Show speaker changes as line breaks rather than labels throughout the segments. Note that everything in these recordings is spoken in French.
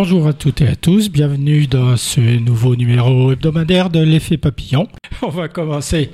Bonjour à toutes et à tous, bienvenue dans ce nouveau numéro hebdomadaire de l'effet papillon. On va commencer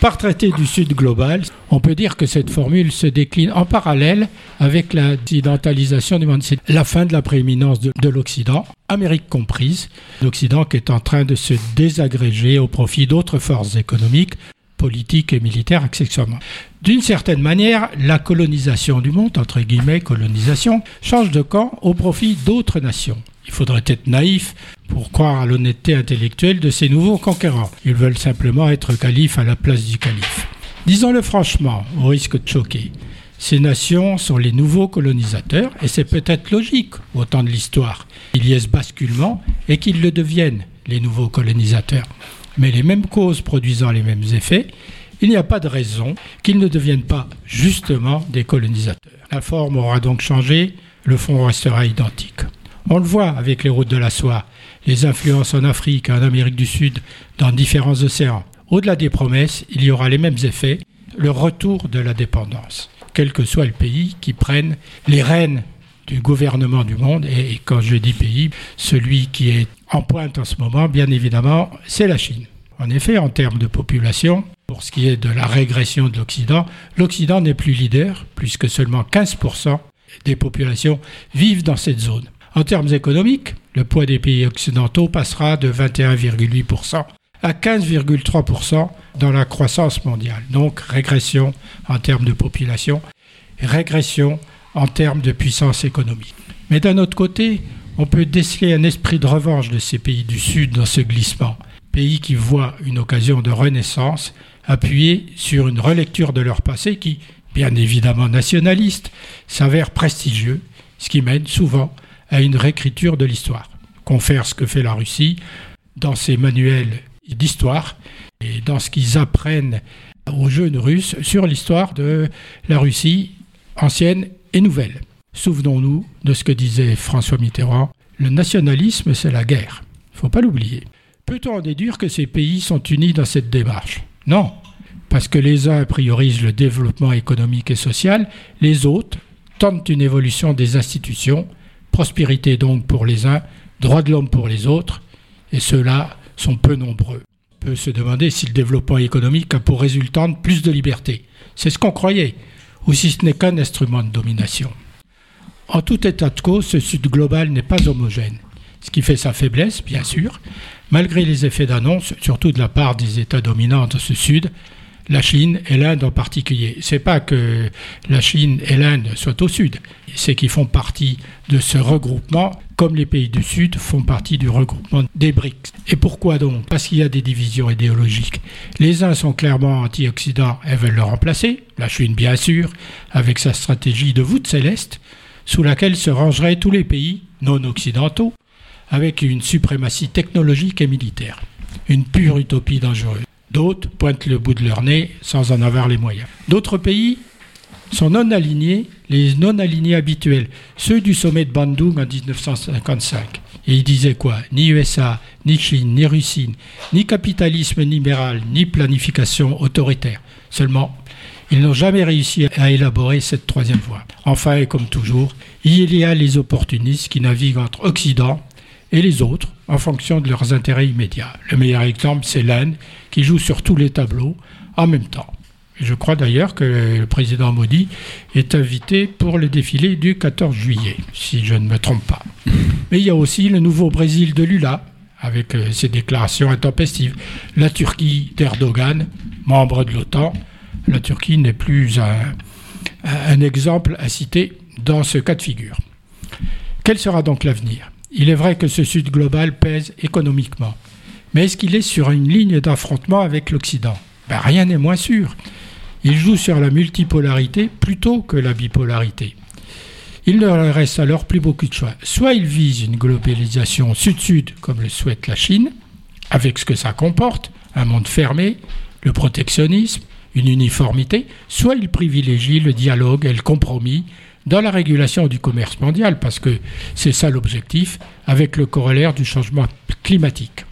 par traiter du Sud global. On peut dire que cette formule se décline en parallèle avec la occidentalisation du monde. C'est la fin de la prééminence de, de l'Occident, Amérique comprise, l'Occident qui est en train de se désagréger au profit d'autres forces économiques, politique et militaire accessoirement. D'une certaine manière, la colonisation du monde, entre guillemets colonisation, change de camp au profit d'autres nations. Il faudrait être naïf pour croire à l'honnêteté intellectuelle de ces nouveaux conquérants. Ils veulent simplement être calife à la place du calife. Disons-le franchement, au risque de choquer. Ces nations sont les nouveaux colonisateurs et c'est peut-être logique au temps de l'histoire qu'il y ait ce basculement et qu'ils le deviennent, les nouveaux colonisateurs mais les mêmes causes produisant les mêmes effets, il n'y a pas de raison qu'ils ne deviennent pas justement des colonisateurs. La forme aura donc changé, le fond restera identique. On le voit avec les routes de la soie, les influences en Afrique en Amérique du Sud dans différents océans. Au-delà des promesses, il y aura les mêmes effets, le retour de la dépendance, quel que soit le pays qui prenne les rênes du gouvernement du monde. Et quand je dis pays, celui qui est en pointe en ce moment, bien évidemment, c'est la Chine. En effet, en termes de population, pour ce qui est de la régression de l'Occident, l'Occident n'est plus leader, puisque seulement 15% des populations vivent dans cette zone. En termes économiques, le poids des pays occidentaux passera de 21,8% à 15,3% dans la croissance mondiale. Donc régression en termes de population, régression en termes de puissance économique. Mais d'un autre côté, on peut déceler un esprit de revanche de ces pays du Sud dans ce glissement, pays qui voient une occasion de renaissance appuyée sur une relecture de leur passé qui, bien évidemment nationaliste, s'avère prestigieux, ce qui mène souvent à une réécriture de l'histoire. Confère ce que fait la Russie dans ses manuels d'histoire et dans ce qu'ils apprennent aux jeunes Russes sur l'histoire de la Russie ancienne et nouvelle. Souvenons-nous de ce que disait François Mitterrand, le nationalisme c'est la guerre. Il ne faut pas l'oublier. Peut-on en déduire que ces pays sont unis dans cette démarche? Non, parce que les uns priorisent le développement économique et social, les autres tentent une évolution des institutions, prospérité donc pour les uns, droits de l'homme pour les autres, et ceux-là sont peu nombreux. On peut se demander si le développement économique a pour résultante plus de liberté. C'est ce qu'on croyait, ou si ce n'est qu'un instrument de domination. En tout état de cause, ce Sud global n'est pas homogène, ce qui fait sa faiblesse, bien sûr, malgré les effets d'annonce, surtout de la part des États dominants de ce Sud, la Chine et l'Inde en particulier. C'est pas que la Chine et l'Inde soient au sud, c'est qu'ils font partie de ce regroupement, comme les pays du Sud font partie du regroupement des BRICS. Et pourquoi donc? Parce qu'il y a des divisions idéologiques. Les uns sont clairement anti-Occident et veulent le remplacer, la Chine bien sûr, avec sa stratégie de voûte céleste, sous laquelle se rangeraient tous les pays non occidentaux, avec une suprématie technologique et militaire. Une pure utopie dangereuse. D'autres pointent le bout de leur nez sans en avoir les moyens. D'autres pays sont non alignés, les non alignés habituels, ceux du sommet de Bandung en 1955. Et ils disaient quoi? Ni USA, ni Chine, ni Russie, ni capitalisme libéral, ni planification autoritaire. Seulement, ils n'ont jamais réussi à élaborer cette troisième voie. Enfin, et comme toujours, il y a les opportunistes qui naviguent entre Occident et les autres en fonction de leurs intérêts immédiats. Le meilleur exemple, c'est l'Inde qui joue sur tous les tableaux en même temps. Je crois d'ailleurs que le président Modi est invité pour le défilé du 14 juillet, si je ne me trompe pas. Mais il y a aussi le nouveau Brésil de Lula, avec euh, ses déclarations intempestives. La Turquie d'Erdogan, membre de l'OTAN, la Turquie n'est plus un, exemple à citer dans ce cas de figure. Quel sera donc l'avenir? Il est vrai que ce Sud global pèse économiquement, mais est-ce qu'il est sur une ligne d'affrontement avec l'Occident? Ben, Rien n'est moins sûr. Il joue sur la multipolarité plutôt que la bipolarité. Il ne leur reste alors plus beaucoup de choix. Soit il vise une globalisation sud-sud comme le souhaite la Chine, avec ce que ça comporte, un monde fermé, le protectionnisme, une uniformité, soit il privilégie le dialogue et le compromis dans la régulation du commerce mondial, parce que c'est ça l'objectif, avec le corollaire du changement climatique.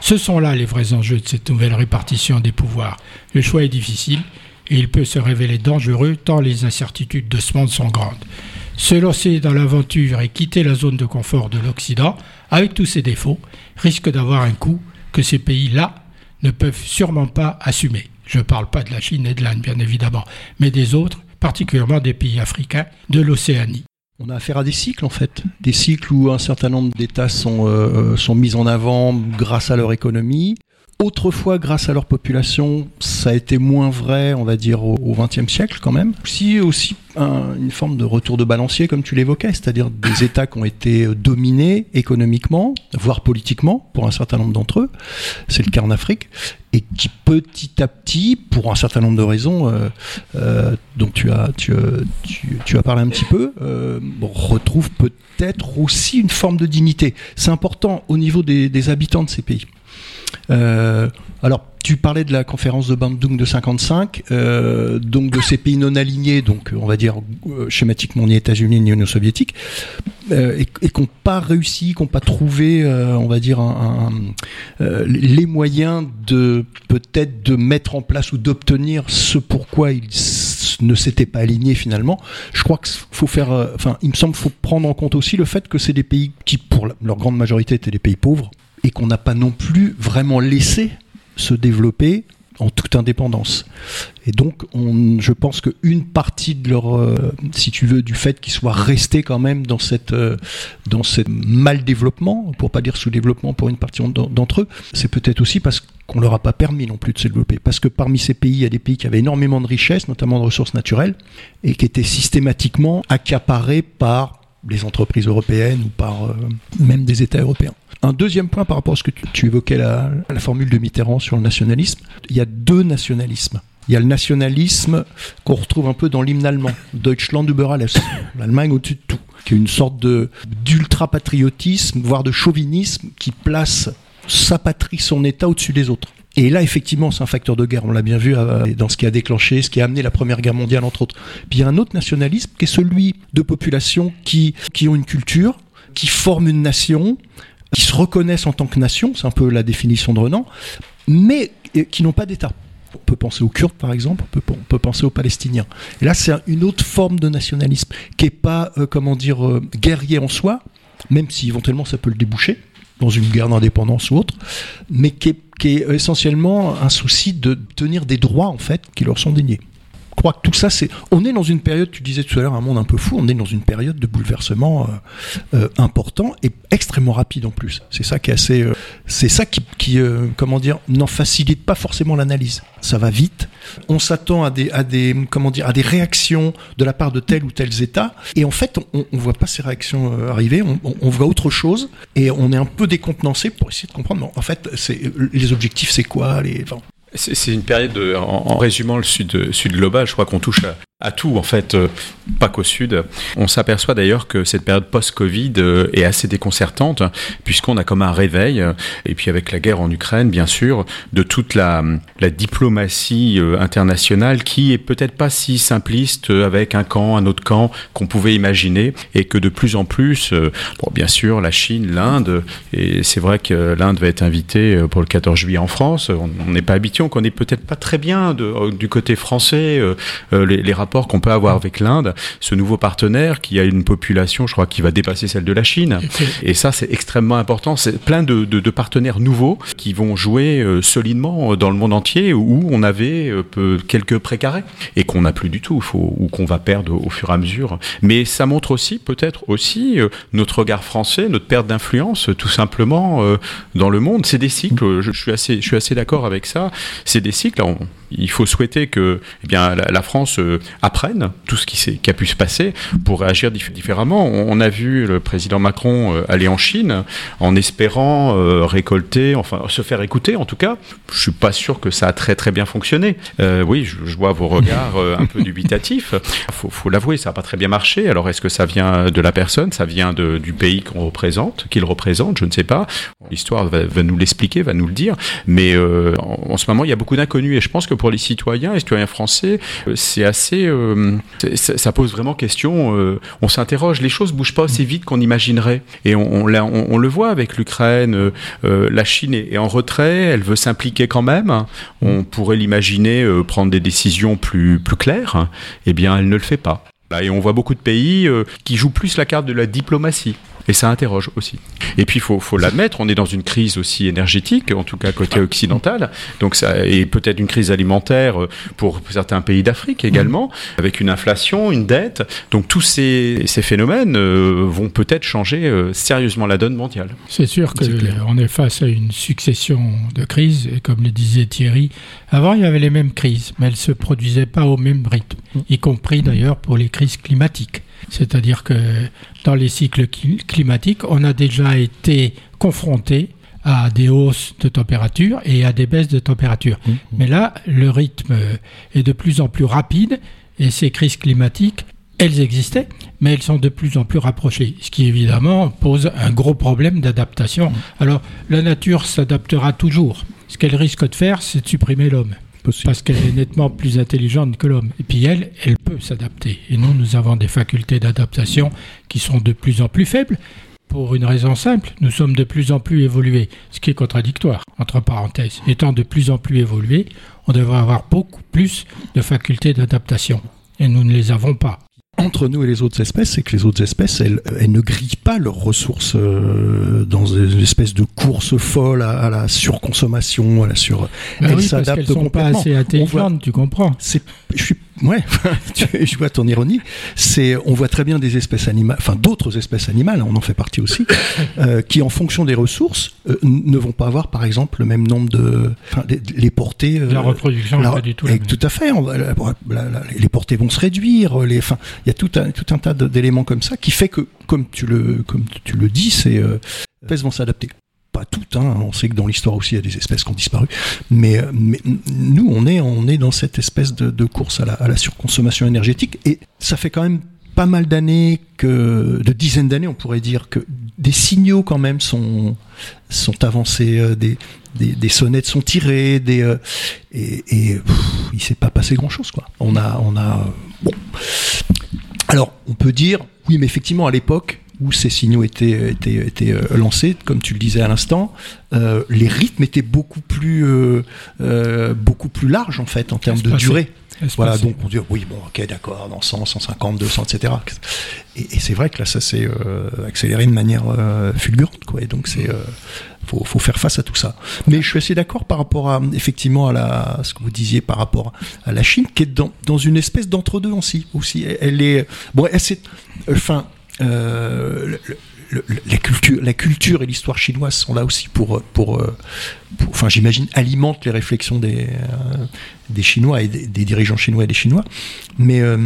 Ce sont là les vrais enjeux de cette nouvelle répartition des pouvoirs. Le choix est difficile et il peut se révéler dangereux tant les incertitudes de ce monde sont grandes. Se lancer dans l'aventure et quitter la zone de confort de l'Occident, avec tous ses défauts, risque d'avoir un coût que ces pays-là ne peuvent sûrement pas assumer. Je ne parle pas de la Chine et de l'Inde, bien évidemment, mais des autres, particulièrement des pays africains de l'Océanie.
On a affaire à des cycles en fait, des cycles où un certain nombre d'États sont, euh, sont mis en avant grâce à leur économie, Autrefois, grâce à leur population, ça a été moins vrai, on va dire, au XXe siècle quand même. Aussi, aussi une forme de retour de balancier, comme tu l'évoquais, c'est-à-dire des États qui ont été dominés économiquement, voire politiquement, pour un certain nombre d'entre eux. C'est le cas en Afrique. Et qui petit à petit, pour un certain nombre de raisons euh, euh, dont tu as, tu, tu, as parlé un petit peu, euh, retrouvent peut-être aussi une forme de dignité. C'est important au niveau des habitants de ces pays. Euh, alors, tu parlais de la conférence de Bandung de 55, euh, donc de ces pays non alignés, donc on va dire euh, schématiquement ni États-Unis ni Union soviétique, et, et qui n'ont pas réussi, qui n'ont pas trouvé, on va dire, les moyens de peut-être de mettre en place ou d'obtenir ce pourquoi ils ne s'étaient pas alignés finalement. Je crois qu'il faut faire, enfin, il me semble, qu'il faut prendre en compte aussi le fait que c'est des pays qui, pour leur grande majorité, étaient des pays pauvres et qu'on n'a pas non plus vraiment laissé se développer en toute indépendance. Et donc, on, je pense qu'une partie de leur, euh, si tu veux, du fait qu'ils soient restés quand même dans cette, euh, dans ce mal développement, pour pas dire sous développement pour une partie d'entre eux, c'est peut-être aussi parce qu'on leur a pas permis non plus de se développer. Parce que parmi ces pays, il y a des pays qui avaient énormément de richesses, notamment de ressources naturelles, et qui étaient systématiquement accaparés par les entreprises européennes ou par euh, même des États européens. Un deuxième point par rapport à ce que tu, évoquais la, la, formule de Mitterrand sur le nationalisme, il y a deux nationalismes. Il y a le nationalisme qu'on retrouve un peu dans l'hymne allemand, Deutschland über alles, l'Allemagne au-dessus de tout, qui est une sorte de d'ultra-patriotisme, voire de chauvinisme, qui place sa patrie, son État au-dessus des autres. Et là, effectivement, c'est un facteur de guerre. On l'a bien vu euh, dans ce qui a déclenché, ce qui a amené la Première Guerre mondiale, entre autres. Puis il y a un autre nationalisme qui est celui de populations qui, qui ont une culture, qui forment une nation, qui se reconnaissent en tant que nation, c'est un peu la définition de Renan, mais qui n'ont pas d'État. On peut penser aux Kurdes, par exemple, on peut, penser aux Palestiniens. Et là, c'est une autre forme de nationalisme qui n'est pas, euh, comment dire, euh, guerrier en soi, même si éventuellement ça peut le déboucher dans une guerre d'indépendance ou autre, mais qui est, essentiellement un souci de tenir des droits, en fait, qui leur sont déniés crois que tout ça, c'est. On est dans une période, tu disais tout à l'heure, un monde un peu fou. On est dans une période de bouleversement euh, euh, important et extrêmement rapide en plus. C'est ça qui est assez. Euh, c'est ça qui, qui comment dire, n'en facilite pas forcément l'analyse. Ça va vite. On s'attend à des, à des, comment dire, à des réactions de la part de tels ou tels États. Et en fait, on, on voit pas ces réactions arriver. On, voit autre chose et on est un peu décontenancé pour essayer de comprendre. en fait, les objectifs, c'est quoi les.
C'est une période, de, en, en, résumant le sud, sud global, je crois qu'on touche à, à tout, en fait, euh, pas qu'au sud. On s'aperçoit d'ailleurs que cette période post-Covid euh, est assez déconcertante, puisqu'on a comme un réveil, euh, et puis avec la guerre en Ukraine, bien sûr, de toute la, diplomatie internationale qui est peut-être pas si simpliste avec un camp, un autre camp qu'on pouvait imaginer, et que de plus en plus, bon, bien sûr, la Chine, l'Inde, et c'est vrai que l'Inde va être invitée pour le 14 juillet en France, on n'est pas habitué, on connaît peut-être pas très bien du côté français les rapports qu'on peut avoir avec l'Inde, ce nouveau partenaire qui a une population, je crois, qui va dépasser celle de la Chine. Et ça, c'est extrêmement important. C'est plein de, de, de, partenaires nouveaux qui vont jouer euh, solidement dans le monde entier où on avait euh, quelques précarés et qu'on n'a plus du tout, faut, ou qu'on va perdre au fur et à mesure. Mais ça montre aussi, peut-être aussi, euh, notre regard français, notre perte d'influence, tout simplement, dans le monde. C'est des cycles. Je, suis assez, je suis assez d'accord avec ça. C'est des cycles. Il faut souhaiter que, eh bien, la, la France apprennent tout ce qui, qui a pu se passer pour réagir différemment. On, a vu le président Macron euh, aller en Chine en espérant euh, récolter, enfin se faire écouter en tout cas. Je suis pas sûr que ça a très très bien fonctionné. Euh, oui, je, je, vois vos regards un peu dubitatifs. Faut, faut l'avouer, ça n'a pas très bien marché. Alors est-ce que ça vient de la personne, ça vient de, du pays qu'on représente, qu'il représente, je ne sais pas. L'histoire va, va, nous l'expliquer, va nous le dire. Mais en, en, ce moment, il y a beaucoup d'inconnus et je pense que pour les citoyens, les citoyens français, c'est assez euh, ça pose vraiment question. Euh, on s'interroge, les choses bougent pas aussi vite qu'on imaginerait. Et on, le voit avec l'Ukraine. Euh, la Chine est, en retrait, elle veut s'impliquer quand même. On pourrait l'imaginer prendre des décisions plus, plus claires. Eh bien, elle ne le fait pas. Et on voit beaucoup de pays euh, qui jouent plus la carte de la diplomatie. Et ça interroge aussi. Et puis, il faut, faut l'admettre, on est dans une crise aussi énergétique, en tout cas côté occidental, donc ça, et peut-être une crise alimentaire euh, pour certains pays d'Afrique également, avec une inflation, une dette. Donc tous ces, ces phénomènes euh, vont peut-être changer euh, sérieusement la donne mondiale.
C'est sûr qu'on est face à une succession de crises, et comme le disait Thierry, avant il y avait les mêmes crises, mais elles ne se produisaient pas au même rythme, y compris d'ailleurs pour les crises climatiques. C'est-à-dire que dans les cycles climatiques, on a déjà été confronté à des hausses de température et à des baisses de température. Mmh. Mais là, le rythme est de plus en plus rapide et ces crises climatiques, elles existaient, mais elles sont de plus en plus rapprochées, ce qui évidemment pose un gros problème d'adaptation. Mmh. Alors, la nature s'adaptera toujours. Ce qu'elle risque de faire, c'est de supprimer l'homme. Parce qu'elle est nettement plus intelligente que l'homme. Et puis elle, elle peut s'adapter. Et nous, nous avons des facultés d'adaptation qui sont de plus en plus faibles. Pour une raison simple, nous sommes de plus en plus évolués, ce qui est contradictoire, entre parenthèses. Étant de plus en plus évolués, on devrait avoir beaucoup plus de facultés d'adaptation. Et nous ne les avons pas
entre nous et les autres espèces, c'est que les autres espèces, elles, elles ne grillent pas leurs ressources euh, dans une espèce de course folle à, la surconsommation, à la sur.
Bah elles oui, s'adaptent sont pas assez intelligentes, tu comprends.
Je suis, ouais, je vois ton ironie. C'est, on voit très bien des espèces animales, enfin d'autres espèces animales, on en fait partie aussi, euh, qui en fonction des ressources euh, ne vont pas avoir, par exemple, le même nombre de, enfin, les, les portées.
la reproduction, la, pas du tout.
Et, tout à fait. On, les portées vont se réduire. Les, enfin, il y a tout un, tout un tas d'éléments comme ça qui fait que, comme tu le, comme tu le dis, ces euh, espèces vont s'adapter. Pas toutes, hein, on sait que dans l'histoire aussi il y a des espèces qui ont disparu, mais, euh, nous on est, on est dans cette espèce de, course à la, surconsommation énergétique et ça fait quand même pas mal d'années que, de dizaines d'années, on pourrait dire que des signaux quand même sont sont avancés, euh, des, des, sonnettes sont tirées, euh, et, et pff, il s'est pas passé grand chose. On a on a bon. Alors on peut dire oui, mais effectivement à l'époque où ces signaux étaient, étaient, étaient euh, lancés, comme tu le disais à l'instant, euh, les rythmes étaient beaucoup plus, euh, euh, beaucoup plus larges en fait en termes de durée. Voilà, donc on dit oui, bon, ok, d'accord, dans 100, 150, 200, etc. Et, et c'est vrai que là, ça s'est euh, accéléré de manière euh, fulgurante, quoi. Et donc c'est, euh, faut, faut faire face à tout ça. Mais je suis assez d'accord par rapport à, effectivement, à, la, à ce que vous disiez par rapport à la Chine, qui est dans, dans une espèce d'entre-deux aussi. aussi. Elle est, bon, elle enfin, euh, la culture, la culture et l'histoire chinoise sont là aussi pour, pour, pour enfin, j'imagine, alimentent les réflexions des, euh, des Chinois et des, dirigeants chinois et des Chinois. Mais euh,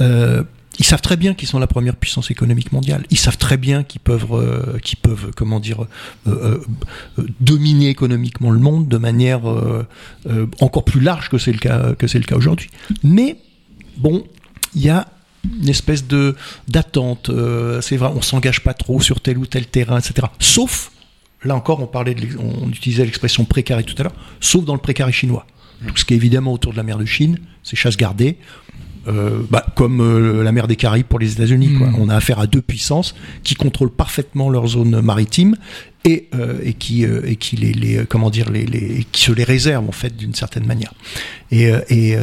euh, ils savent très bien qu'ils sont la première puissance économique mondiale. Ils savent très bien qu'ils peuvent, euh, qu'ils peuvent, comment dire, euh, euh, dominer économiquement le monde de manière encore plus large que c'est le cas que c'est le cas aujourd'hui. Mais bon, il y a une espèce de d'attente. Euh, c'est vrai, on s'engage pas trop sur tel ou tel terrain, etc. Sauf, là encore, on parlait, de, on utilisait l'expression précaré tout à l'heure. Sauf dans le précaré chinois. Tout ce qui est évidemment autour de la mer de Chine, c'est chasse gardée. Euh, bah, comme euh, la mer des Caraïbes pour les États-Unis. Mmh. On a affaire à deux puissances qui contrôlent parfaitement leur zone maritime et, euh, et qui, et qui les, les, comment dire, les, les, qui se les réservent en fait d'une certaine manière. Et, et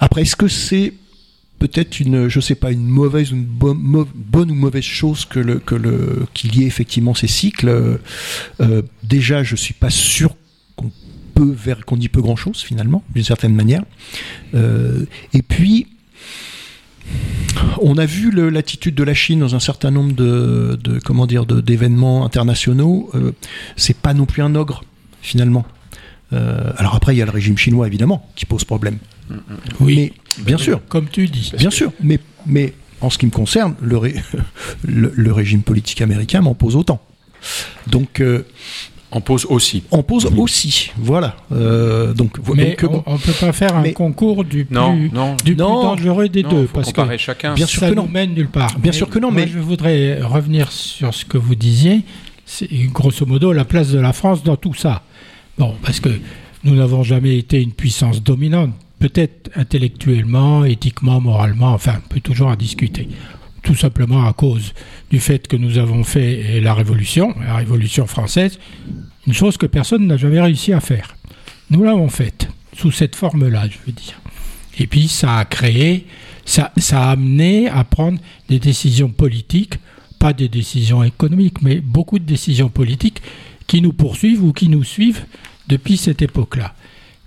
après, est-ce que c'est peut-être une, je sais pas, une mauvaise, une bonne, ou mauvaise chose que qu'il y ait effectivement ces cycles. Euh, déjà, je suis pas sûr qu'on peut vers qu'on y peut grand chose finalement, d'une certaine manière. Euh, et puis. On a vu l'attitude de la Chine dans un certain nombre de comment dire d'événements internationaux. Euh, c'est pas non plus un ogre finalement. Euh, alors après, il y a le régime chinois évidemment qui pose problème.
Oui,
mais, bien sûr.
Comme tu dis.
Bien sûr, mais, mais en ce qui me concerne, le, ré, le, le régime politique américain m'en pose autant. Donc. Euh,
en pose aussi.
En pose oui. aussi, voilà. Euh, donc,
mais
donc,
on ne peut pas faire
mais,
un concours du plus,
non, non,
du
non,
plus dangereux des
non,
deux. Parce que
chacun.
Bien sûr
ça
que non.
nous mène nulle part.
Bien
mais
sûr que non,
moi,
mais
je voudrais revenir sur ce que vous disiez. C'est grosso modo la place de la France dans tout ça. Bon, parce que nous n'avons jamais été une puissance dominante peut-être intellectuellement, éthiquement, moralement, enfin, on peut toujours en discuter. Tout simplement à cause du fait que nous avons fait la Révolution, la Révolution française, une chose que personne n'a jamais réussi à faire. Nous l'avons faite, sous cette forme-là, je veux dire. Et puis ça a créé, ça, ça a amené à prendre des décisions politiques, pas des décisions économiques, mais beaucoup de décisions politiques qui nous poursuivent ou qui nous suivent depuis cette époque-là.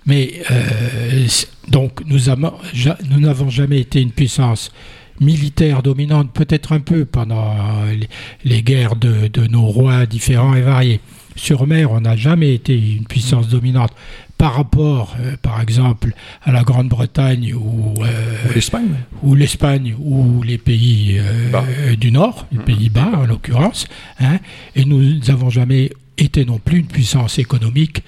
Mais euh, donc nous n'avons jamais été une puissance militaire dominante, peut-être un peu pendant les, guerres de, nos rois différents et variés. Sur mer, on n'a jamais été une puissance dominante par rapport, euh, par exemple, à la Grande-Bretagne ou,
euh, l'Espagne,
ou l'Espagne ou les pays du Nord, les mmh. Pays-Bas en l'occurrence. Hein, et nous n'avons jamais été non plus une puissance économique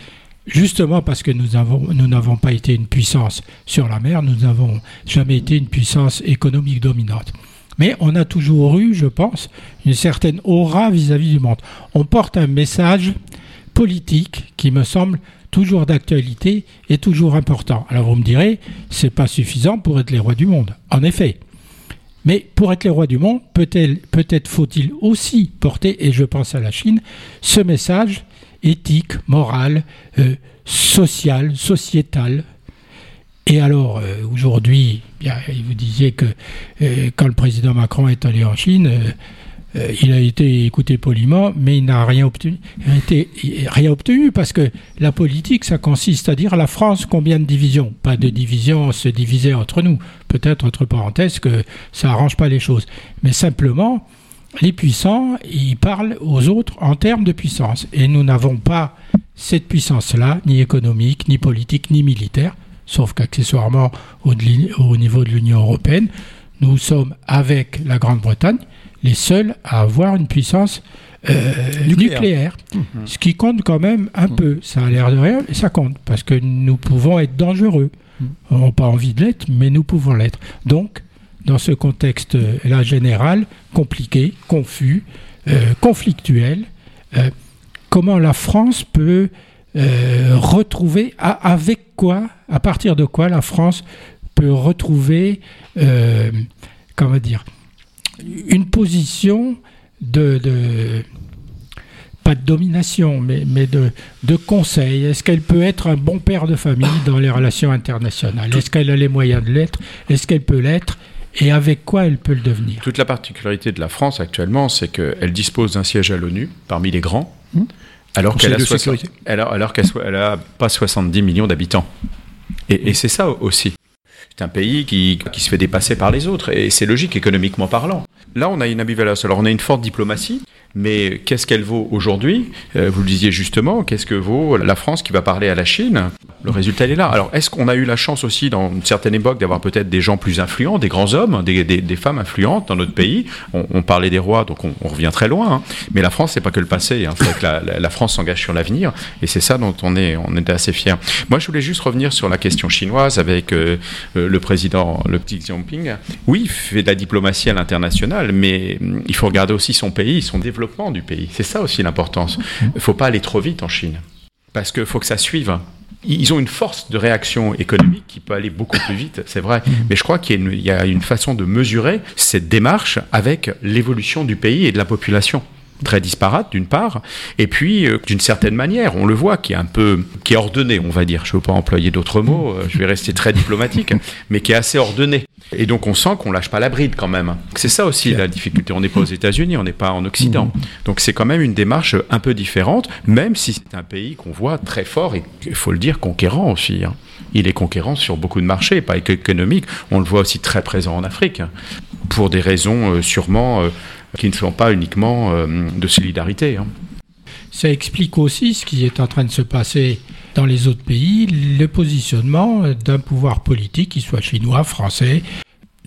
justement parce que nous n'avons pas été une puissance sur la mer, nous n'avons jamais été une puissance économique dominante. Mais on a toujours eu, je pense, une certaine aura vis-à-vis du monde. On porte un message politique qui me semble toujours d'actualité et toujours important. Alors vous me direz, c'est pas suffisant pour être les rois du monde. En effet. Mais pour être les rois du monde, peut-être peut faut-il aussi porter, et je pense à la Chine, ce message éthique, morale, euh, sociale, sociétale. Et alors, euh, aujourd'hui, vous disiez que euh, quand le président Macron est allé en Chine, il a été écouté poliment, mais il n'a rien obtenu. rien obtenu parce que la politique, ça consiste à dire la France combien de divisions? Pas de divisions se diviser entre nous. Peut-être entre parenthèses que ça arrange pas les choses, mais simplement les puissants, ils parlent aux autres en termes de puissance. Et nous n'avons pas cette puissance-là, ni économique, ni politique, ni militaire, sauf qu'accessoirement au, niveau de l'Union européenne, nous sommes, avec la Grande-Bretagne, les seuls à avoir une puissance euh, nucléaire. Mmh. Ce qui compte quand même un mmh. peu. Ça a l'air de rien, mais ça compte, parce que nous pouvons être dangereux. Mmh. On n'a pas envie de l'être, mais nous pouvons l'être. Donc, dans ce contexte-là général, compliqué, confus, euh, conflictuel, euh, comment la France peut euh, retrouver, avec quoi, à partir de quoi la France peut retrouver, comment dire, une position de, pas de domination, mais, mais de, de conseil. Est-ce qu'elle peut être un bon père de famille dans les relations internationales? Est-ce qu'elle a les moyens de l'être? Est-ce qu'elle peut l'être et avec quoi elle peut le devenir.
Toute la particularité de la France actuellement, c'est qu'elle dispose d'un siège à l'ONU parmi les grands, hmm. alors qu'elle a, alors, alors qu'elle a pas 70 millions d'habitants. Et, et c'est ça aussi. C'est un pays qui, qui, se fait dépasser par les autres, et c'est logique économiquement parlant. Là, on a une ambivalence. Alors, on a une forte diplomatie, mais qu'est-ce qu'elle vaut aujourd'hui? Euh, Vous le disiez justement, qu'est-ce que vaut la France qui va parler à la Chine? Le résultat, est là. Alors, est-ce qu'on a eu la chance aussi, dans une certaine époque, d'avoir peut-être des gens plus influents, des grands hommes, des, femmes influentes dans notre pays? On, parlait des rois, donc on, revient très loin. Hein. Mais la France, c'est pas que le passé. Hein. C'est que la, France s'engage sur l'avenir, et c'est ça dont on est, assez fiers. Moi, je voulais juste revenir sur la question chinoise avec euh, euh, le président, le petit Xi Jinping. Oui, il fait de la diplomatie à l'international, mais hum, il faut regarder aussi son pays, son développement du pays. C'est ça aussi l'importance. Il ne faut pas aller trop vite en Chine, parce qu'il faut que ça suive. Ils ont une force de réaction économique qui peut aller beaucoup plus vite, c'est vrai. Mais je crois qu'il y, a une façon de mesurer cette démarche avec l'évolution du pays et de la population très disparate d'une part, et puis euh, d'une certaine manière, on le voit, qui est un peu, qui est ordonné, on va dire. Je ne veux pas employer d'autres mots, euh, je vais rester très diplomatique, mais qui est assez ordonné. Et donc on sent qu'on lâche pas la bride quand même. C'est ça aussi la difficulté. On n'est pas aux États-Unis, on n'est pas en Occident. Mm. Donc c'est quand même une démarche un peu différente, même si c'est un pays qu'on voit très fort et il faut le dire conquérant aussi. Hein. Il est conquérant sur beaucoup de marchés, pas économiques. On le voit aussi très présent en Afrique, pour des raisons euh, sûrement qui ne sont pas uniquement euh, de solidarité. Hein.
Ça explique aussi ce qui est en train de se passer dans les autres pays, le positionnement d'un pouvoir politique, qu'il soit chinois, français,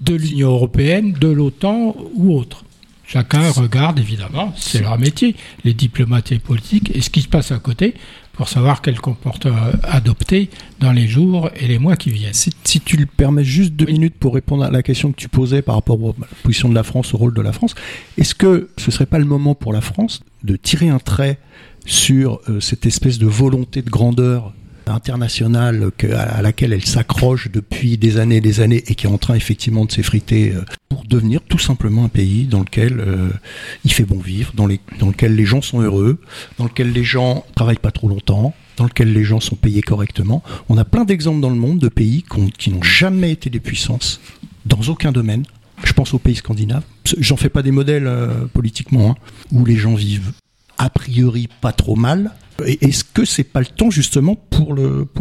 de l'Union européenne, de l'OTAN ou autre. Chacun regarde, évidemment, c'est leur métier, les diplomates et politiques, et ce qui se passe à côté, pour savoir quel comportement adopter dans les jours et les mois qui viennent.
Si, tu le permets juste deux minutes pour répondre à la question que tu posais par rapport à la position de la France, au rôle de la France, est-ce que ce ne serait pas le moment pour la France de tirer un trait sur euh, cette espèce de volonté de grandeur internationale à laquelle elle s'accroche depuis des années et des années et qui est en train effectivement de s'effriter euh, pour devenir tout simplement un pays dans lequel euh, il fait bon vivre, dans, dans lequel les gens sont heureux, dans lequel les gens travaillent pas trop longtemps, dans lequel les gens sont payés correctement. On a plein d'exemples dans le monde de pays qui n'ont jamais été des puissances dans aucun domaine. Je pense aux pays scandinaves. J'en fais pas des modèles euh, politiquement, hein, où les gens vivent a priori pas trop mal. Est-ce que c'est pas le temps justement pour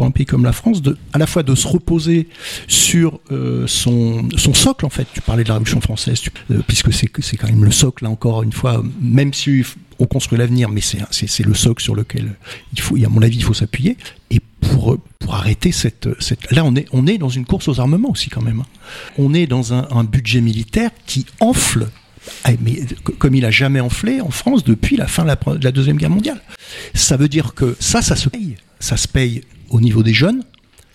un pays comme la France à la fois de se reposer sur euh, son socle en fait? Tu parlais de la Révolution française, euh, puisque c'est quand même le socle là encore une fois. Même si on construit l'avenir, mais c'est le socle sur lequel il faut, à mon avis, il faut s'appuyer. Et pour arrêter cette là on est dans une course aux armements aussi quand même. Hein. On est dans un, un budget militaire qui enfle mais comme il a jamais enflé en France depuis la fin de la, Deuxième Guerre mondiale. Ça veut dire que ça, ça se paye. Ça se paye au niveau des jeunes,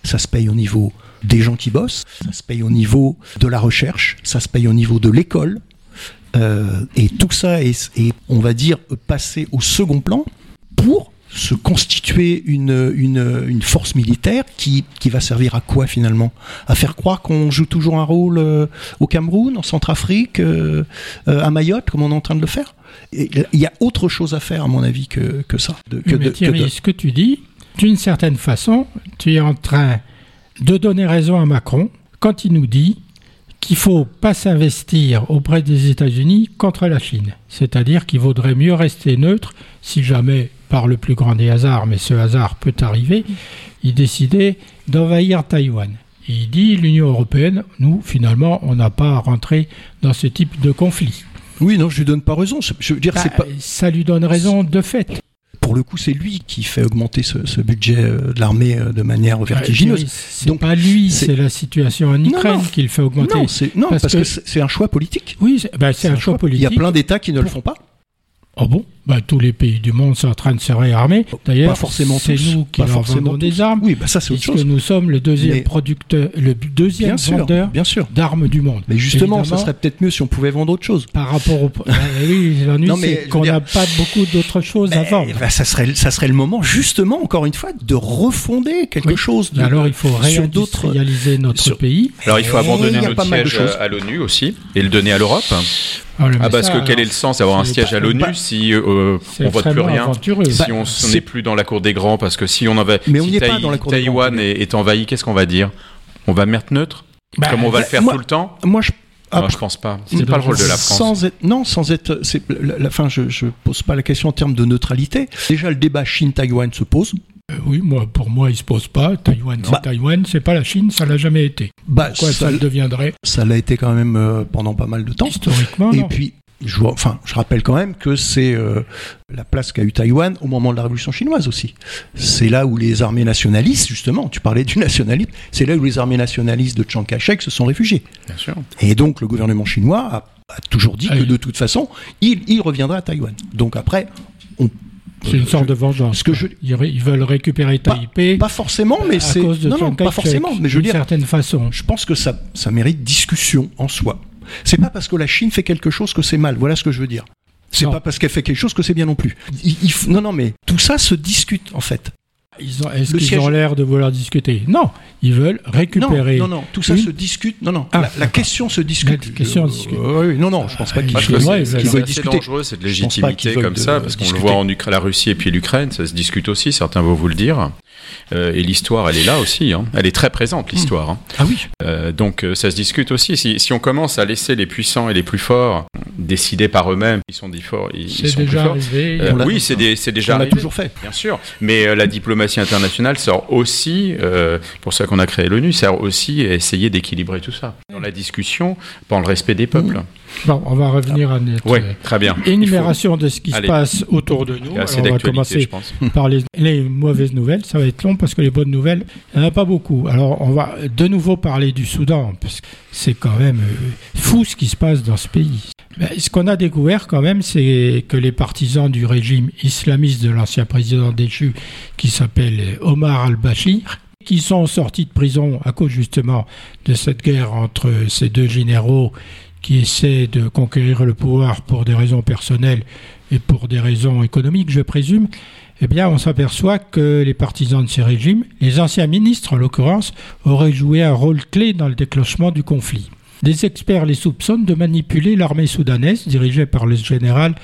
ça se paye au niveau des gens qui bossent, ça se paye au niveau de la recherche, ça se paye au niveau de l'école. Euh, et tout ça est, on va dire, passé au second plan pour se constituer une, une, une, force militaire qui, qui va servir à quoi finalement? À faire croire qu'on joue toujours un rôle euh, au Cameroun, en Centrafrique, euh, euh, à Mayotte, comme on est en train de le faire? Il y a autre chose à faire, à mon avis, que, que ça.
que mais Thierry, ce que tu dis, d'une certaine façon, tu es en train de donner raison à Macron quand il nous dit qu'il faut pas s'investir auprès des États-Unis contre la Chine. C'est-à-dire qu'il vaudrait mieux rester neutre si jamais par le plus grand des hasards, mais ce hasard peut arriver, il décidait d'envahir Taïwan. Et il dit l'Union européenne, nous, finalement, on n'a pas à rentrer dans ce type de conflit.
Oui, non, je lui donne pas raison. Je veux dire,
bah,
pas...
Ça lui donne raison de fait.
Pour le coup, c'est lui qui fait augmenter ce, budget euh, de l'armée euh, de manière bah, vertigineuse.
c'est Donc pas lui, c'est la situation en Ukraine qui le fait augmenter.
Non, parce, que, c'est un choix politique.
Oui, c'est bah, un, choix politique. Il
y a plein d'États qui ne le font pas.
Oh bon? Bah, Tous les pays du monde sont en train de se réarmer. D'ailleurs, c'est nous qui leur vendons des armes.
Oui, bah ça c'est autre chose.
nous sommes le deuxième producteur, le deuxième vendeur d'armes du monde.
Mais justement, ça serait peut-être mieux si on pouvait vendre autre chose.
Par rapport au. Ah, oui, l'ennui, c'est qu'on n'a pas beaucoup d'autres choses à vendre.
Bah, ça, serait, ça serait le moment, justement, encore une fois, de refonder quelque chose. De,
alors, il faut réindustrialiser notre pays.
Alors, il faut abandonner notre siège à l'ONU aussi et le donner à l'Europe. Ah, ah parce que quel est le sens d'avoir un siège à l'ONU si euh, on vote plus rien, si on n'est plus dans la cour des grands, parce que si on avait,
mais
si
pas dans la cour
Taïwan est, est, envahi, qu'est-ce qu'on va dire? On va mettre neutre? Bah, Comme on va le faire tout le temps?
Moi, je
ah, je pense pas. C'est pas le rôle de la France.
Sans être, non, sans être. La, la, fin, je, je pose pas la question en termes de neutralité. Déjà, le débat Chine-Taïwan se pose.
Euh, oui, moi, pour moi, il se pose pas. Taïwan, c'est bah. Taïwan, c'est pas la Chine, ça l'a jamais été.
Bah, Quoi, ça, le deviendrait Ça l'a été quand même euh, pendant pas mal de temps.
Historiquement.
Et puis, je, enfin, je rappelle quand même que c'est euh, la place qu'a eu Taïwan au moment de la révolution chinoise aussi. C'est là où les armées nationalistes, justement, tu parlais du nationalisme, c'est là où les armées nationalistes de Chiang Kai-shek se sont réfugiés.
Bien sûr.
Et donc le gouvernement chinois a, toujours dit ah que de toute façon, il, il reviendra à Taïwan. Donc après, on
c'est une sorte de vengeance. Que je... Ils veulent récupérer Taipei.
Pas, forcément, mais c'est
non,
non, pas forcément. Mais je veux dire,
certaine façon.
Je pense que ça, ça mérite discussion en soi. C'est pas parce que la Chine fait quelque chose que c'est mal. Voilà ce que je veux dire. C'est pas parce qu'elle fait quelque chose que c'est bien non plus. non, non, mais tout ça se discute en fait.
Est-ce qu'ils ont l'air de vouloir discuter? Non, ils veulent récupérer.
Non, non, non tout ça se discute. Non, non, ah, la, question se discute.
La question discute.
oui, non, non, je pense pas qu'ils
veulent discuter. C'est dangereux cette légitimité comme ça, parce qu'on le voit en Ukraine, la Russie et puis l'Ukraine, ça se discute aussi. Certains vont vous le dire. Euh, et l'histoire, elle est là aussi. Hein. Elle est très présente, hmm. l'histoire. Hein.
Ah oui.
Euh, donc euh, ça se discute aussi. Si, si, on commence à laisser les puissants et les plus forts décider par eux-mêmes, ils sont, forts, ils, sont déjà plus forts. Arrivé, oui, c'est déjà
on l'a toujours fait.
Bien sûr. Mais la diplomatie internationale sort aussi, pour ça qu'on a créé l'ONU, sert aussi à essayer d'équilibrer tout ça. Dans la discussion, dans le respect des peuples. Hmm.
Bon, on va revenir à notre
très bien.
énumération de ce qui se passe autour de nous. on va commencer par les, les, mauvaises nouvelles. Ça va être long parce que les bonnes nouvelles, il n'y en a pas beaucoup. Alors, on va de nouveau parler du Soudan, parce que c'est quand même euh, fou ce qui se passe dans ce pays. ce qu'on a découvert quand même, c'est que les partisans du régime islamiste de l'ancien président déchu, qui s'appelle Omar al-Bashir, qui sont sortis de prison à cause justement de cette guerre entre ces deux généraux qui essaient de conquérir le pouvoir pour des raisons personnelles et pour des raisons économiques, je présume, eh bien, on s'aperçoit que les partisans de ces régimes, les anciens ministres en l'occurrence, auraient joué un rôle clé dans le déclenchement du conflit. Des experts les soupçonnent de manipuler l'armée soudanaise dirigée par le général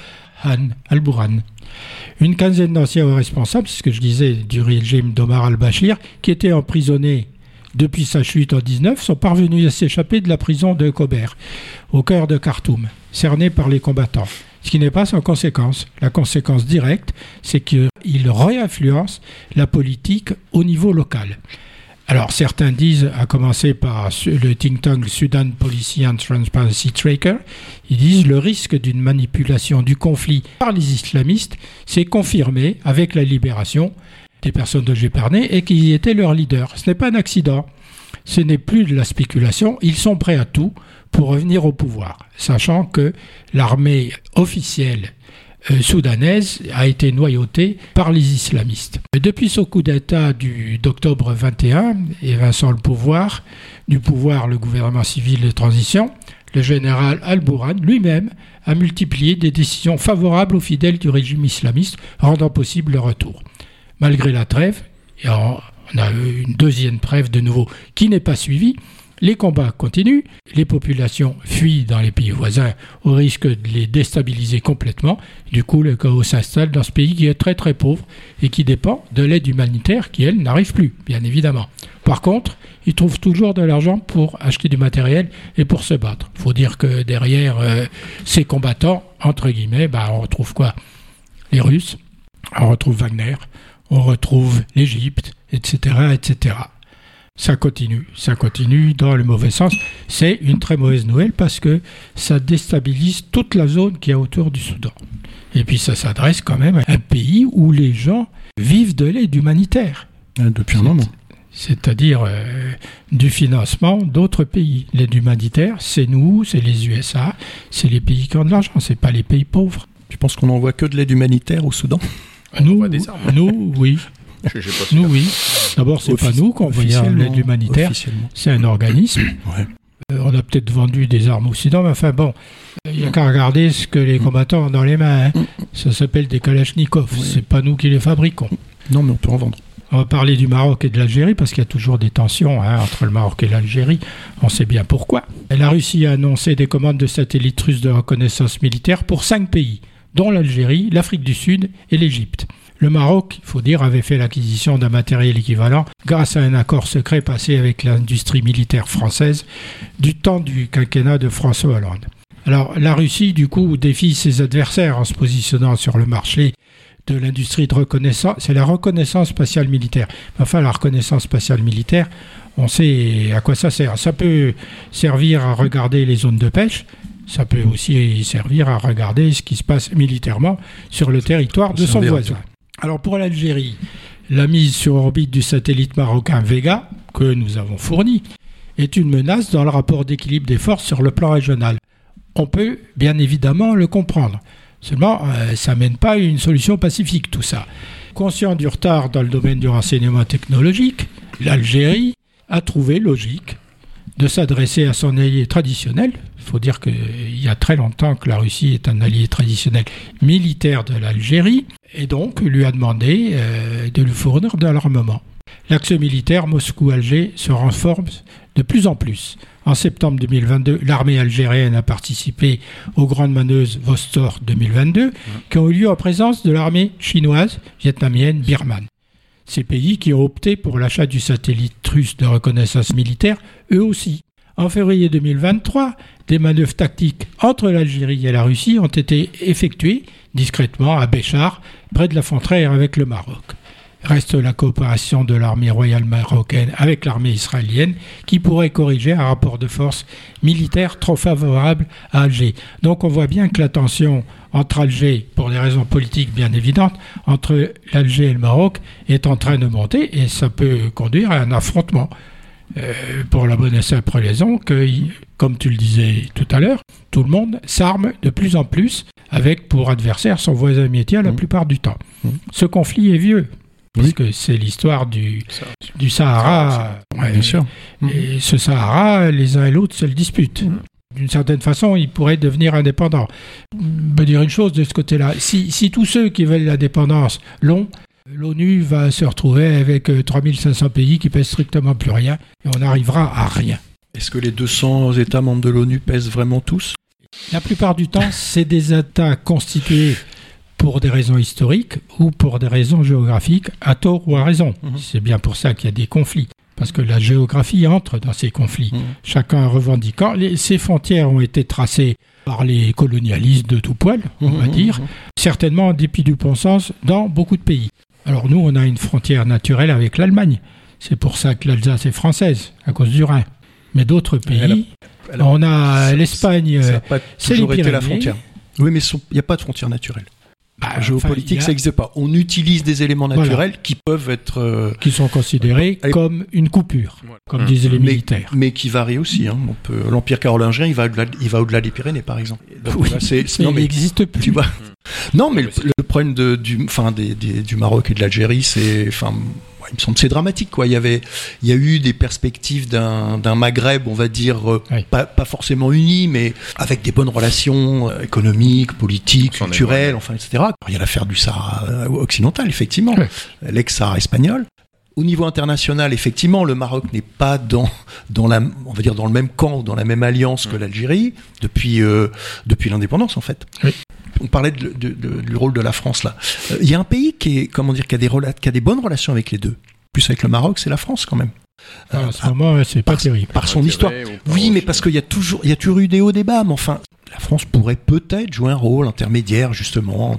Han al-Bourhan. Une quinzaine d'anciens responsables, c'est ce que je disais, du régime d'Omar al-Bashir, qui étaient emprisonnés depuis sa chute en 19, sont parvenus à s'échapper de la prison de Kober, au cœur de Khartoum, cernés par les combattants. Ce qui n'est pas sans conséquence. La conséquence directe, c'est qu'ils réinfluencent la politique au niveau local. Alors certains disent, à commencer par le think tank Sudan Policy and Transparency Tracker, ils disent le risque d'une manipulation du conflit par les islamistes s'est confirmé avec la libération des personnes de j'ai et qui étaient leurs leaders. Ce n'est pas un accident, ce n'est plus de la spéculation, ils sont prêts à tout pour revenir au pouvoir, sachant que l'armée officielle euh, soudanaise a été noyautée par les islamistes. Depuis ce coup d'État d'octobre 21 et Vincent le pouvoir, du pouvoir le gouvernement civil de transition, le général Al-Bourhan lui-même a multiplié des décisions favorables aux fidèles du régime islamiste, rendant possible le retour. Malgré la trêve, et on a eu une deuxième trêve de nouveau qui n'est pas suivie, les combats continuent, les populations fuient dans les pays voisins au risque de les déstabiliser complètement. Du coup, le chaos s'installe dans ce pays qui est très très pauvre et qui dépend de l'aide humanitaire qui, elle, n'arrive plus, bien évidemment. Par contre, ils trouvent toujours de l'argent pour acheter du matériel et pour se battre. Il faut dire que derrière euh, ces combattants, entre guillemets, bah, on retrouve quoi? Les Russes, on retrouve Wagner, on retrouve l'Égypte, etc., etc ça continue, ça continue dans le mauvais sens. C'est une très mauvaise nouvelle parce que ça déstabilise toute la zone qui est autour du Soudan. Et puis ça s'adresse quand même à un pays où les gens vivent de l'aide humanitaire.
Ah, depuis un moment.
C'est-à-dire euh, du financement d'autres pays. L'aide humanitaire, c'est nous, c'est les USA, c'est les pays qui ont de l'argent, c'est pas les pays pauvres.
Tu penses qu'on n'envoie que de l'aide humanitaire au Soudan?
Nous, nous, oui. Nous, oui. D'abord, c'est pas nous qu'on envoyons l'aide humanitaire. C'est un organisme. Euh, on a peut-être vendu des armes au Occident, mais enfin bon, il n'y a qu'à regarder ce que les combattants ont dans les mains. Hein. Ça s'appelle des Kalachnikovs. C'est pas nous qui les fabriquons.
Non, mais on peut en vendre.
On va parler du Maroc et de l'Algérie parce qu'il y a toujours des tensions hein, entre le Maroc et l'Algérie. On sait bien pourquoi. La Russie a annoncé des commandes de satellites russes de reconnaissance militaire pour cinq pays, dont l'Algérie, l'Afrique du Sud et l'Égypte. Le Maroc, il faut dire, avait fait l'acquisition d'un matériel équivalent grâce à un accord secret passé avec l'industrie militaire française du temps du quinquennat de François Hollande. Alors la Russie, du coup, défie ses adversaires en se positionnant sur le marché de l'industrie de reconnaissance. C'est la reconnaissance spatiale militaire. Enfin, la reconnaissance spatiale militaire, on sait à quoi ça sert. Ça peut servir à regarder les zones de pêche, ça peut aussi servir à regarder ce qui se passe militairement sur le territoire de son voisin. Alors pour l'Algérie, la mise sur orbite du satellite marocain Vega, que nous avons fourni, est une menace dans le rapport d'équilibre des forces sur le plan régional. On peut bien évidemment le comprendre. Seulement, euh, ça mène pas à une solution pacifique, tout ça. Conscient du retard dans le domaine du renseignement technologique, l'Algérie a trouvé logique de s'adresser à son allié traditionnel. Il faut dire qu'il y a très longtemps que la Russie est un allié traditionnel militaire de l'Algérie, et donc lui a demandé euh, de lui fournir de l'armement. L'axe militaire Moscou-Alger se renforce de plus en plus. En septembre 2022, l'armée algérienne a participé aux grandes manœuvres Vostor 2022, qui ont eu lieu en présence de l'armée chinoise, vietnamienne, birmane. Ces pays qui ont opté pour l'achat du satellite russe de reconnaissance militaire, eux aussi. En février 2023, des manœuvres tactiques entre l'Algérie et la Russie ont été effectuées discrètement à Béchar, près de la frontière avec le Maroc. Reste la coopération de l'armée royale marocaine avec l'armée israélienne qui pourrait corriger un rapport de force militaire trop favorable à Alger. Donc on voit bien que la tension entre Alger, pour des raisons politiques bien évidentes, entre l'Alger et le Maroc est en train de monter et ça peut conduire à un affrontement. Euh, pour la bonne et simple raison que, comme tu le disais tout à l'heure, tout le monde s'arme de plus en plus avec pour adversaire son voisin métier la mmh. plupart du temps. Mmh. Ce conflit est vieux, parce que c'est l'histoire du, du Sahara.
bien sûr.
Et ce Sahara, les uns et l'autre se le disputent. Mmh. D'une certaine façon, il pourrait devenir indépendant. Je veux dire une chose de ce côté-là. Si, si tous ceux qui veulent l'indépendance l'ont, l'ONU va se retrouver avec 3500 euh, pays qui pèsent strictement plus rien et on n'arrivera à rien.
Est-ce que les 200 États membres de l'ONU pèsent vraiment tous?
La plupart du temps, c'est des États constitués pour des raisons historiques ou pour des raisons géographiques, à tort ou à raison.
Mhm.
C'est bien pour ça qu'il y a des conflits. Parce que la géographie entre dans ces conflits.
Mhm.
Chacun revendiquant. Les- ces frontières ont été tracées par les colonialistes de tout poil, on va
Mhm.
dire, certainement en dépit du bon sens, dans beaucoup de pays. Alors nous, on a une frontière naturelle avec l'Allemagne. C'est pour ça que l'Alsace est française, à cause du Rhin. Mais d'autres
Elle a-
pays,
elle a-
on a l'Espagne. Euh, c'est
toujours
les
été la
Pyrénées.
frontière. Oui, mais il n'y a pas de frontière naturelle.
bah,
géopolitique,
enfin, a-
ça n'existe pas. On utilise des éléments
Voilà.
naturels qui peuvent être, euh,
qui sont considérés
Allez.
comme une coupure,
Voilà.
comme
Hum.
disaient les
mais,
militaires.
mais qui varient aussi. hein. L'Empire carolingien, il va au-delà des Pyrénées, par exemple. Donc,
Oui.
là, c'est- c'est-
Mais
non,
il n'existe plus.
tu vois. Non, mais le, le problème de, du, enfin, des, des- du Maroc et de l'Algérie, c'est, enfin, il me semble que c'est dramatique, quoi. Il y avait, il y a eu des perspectives d'un, d'un Maghreb, on va dire, euh,
Oui.
pas, pas forcément uni, mais avec des bonnes relations euh, économiques, politiques, culturelles, enfin, etc. Il y a l'affaire du Sahara euh, occidental, effectivement,
Oui.
l'ex-Sahara espagnol. Au niveau international, effectivement, le Maroc n'est pas dans, dans la, on va dire dans le même camp, dans la même alliance que
Mm.
l'Algérie depuis, euh, depuis l'indépendance, en fait. On parlait de- de- de- du rôle de la France là. Euh, Il y a un pays qui est, comment dire, qui a des rela- qui a des bonnes relations avec les deux. Plus avec le Maroc, c'est la France quand même.
Ah,
Euh,
en ce moment, c'est pas
par,
terrible.
par son histoire. Oui, mais parce qu'il y a toujours, il y a toujours eu des hauts, des bas. Mais enfin, la France pourrait peut-être jouer un rôle intermédiaire justement.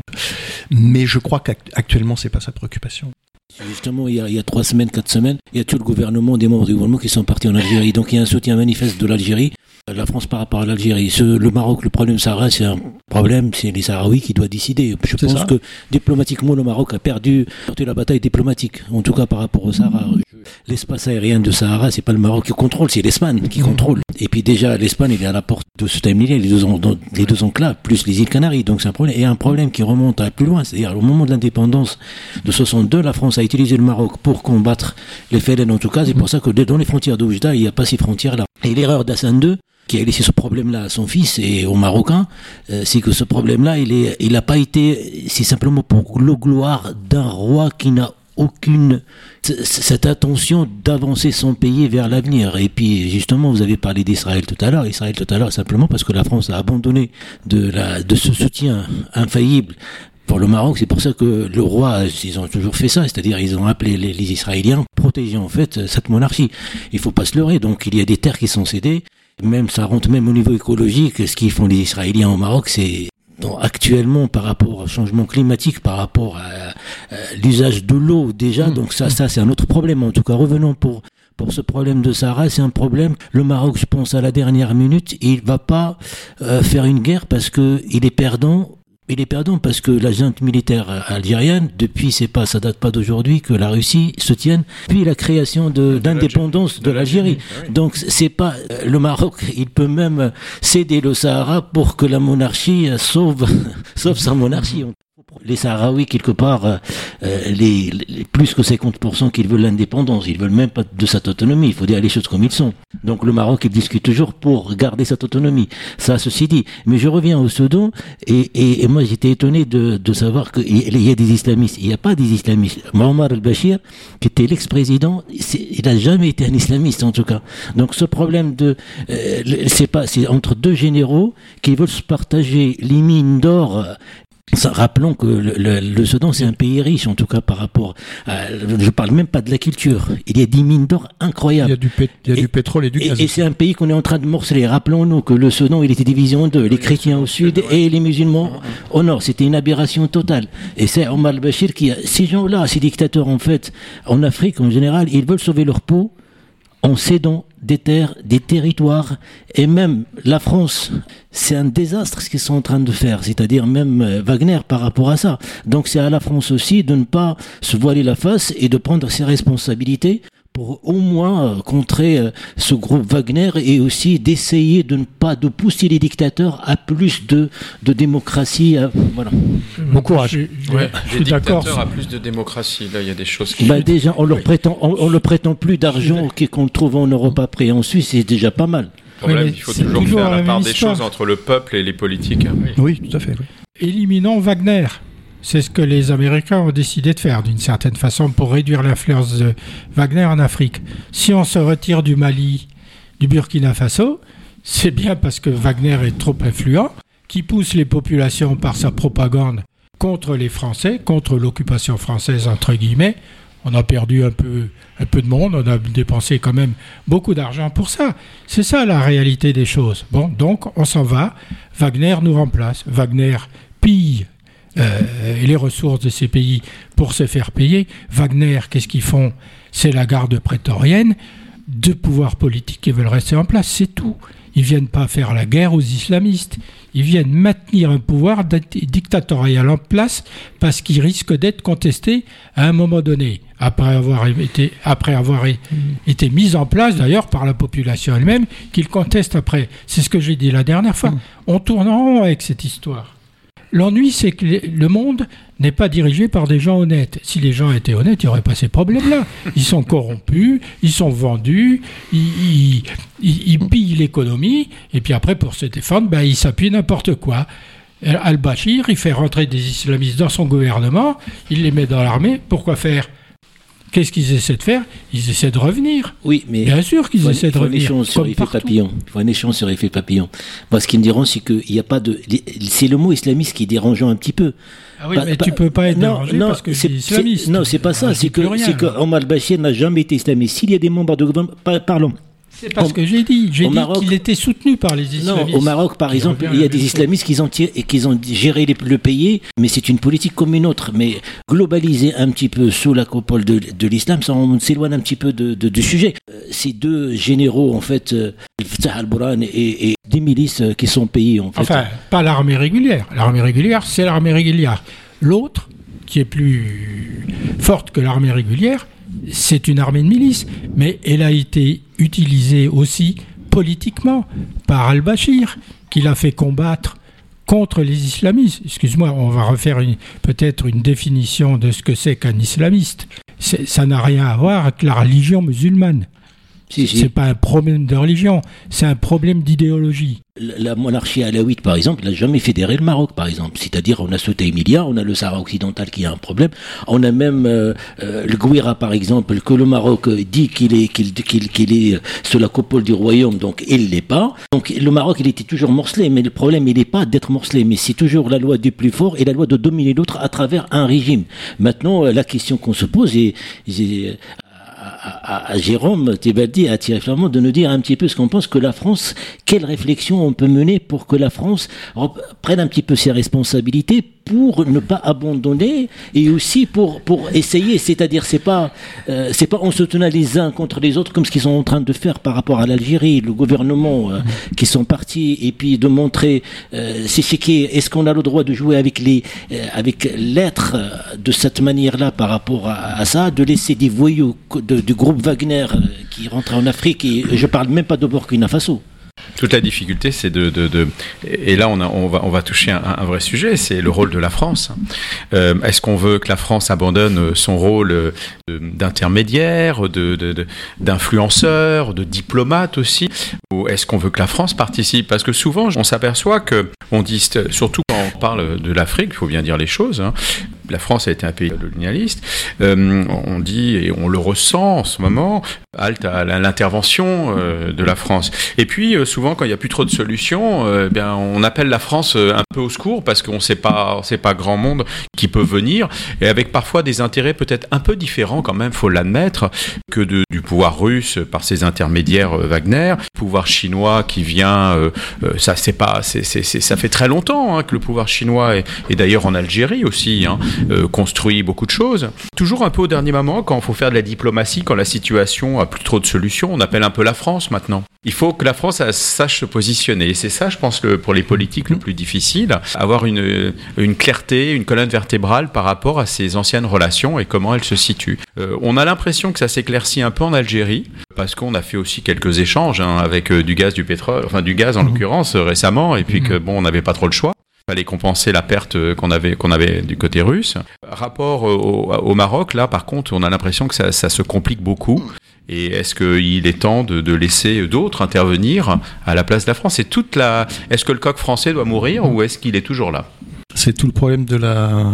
Mais je crois qu'actuellement, c'est pas sa préoccupation.
Justement, il y, a, il y a trois semaines, quatre semaines, il y a tout le gouvernement, des membres du gouvernement qui sont partis en Algérie. Donc il y a un soutien manifeste de l'Algérie, la France par rapport à l'Algérie. Le Maroc, le problème Sahara, c'est un problème, c'est les Sahraouis qui doivent décider. Je pense
ça.
que diplomatiquement, le Maroc a perdu porté la bataille diplomatique, en tout cas par rapport au Sahara. L'espace aérien de Sahara, c'est pas le Maroc qui contrôle, c'est l'Espagne qui contrôle. Et puis déjà, l'Espagne, il est à la porte de ce time-là, les deux, les deux enclaves, plus les îles Canaries. Donc c'est un problème. Et un problème qui remonte à plus loin. C'est-à-dire, au moment de l'indépendance de 62, la France a utilisé le Maroc pour combattre les FLN en tout cas. C'est pour ça que dans les frontières d'Oujda, il n'y a pas ces frontières-là. Et l'erreur d'Hassan II, qui a laissé ce problème-là à son fils et aux Marocains, euh, c'est que ce problème-là, il est, il n'a pas été, c'est simplement pour le gloire d'un roi qui n'a aucune cette attention d'avancer son pays vers l'avenir. Et puis justement, vous avez parlé d'Israël tout à l'heure. Israël tout à l'heure, simplement parce que la France a abandonné de ce soutien infaillible pour le Maroc, c'est pour ça que le roi, ils ont toujours fait ça, c'est-à-dire ils ont appelé les, les Israéliens protéger en fait cette monarchie. Il faut pas se leurrer. Donc il y a des terres qui sont cédées. Même ça rentre même au niveau écologique. Ce qu'ils font les Israéliens au Maroc, c'est donc, actuellement par rapport au changement climatique, par rapport à, à l'usage de l'eau déjà.
Mmh.
Donc ça, ça c'est un autre problème. En tout cas, revenons pour pour ce problème de Sahara, c'est un problème. Le Maroc, je pense à la dernière minute, il va pas euh, faire une guerre parce que il est perdant. Il est perdant parce que la junte militaire algérienne, depuis, c'est pas, ça date pas d'aujourd'hui que la Russie se tienne, puis la création de d'indépendance de l'Algérie. Donc c'est pas euh, le Maroc, il peut même céder le Sahara pour que la monarchie euh, sauve sauve sa monarchie. Les Sahraouis, quelque part, euh, euh, les, plus que 50% qu'ils veulent l'indépendance, ils veulent même pas de cette autonomie. Il faut dire les choses comme ils sont. Donc le Maroc, il discute toujours pour garder cette autonomie. Ça, ceci dit. Mais je reviens au Soudan et, et, moi j'étais étonné de, savoir qu'il y a des islamistes. Il n'y a pas des islamistes. Muammar al-Bashir, qui était l'ex-président, il n'a jamais été un islamiste en tout cas. Donc ce problème de, euh, c'est pas, c'est entre deux généraux qui veulent se partager les mines d'or. Ça, rappelons que le, le, le Soudan, c'est un pays riche, en tout cas par rapport à... Je parle même pas de la culture. Il y a des mines d'or
Il y
incroyables.
a du, pét- il y a
Et-
du pétrole et du
Et,
gaz.
et c'est un pays qu'on est en train de morceler. Rappelons-nous que le Soudan, il était divisé en deux. Les chrétiens au sud et les musulmans au nord. C'était une aberration totale. Et c'est Omar al-Bashir qui a... Ces gens-là, ces dictateurs, en fait, en Afrique, en général, ils veulent sauver leur peau en cédant des terres, des territoires, et même la France, c'est un désastre ce qu'ils sont en train de faire, c'est-à-dire même euh, Wagner par rapport à ça. Donc c'est à la France aussi de ne pas se voiler la face et de prendre ses responsabilités pour au moins euh, contrer euh, ce groupe Wagner et aussi d'essayer de ne pas de pousser les dictateurs à plus de, de démocratie. à- voilà.
Bon courage.
Je, je-
Ouais,
je
les
suis d'accord.
dictateurs à plus de démocratie. Là, il y a des choses qui.
Bah déjà, on leur prétend, on, on leur prétend plus d'argent qu'on trouve en Europe après en Suisse, c'est déjà pas mal.
Problème,
Oui,
il faut toujours
toujours
faire
la
la part des choses entre le peuple et les politiques.
Oui, tout à fait. oui.
Éliminons Wagner. C'est ce que les Américains ont décidé de faire d'une certaine façon pour réduire l'influence de Wagner en Afrique. Si on se retire du Mali, du Burkina Faso, c'est bien parce que Wagner est trop influent, qui pousse les populations par sa propagande contre les Français, contre l'occupation française, entre guillemets. On a perdu un peu, un peu de monde, on a dépensé quand même beaucoup d'argent pour ça. C'est ça la réalité des choses. Bon, donc on s'en va. Wagner nous remplace. Wagner pille euh, les ressources de ces pays pour se faire payer. Wagner, qu'est-ce qu'ils font? C'est la garde prétorienne de pouvoirs politiques qui veulent rester en place, c'est tout. Ils viennent pas faire la guerre aux islamistes. Ils viennent maintenir un pouvoir dictatorial en place parce qu'il risque d'être contesté à un moment donné, après avoir été, après avoir été mis en place d'ailleurs par la population elle-même, qu'ils contestent après. C'est ce que j'ai dit la dernière fois. Mm. On tourne en rond avec cette histoire. L'ennui, c'est que le monde n'est pas dirigé par des gens honnêtes. Si les gens étaient honnêtes, il n'y aurait pas ces problèmes-là. Ils sont corrompus, ils sont vendus, ils, pillent l'économie, et puis après, pour se défendre, ben, ils s'appuient n'importe quoi. Al-Bashir, il fait rentrer des islamistes dans son gouvernement, il les met dans l'armée. Pourquoi faire Qu'est-ce qu'ils essaient de faire? Ils essaient de revenir.
Oui, mais
bien sûr qu'ils essaient de revenir.
Il faut un échange sur effet papillon. Il faut un échange sur effet papillon. Moi, ce qui me dérange, c'est qu'il n'y a pas de. C'est le mot islamiste qui est dérangeant un petit peu.
Ah oui, mais tu peux pas être dérangé parce que c'est islamiste.
Non, c'est pas ça. C'est que, c'est que Omar Bashir n'a jamais été islamiste. S'il y a des membres de gouvernement, parlons.
C'est parce que j'ai dit. J'ai dit qu'il était soutenu par les islamistes.
Non, au Maroc, par exemple, il y a des islamistes qui ont, qui ont géré le pays, mais c'est une politique comme une autre. Mais globaliser un petit peu sous la coupole de, de l'islam, ça on s'éloigne un petit peu de, du sujet. Euh, ces deux généraux, en fait, euh, Fatah al-Burhan et, des milices qui sont payées, en fait.
Enfin, pas l'armée régulière. L'armée régulière, c'est l'armée régulière. L'autre, qui est plus forte que l'armée régulière, c'est une armée de milice, mais elle a été utilisée aussi politiquement par al-Bashir, qui l'a fait combattre contre les islamistes. Excuse-moi, on va refaire peut-être une définition de ce que c'est qu'un islamiste. Ça n'a rien à voir avec la religion musulmane. Ce n'est pas un problème de religion, c'est un problème d'idéologie.
La monarchie alawite, par exemple, n'a jamais fédéré le Maroc, par exemple. C'est-à-dire, on a sauté Emilia, on a le Sahara occidental qui a un problème. On a même euh, euh, le Gouira, par exemple, que le Maroc dit qu'il est, qu'il, qu'il, est sous la coupole du royaume, donc il l'est pas. Donc le Maroc, il était toujours morcelé, mais le problème, il n'est pas d'être morcelé, mais c'est toujours la loi du plus fort et la loi de dominer l'autre à travers un régime. Maintenant, la question qu'on se pose, et, à, Jérôme Thébaldi, à Thierry Flamand, de nous dire un petit peu ce qu'on pense que la France, quelle réflexion on peut mener pour que la France prenne un petit peu ses responsabilités pour ne pas abandonner et aussi pour essayer. C'est-à-dire c'est pas euh, pas en se tenant les uns contre les autres comme ce qu'ils sont en train de faire par rapport à l'Algérie le gouvernement euh, qui sont partis et puis de montrer euh, c'est est-ce qu'on a le droit de jouer avec les euh, avec l'être de cette manière-là par rapport à, ça de laisser des voyous du groupe Wagner qui rentrent en Afrique et je parle même pas de Burkina Faso
toute la difficulté, c'est de, de, Et là, on, va, on va toucher un, vrai sujet, c'est le rôle de la France. Euh, Est-ce qu'on veut que la France abandonne son rôle d'intermédiaire, d'influenceur, de, de, diplomate aussi? Ou est-ce qu'on veut que la France participe? Parce que souvent, on s'aperçoit que, on dit, surtout quand on parle de l'Afrique, il faut bien dire les choses, hein, la France a été un pays colonialiste, euh, on dit, et on le ressent en ce moment, halte à l'intervention euh, de la France. Et puis, euh, souvent, quand il n'y a plus trop de solutions, bien, on appelle la France un peu au secours parce qu'on sait pas, c'est pas grand monde qui peut venir, et avec parfois des intérêts peut-être un peu différents quand même, faut l'admettre, que du pouvoir russe par ses intermédiaires Wagner, pouvoir chinois qui vient, ça c'est pas, ça fait très longtemps hein, que le pouvoir chinois est, et d'ailleurs en Algérie aussi, hein, construit beaucoup de choses. Toujours un peu au dernier moment, quand il faut faire de la diplomatie, quand la situation a plus trop de solutions, on appelle un peu la France maintenant. Il faut que la France sache se positionner. Et c'est ça, je pense, pour les politiques le plus difficile, avoir une, une clarté, une colonne vertébrale par rapport à ces anciennes relations et comment elles se situent. Euh, on a l'impression que ça s'éclaircit un peu en Algérie, parce qu'on a fait aussi quelques échanges hein, avec euh, du gaz, du pétrole, enfin du gaz en mmh. l'occurrence euh, récemment, et puis mmh. que bon, on n'avait pas trop le choix fallait compenser la perte qu'on avait, qu'on avait du côté russe. Rapport au, Maroc, là, par contre, on a l'impression que ça, se complique beaucoup. Et est-ce qu'il est temps de, laisser d'autres intervenir à la place de la France? Toute la. Est-ce que le coq français doit mourir ou est-ce qu'il est toujours là?
C'est tout le problème de la,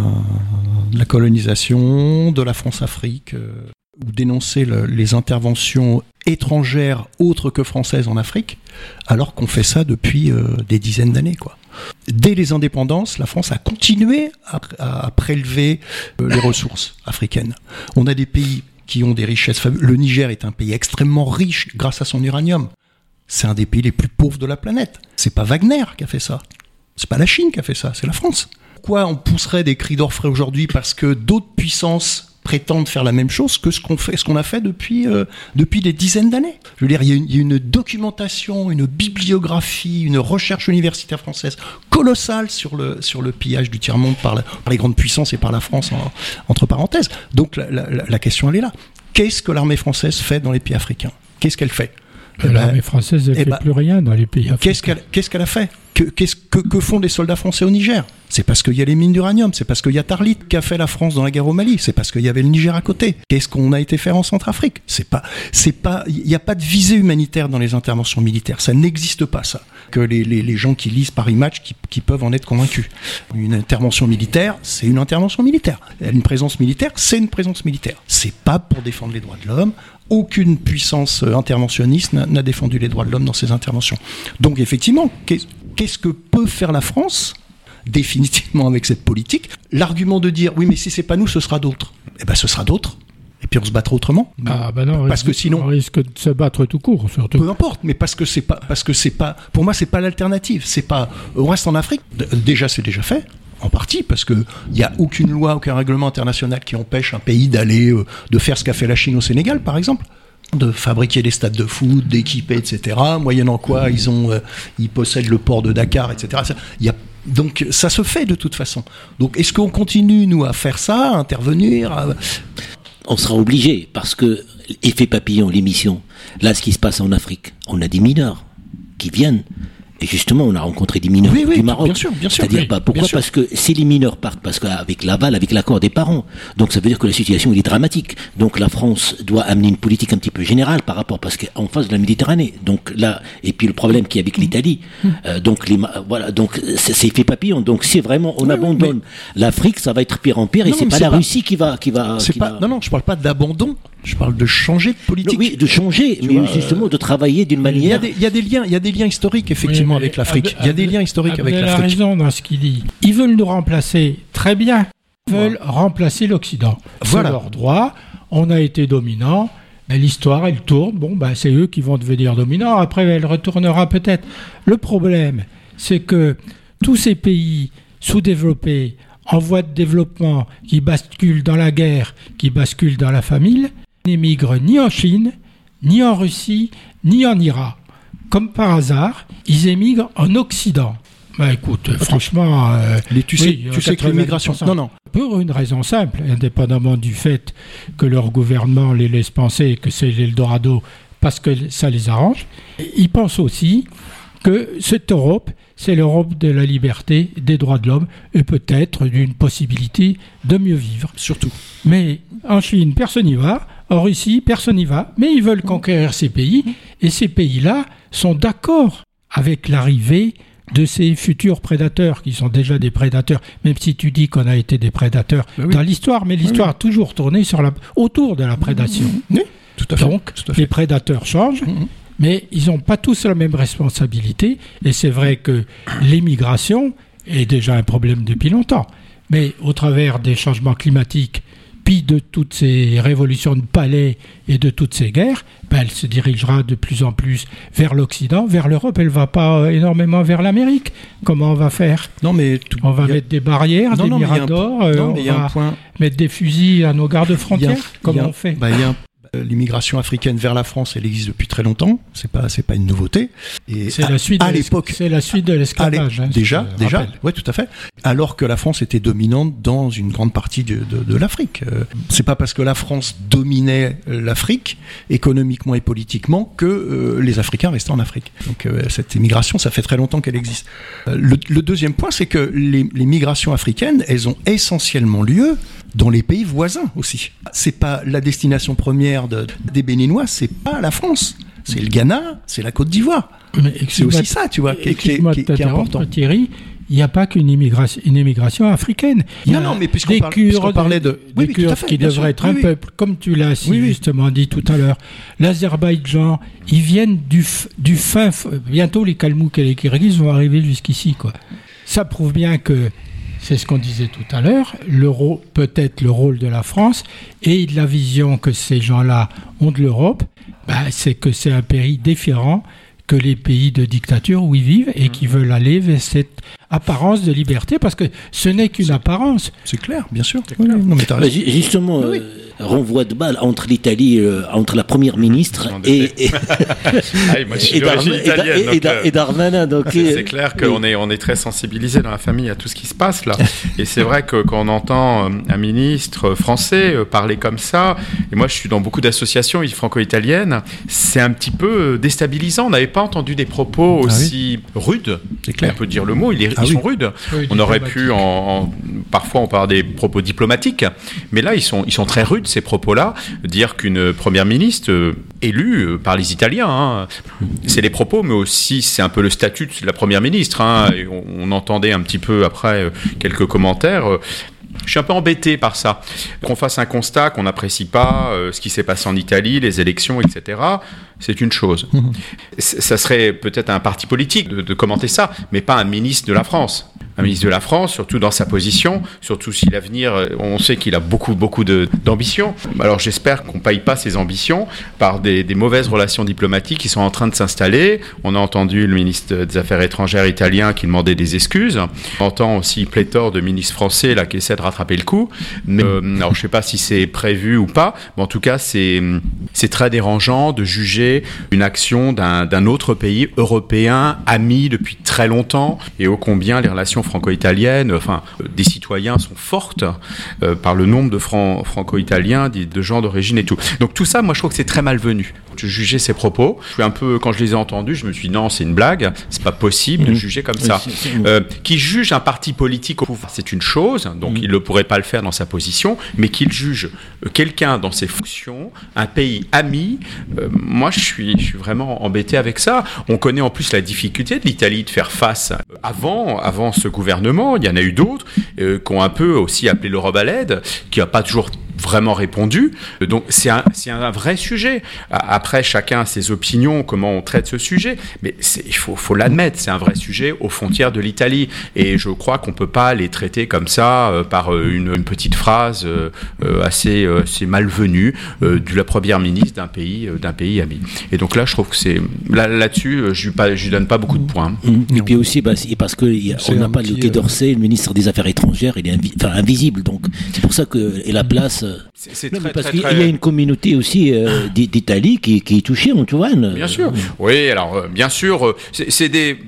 la colonisation, de la France-Afrique, euh, ou dénoncer les interventions étrangères autres que françaises en Afrique, alors qu'on fait ça depuis euh, des dizaines d'années, quoi. Dès les indépendances, la France a continué à, prélever euh, les ressources africaines. On a des pays qui ont des richesses fabuleuses. Le Niger est un pays extrêmement riche grâce à son uranium. C'est un des pays les plus pauvres de la planète. C'est pas Wagner qui a fait ça. C'est pas la Chine qui a fait ça, c'est la France. Pourquoi on pousserait des cris d'orfraie aujourd'hui? Parce que d'autres puissances prétendent faire la même chose que ce qu'on a fait depuis euh, depuis des dizaines d'années. Je veux il y, a une, documentation, une bibliographie, une recherche universitaire française colossale sur le pillage du tiers monde par, les grandes puissances et par la France en, entre parenthèses. Donc la, la, la question elle est là. Qu'est-ce que l'armée française fait dans les pays africains? Qu'est-ce qu'elle fait?
L'armée française ne fait ben, plus rien dans les pays africains.
Qu'est-ce qu'elle a fait que, qu'est-ce que, que, font les soldats français au Niger? C'est parce qu'il y a les mines d'uranium, c'est parce qu'il y a Tarlit qu'a fait la France dans la guerre au Mali, c'est parce qu'il y avait le Niger à côté. Qu'est-ce qu'on a été faire en Centrafrique? C'est pas, c'est pas, il n'y a pas de visée humanitaire dans les interventions militaires, ça n'existe pas ça. Que les, les, les, gens qui lisent Paris Match qui, qui, peuvent en être convaincus. Une intervention militaire, c'est une intervention militaire. Une présence militaire, c'est une présence militaire. C'est pas pour défendre les droits de l'homme, aucune puissance interventionniste n'a défendu les droits de l'homme dans ses interventions. Donc effectivement, qu'est-ce que peut faire la France définitivement avec cette politique? L'argument de dire oui mais si c'est pas nous ce sera d'autres. Eh ben ce sera d'autres. Et puis on se battra autrement.
Ah bah non,
parce que sinon
on risque de se battre tout court surtout.
Peu importe, mais parce que c'est pas parce que c'est pas pour moi c'est pas l'alternative, c'est pas on reste en Afrique. Déjà c'est déjà fait en partie parce que il y a aucune loi, aucun règlement international qui empêche un pays d'aller euh, de faire ce qu'a fait la Chine au Sénégal, par exemple, de fabriquer des stades de foot, d'équiper, etc. Moyennant quoi, euh, ils possèdent le port de Dakar, etc. Donc ça se fait de toute façon. Donc est-ce qu'on continue nous à faire ça, à intervenir.
On sera obligé parce que effet papillon, l'émission. Là, ce qui se passe en Afrique, on a des mineurs qui viennent et justement, on a rencontré des mineurs
oui, oui,
du Maroc.
Bien sûr, bien sûr.
C'est-à-dire,
oui,
bah, pourquoi Parce que si les mineurs partent, parce qu'avec l'aval, avec l'accord des parents, donc ça veut dire que la situation est dramatique. Donc la France doit amener une politique un petit peu générale par rapport, parce qu'en face de la Méditerranée. Donc là, et puis le problème qui est avec l'Italie. Euh, donc les, voilà, donc c'est fait papillon. Donc si vraiment on abandonne l'Afrique, ça va être pire en pire, et c'est pas la pas... Russie qui va, qui va. Qui
pas.
Va...
Non, non, je parle pas d'abandon. Je parle de changer de politique.
Oui, de changer,
Tu
mais
vois,
justement de travailler d'une
Il y, a
manière.
des, il y a des liens, il y a des liens historiques effectivement
Oui,
avec l'Afrique. Il y a des liens historiques avec
Abdel a
l'Afrique.
raison dans ce qu'il dit. Ils veulent nous remplacer, très bien. Ils veulent remplacer l'Occident.
Voilà.
C'est leur droit. On a été dominant. Mais l'histoire, elle tourne. Bon, ben, c'est eux qui vont devenir dominants. Après, elle retournera peut-être. Le problème, c'est que tous ces pays sous-développés, en voie de développement, qui basculent dans la guerre, qui basculent dans la famine, n'émigrent ni en Chine, ni en Russie, ni en Iran. Comme par hasard, ils émigrent en Occident. Bah écoute, franchement, euh,
Les- tu sais,
oui,
tu sais que l'immigration.
90%.
Non, non.
pour une raison simple, indépendamment du fait que leur gouvernement les laisse penser que c'est l'Eldorado parce que ça les arrange, ils pensent aussi que cette Europe, c'est l'Europe de la liberté, des droits de l'homme et peut-être d'une possibilité de mieux vivre.
Surtout.
Mais en Chine, personne n'y va. En Russie, personne n'y va. Mais ils veulent conquérir ces pays. Et ces pays-là sont d'accord avec l'arrivée de ces futurs prédateurs, qui sont déjà des prédateurs, même si tu dis qu'on a été des prédateurs
oui.
dans l'histoire, mais l'histoire a toujours tourné sur la, autour de la prédation.
Oui, tout à fait.
Donc,
tout à fait.
les prédateurs changent,
Mhm.
Mais ils n'ont pas tous la même responsabilité. Et c'est vrai que l'émigration est déjà un problème depuis longtemps. Mais au travers des changements climatiques, puis de toutes ces révolutions de palais et de toutes ces guerres, ben, elle se dirigera de plus en plus vers l'Occident, vers l'Europe. Elle ne va pas énormément vers l'Amérique. Comment on va faire?
Non, mais tout-
On va
a-
mettre des barrières,
Non,
des
non, mais un
miradors, euh,
non,
on
mais un
va
point.
mettre des fusils à nos gardes
a
frontières. Comment
a-
on fait?
bah, il y a un- L'immigration africaine vers la France, elle existe depuis très longtemps. C'est pas, c'est pas une nouveauté. Et
C'est
à,
la suite
à l'époque,
C'est la suite de l'esclavage. hein,
déjà,
je
déjà, ouais, tout à fait. Alors que la France était dominante dans une grande partie de, de- de l'Afrique. Euh, c'est pas parce que la France dominait euh, l'Afrique économiquement et politiquement que euh, les Africains restaient en Afrique. Donc euh, cette immigration, ça fait très longtemps qu'elle existe. Euh, le, le deuxième point, c'est que les, les migrations africaines, elles ont essentiellement lieu dans les pays voisins aussi. C'est pas la destination première de- des Béninois, c'est pas la France. C'est le Ghana, c'est la Côte d'Ivoire. C'est aussi ça, tu vois, qui, est- qui qui qui est important.
Thierry, il n'y a pas qu'une immigration, une immigration africaine. Il y
Non,
a
non, mais puisqu'on parle- puisqu'on parlait de-
des
Oui,
Kurdes
fait,
qui devraient être
Oui,
un
oui.
peuple, comme tu l'as si justement dit tout à l'heure. L'Azerbaïdjan, ils viennent du, du fin. Bientôt, les Kalmouks et les Kirghizes vont arriver jusqu'ici, quoi. ça prouve bien que c'est ce qu'on disait tout à l'heure, l'euro peut-être le rôle de la France et la vision que ces gens-là ont de l'Europe, bah, c'est que c'est un pays différent que les pays de dictature où ils vivent et qui veulent aller vers cette apparence de liberté parce que ce n'est qu'une apparence.
C'est clair, bien sûr.
Oui, non, mais bah, justement, euh, renvoi de balle entre l'Italie, euh, entre la première ministre et, et,
et, Darmanin. C'est clair qu'on est, on est très sensibilisé dans la famille à tout ce qui se passe là. et c'est vrai que quand on entend un ministre français parler comme ça, et moi je suis dans beaucoup d'associations franco-italiennes, c'est un petit peu déstabilisant. On n'avait pas entendu des propos ah aussi rudes. C'est clair. On peut dire le mot. Il est ah ils sont rudes. on aurait pu, en, parfois, on parle des propos diplomatiques, mais là, ils sont, ils sont très rudes, ces propos-là. Dire qu'une première ministre euh, élue euh, par les Italiens, hein, c'est les propos, mais aussi c'est un peu le statut de la première ministre. Hein, on, entendait un petit peu après euh, quelques commentaires. Je suis un peu embêté par ça. Qu'on fasse un constat, qu'on n'apprécie pas ce qui s'est passé en Italie, les élections, etc c'est une chose. Mhm. Ça serait peut-être un parti politique de, commenter ça, mais pas un ministre de la France. Un ministre de la France, surtout dans sa position, surtout si l'avenir, euh, on sait qu'il a beaucoup, beaucoup d'ambitions. Alors j'espère qu'on ne paye pas ses ambitions par des, mauvaises relations diplomatiques qui sont en train de s'installer. On a entendu le ministre des Affaires étrangères italien qui demandait des excuses. On entend aussi pléthore de ministres français là qui essaient de rattraper le coup. Mais, euh, alors je ne sais pas si c'est prévu ou pas, mais en tout cas c'est très dérangeant de juger une action d'un autre pays européen, ami depuis très longtemps, et ô combien les relations franco-italiennes, enfin, des citoyens sont fortes euh, par le nombre de franco-italiens, de gens d'origine et tout. Donc tout ça, moi, je trouve que c'est très malvenu. Je jugeais ces propos. Je suis un peu, quand je les ai entendus, je me suis dit non, c'est une blague, c'est pas possible de mmh. juger comme ça. Euh, qui juge un parti politique au pouvoir, c'est une chose, donc mmh. il ne pourrait pas le faire dans sa position, mais qu'il juge quelqu'un dans ses fonctions, un pays ami, euh, moi je suis, je suis vraiment embêté avec ça. On connaît en plus la difficulté de l'Italie de faire face. Avant, avant ce gouvernement, il y en a eu d'autres euh, qui ont un peu aussi appelé l'Europe à l'aide, qui n'a pas toujours vraiment répondu. Donc c'est un, un, vrai sujet. Après, chacun a ses opinions, comment on traite ce sujet, mais il faut, faut l'admettre, c'est un vrai sujet aux frontières de l'Italie. Et je crois qu'on ne peut pas les traiter comme ça euh, par euh, une, petite phrase euh, assez, assez, malvenue de la première ministre d'un pays, d'un pays ami. Et donc là, je trouve que c'est là-dessus, je ne lui donne pas beaucoup de points.
Et puis aussi, bah, parce qu'on n'a pas le Quai d'Orsay, le ministre des Affaires étrangères, il est invisible. Donc c'est pour ça que et la place
c'est très,
parce qu'il y a une communauté aussi euh, d'Italie qui, qui, est touchée, Antoine.
Bien sûr. Oui, alors euh, bien sûr, euh, c'est des.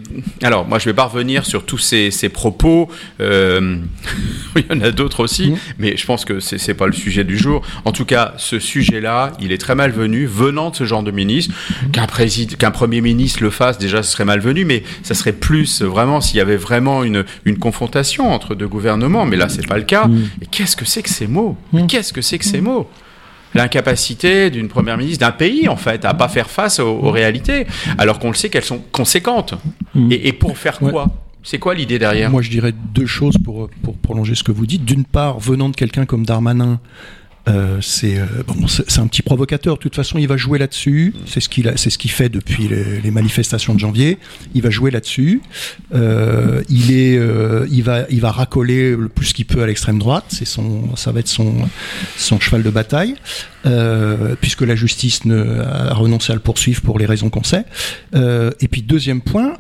Alors moi, je vais pas revenir sur tous ces, ces propos. il y en a d'autres aussi, mm. mais je pense que c'est pas le sujet du jour. En tout cas, ce sujet-là, il est très malvenu venant de ce genre de ministre. Qu'un qu'un premier ministre le fasse, déjà, ce serait malvenu, mais ça serait plus vraiment s'il y avait vraiment une, une confrontation entre deux gouvernements. Mais là, c'est pas le cas. Mm. Et qu'est-ce que c'est que ces mots? Mm. Qu'est-ce que c'est que ces mots? L'incapacité d'une première ministre d'un pays, en fait, à pas faire face aux, réalités, alors qu'on le sait qu'elles sont conséquentes. Mm. Et, pour faire quoi? C'est quoi l'idée derrière?
Moi, je dirais deux choses pour, pour prolonger ce que vous dites. D'une part, venant de quelqu'un comme Darmanin, euh, c'est euh, c'est un petit provocateur. De toute façon, il va jouer là-dessus. C'est ce qu'il c'est ce qu'il fait depuis les, manifestations de janvier. Il va jouer là-dessus. Euh, il est, il va, il va racoler le plus qu'il peut à l'extrême droite. C'est son, ça va être son, son cheval de bataille, puisque la justice ne, a renoncé à le poursuivre pour les raisons qu'on sait. et puis deuxième point,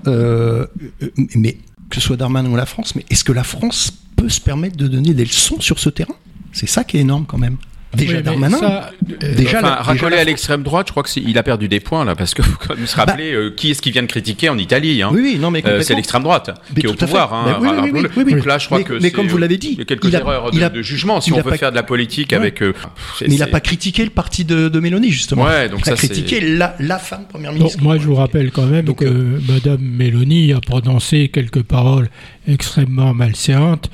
mais que ce soit Darmanin ou la France, mais est-ce que la France peut se permettre de donner des leçons sur ce terrain? C'est ça qui est énorme quand même. Déjà Darmanin.
Euh, déjà, à l'extrême droite, je crois qu'il a perdu des points là, parce que faut se bah- rappeler euh, qui est-ce qui vient de critiquer en Italie. Hein.
Oui, oui, non mais
euh, c'est l'extrême droite qui est au pouvoir. Hein,
oui, oui, oui,
Donc là, je crois que
mais comme vous l'avez dit,
il y a quelques erreurs de, jugement. Si on veut faire de la politique avec. mais
il n'a pas critiqué le parti de, de Mélanie justement. Ouais, donc il a critiqué la, la femme première ministre.
moi, je vous rappelle quand même que Madame Mélanie a prononcé quelques paroles extrêmement malséantes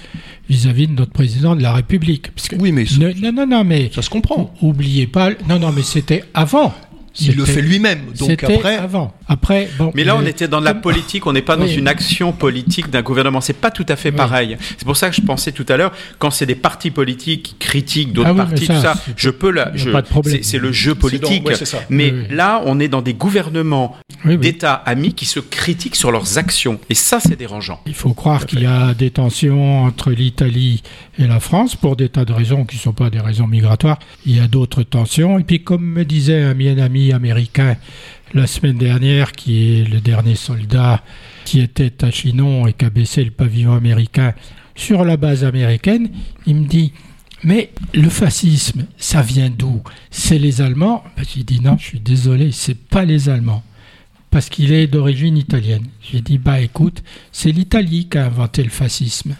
vis-à-vis de notre président de la République.
oui, mais
non, non, non, mais
ça se comprend.
Oubliez pas. Non, non, mais c'était avant.
Il le fait lui-même. Donc après,
avant. Après, bon.
Mais là, on
euh,
était dans la politique, on n'est pas dans
Oui.
une action politique d'un gouvernement. C'est pas tout à fait
Oui.
pareil. C'est pour ça que je pensais tout à l'heure, quand c'est des partis politiques qui critiquent d'autres
Ah oui,
partis,
ça,
tout ça,
c'est-
je peux
problème.
c'est- le jeu politique.
donc- ouais, c'est ça.
Mais
Oui, oui.
là, on est dans des gouvernements
Oui, oui.
d'États amis qui se critiquent sur leurs actions. Et ça, c'est dérangeant.
Il faut croire qu'il y a des tensions entre l'Italie et la France pour des tas de raisons qui ne sont pas des raisons migratoires. Il y a d'autres tensions. Et puis, comme me disait un ami américain la semaine dernière, qui est le dernier soldat qui était à Chinon et qui a baissé le pavillon américain sur la base américaine, il me dit mais le fascisme, ça vient d'où? C'est les Allemands? Ben, J'ai dit non, je suis désolé, c'est pas les Allemands parce qu'il est d'origine italienne. J'ai dit, bah écoute, c'est l'Italie qui a inventé le fascisme.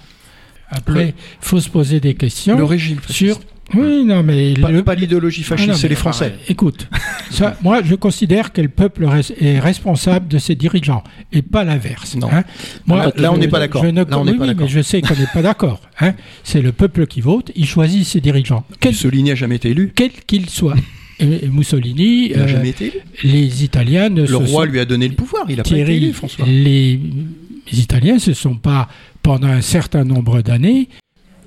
Après, il faut se poser des questions
le régime
sur... Oui, non, mais...
Pas,
le-
pas l'idéologie
Ah
fasciste, c'est les Français.
pareil. Écoute, ça, moi je considère que le peuple est responsable de ses dirigeants et pas l'inverse.
Non.
hein. Moi,
Là- là, on n'est pas d'accord.
je ne-
Là, on
oui,
pas
oui, mais je sais qu'on n'est pas d'accord. hein. C'est le peuple qui vote, il choisit ses dirigeants, quel
Mussolini n'a jamais été élu.
quel qu'il soit. Et, Mussolini,
Il n'a
euh,
jamais été élu.
les Italiens ne
Le roi
sont
lui a donné le pouvoir. Il a pas été
Thierry,
élu, François.
les, les Italiens se sont pas, pendant un certain nombre d'années,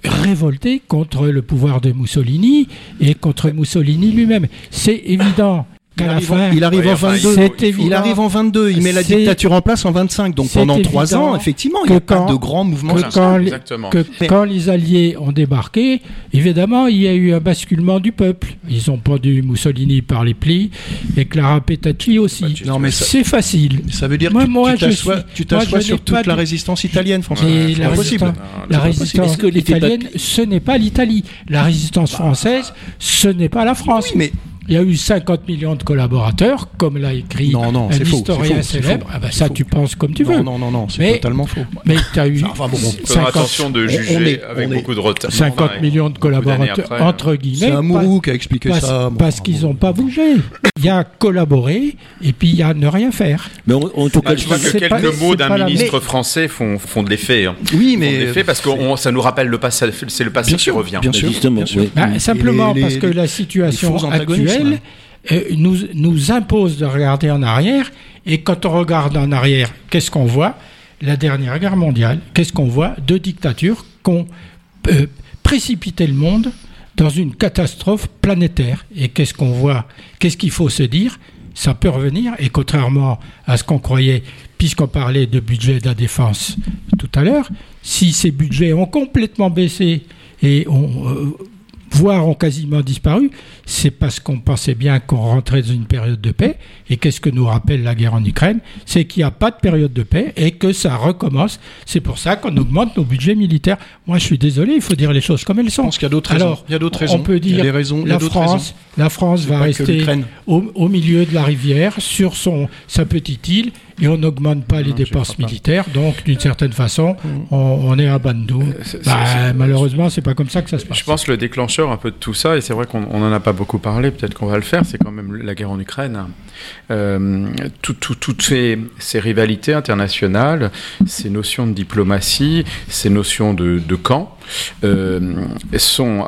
révoltés contre le pouvoir de Mussolini et contre Mussolini lui-même. C'est évident
Il arrive, en-
fin,
il arrive
Ouais,
en
enfin,
22.
il
arrive en 22. Il met la dictature en place en 25. Donc pendant trois ans, effectivement, il n'y a pas
quand-
de grands mouvements.
que
Voilà,
quand, les,
exactement.
que
Mais-
quand les Alliés ont débarqué, évidemment, il y a eu un basculement du peuple. Ils ont pendu Mussolini par les plis et Clara Petacci aussi.
Bah,
Non, mais
C'est facile.
ça veut dire
Moi,
que tu-
moi,
tu
je
t'assois sur
pas
toute la
de-
résistance italienne, François.
Mais
C'est
la
impossible.
la résistance italienne, ce n'est pas l'Italie. La résistance française, ce n'est pas la France.
Oui, mais
Il y a eu 50 millions de collaborateurs, comme l'a écrit
Non, non,
un
c'est faux,
historien célèbre.
faux,
Ah bah
c'est
ça,
faux.
tu penses comme tu veux.
non, non, non, c'est totalement faux.
Mais tu as eu
Enfin, bon, bon.
Il faudra
50,
attention de
on
juger
est-
avec
on est-
beaucoup de retard.
50
Enfin,
millions de collaborateurs,
après, hein.
entre guillemets.
C'est un
pas-
mourou qui a expliqué
parce,
ça. Bon,
parce qu'ils n'ont pas bougé. Il y a collaborer et puis il y a ne rien faire.
Mais en, en tout cas,
Ah, je vois que quelques
pas-
mots d'un ministre français font, font de l'effet. hein.
Oui,
Font de
mais
l'effet parce que on- ça nous rappelle le passé. C'est le passé qui revient.
bien sûr,
justement.
Bah, simplement parce que la situation
antagonismes.
Actuelle euh, nous, nous impose de regarder en arrière. Et quand on regarde en arrière, qu'est-ce qu'on voit? La dernière guerre mondiale. Qu'est-ce qu'on voit? Deux dictatures qui ont euh, précipité le monde dans une catastrophe planétaire. Et qu'est-ce qu'on voit? Qu'est-ce qu'il faut se dire? Ça peut revenir. Et contrairement à ce qu'on croyait, puisqu'on parlait de budget de la défense tout à l'heure, si ces budgets ont complètement baissé et ont, euh, voire ont quasiment disparu, c'est parce qu'on pensait bien qu'on rentrait dans une période de paix. Et qu'est-ce que nous rappelle la guerre en Ukraine? C'est qu'il n'y a pas de période de paix et que ça recommence. C'est pour ça qu'on augmente nos budgets militaires. Moi, je suis désolé, il faut dire les choses comme elles
je
sont.
pense qu'il y a d'autres raisons.
Alors,
il y a d'autres
on
raisons.
peut
y a
dire
raisons.
La France,
raisons.
la France va rester au, au milieu de la rivière, sur son, sa petite île, et on n'augmente pas les
Non,
dépenses
pas.
militaires. Donc, d'une certaine façon, on, on est à Bandou.
c'est-
Bah, malheureusement, c'est pas comme ça que ça se passe.
Je pense le déclencheur un peu de tout ça, et c'est vrai qu'on n'en a pas beaucoup parlé, peut-être qu'on va le faire, c'est quand même la guerre en Ukraine. Euh, tout- tout- toutes ces, ces rivalités internationales, ces notions de diplomatie, ces notions de, de camp, euh, sont...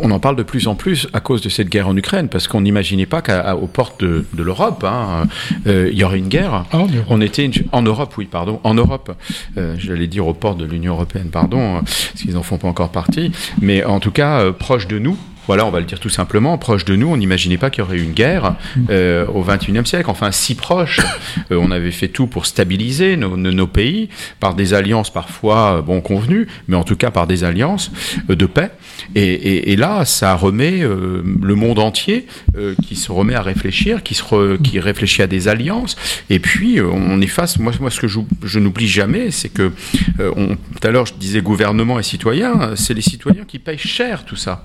On en parle de plus en plus à cause de cette guerre en Ukraine, parce qu'on n'imaginait pas qu'aux portes de, de l'Europe, hein, euh, il y aurait une guerre.
Ah, en Europe.
On était une- en Europe, oui, pardon, en Europe. Euh, J'allais dire aux portes de l'Union européenne, pardon, euh, parce qu'ils n'en font pas encore partie. Mais en tout cas, euh, proche de nous. Voilà, on va le dire tout simplement, proche de nous, on n'imaginait pas qu'il y aurait eu une guerre euh, au XXIe siècle. Enfin, si proche, Euh, on avait fait tout pour stabiliser nos, nos- pays par des alliances parfois euh, bon convenues, mais en tout cas par des alliances euh, de paix. Et, et- et là, ça remet euh, le monde entier euh, qui se remet à réfléchir, qui, se re- qui réfléchit à des alliances. Et puis, euh, on est face. Moi, moi ce que je, je n'oublie jamais, c'est que euh, on- tout à l'heure, je disais gouvernement et citoyens, c'est les citoyens qui payent cher tout ça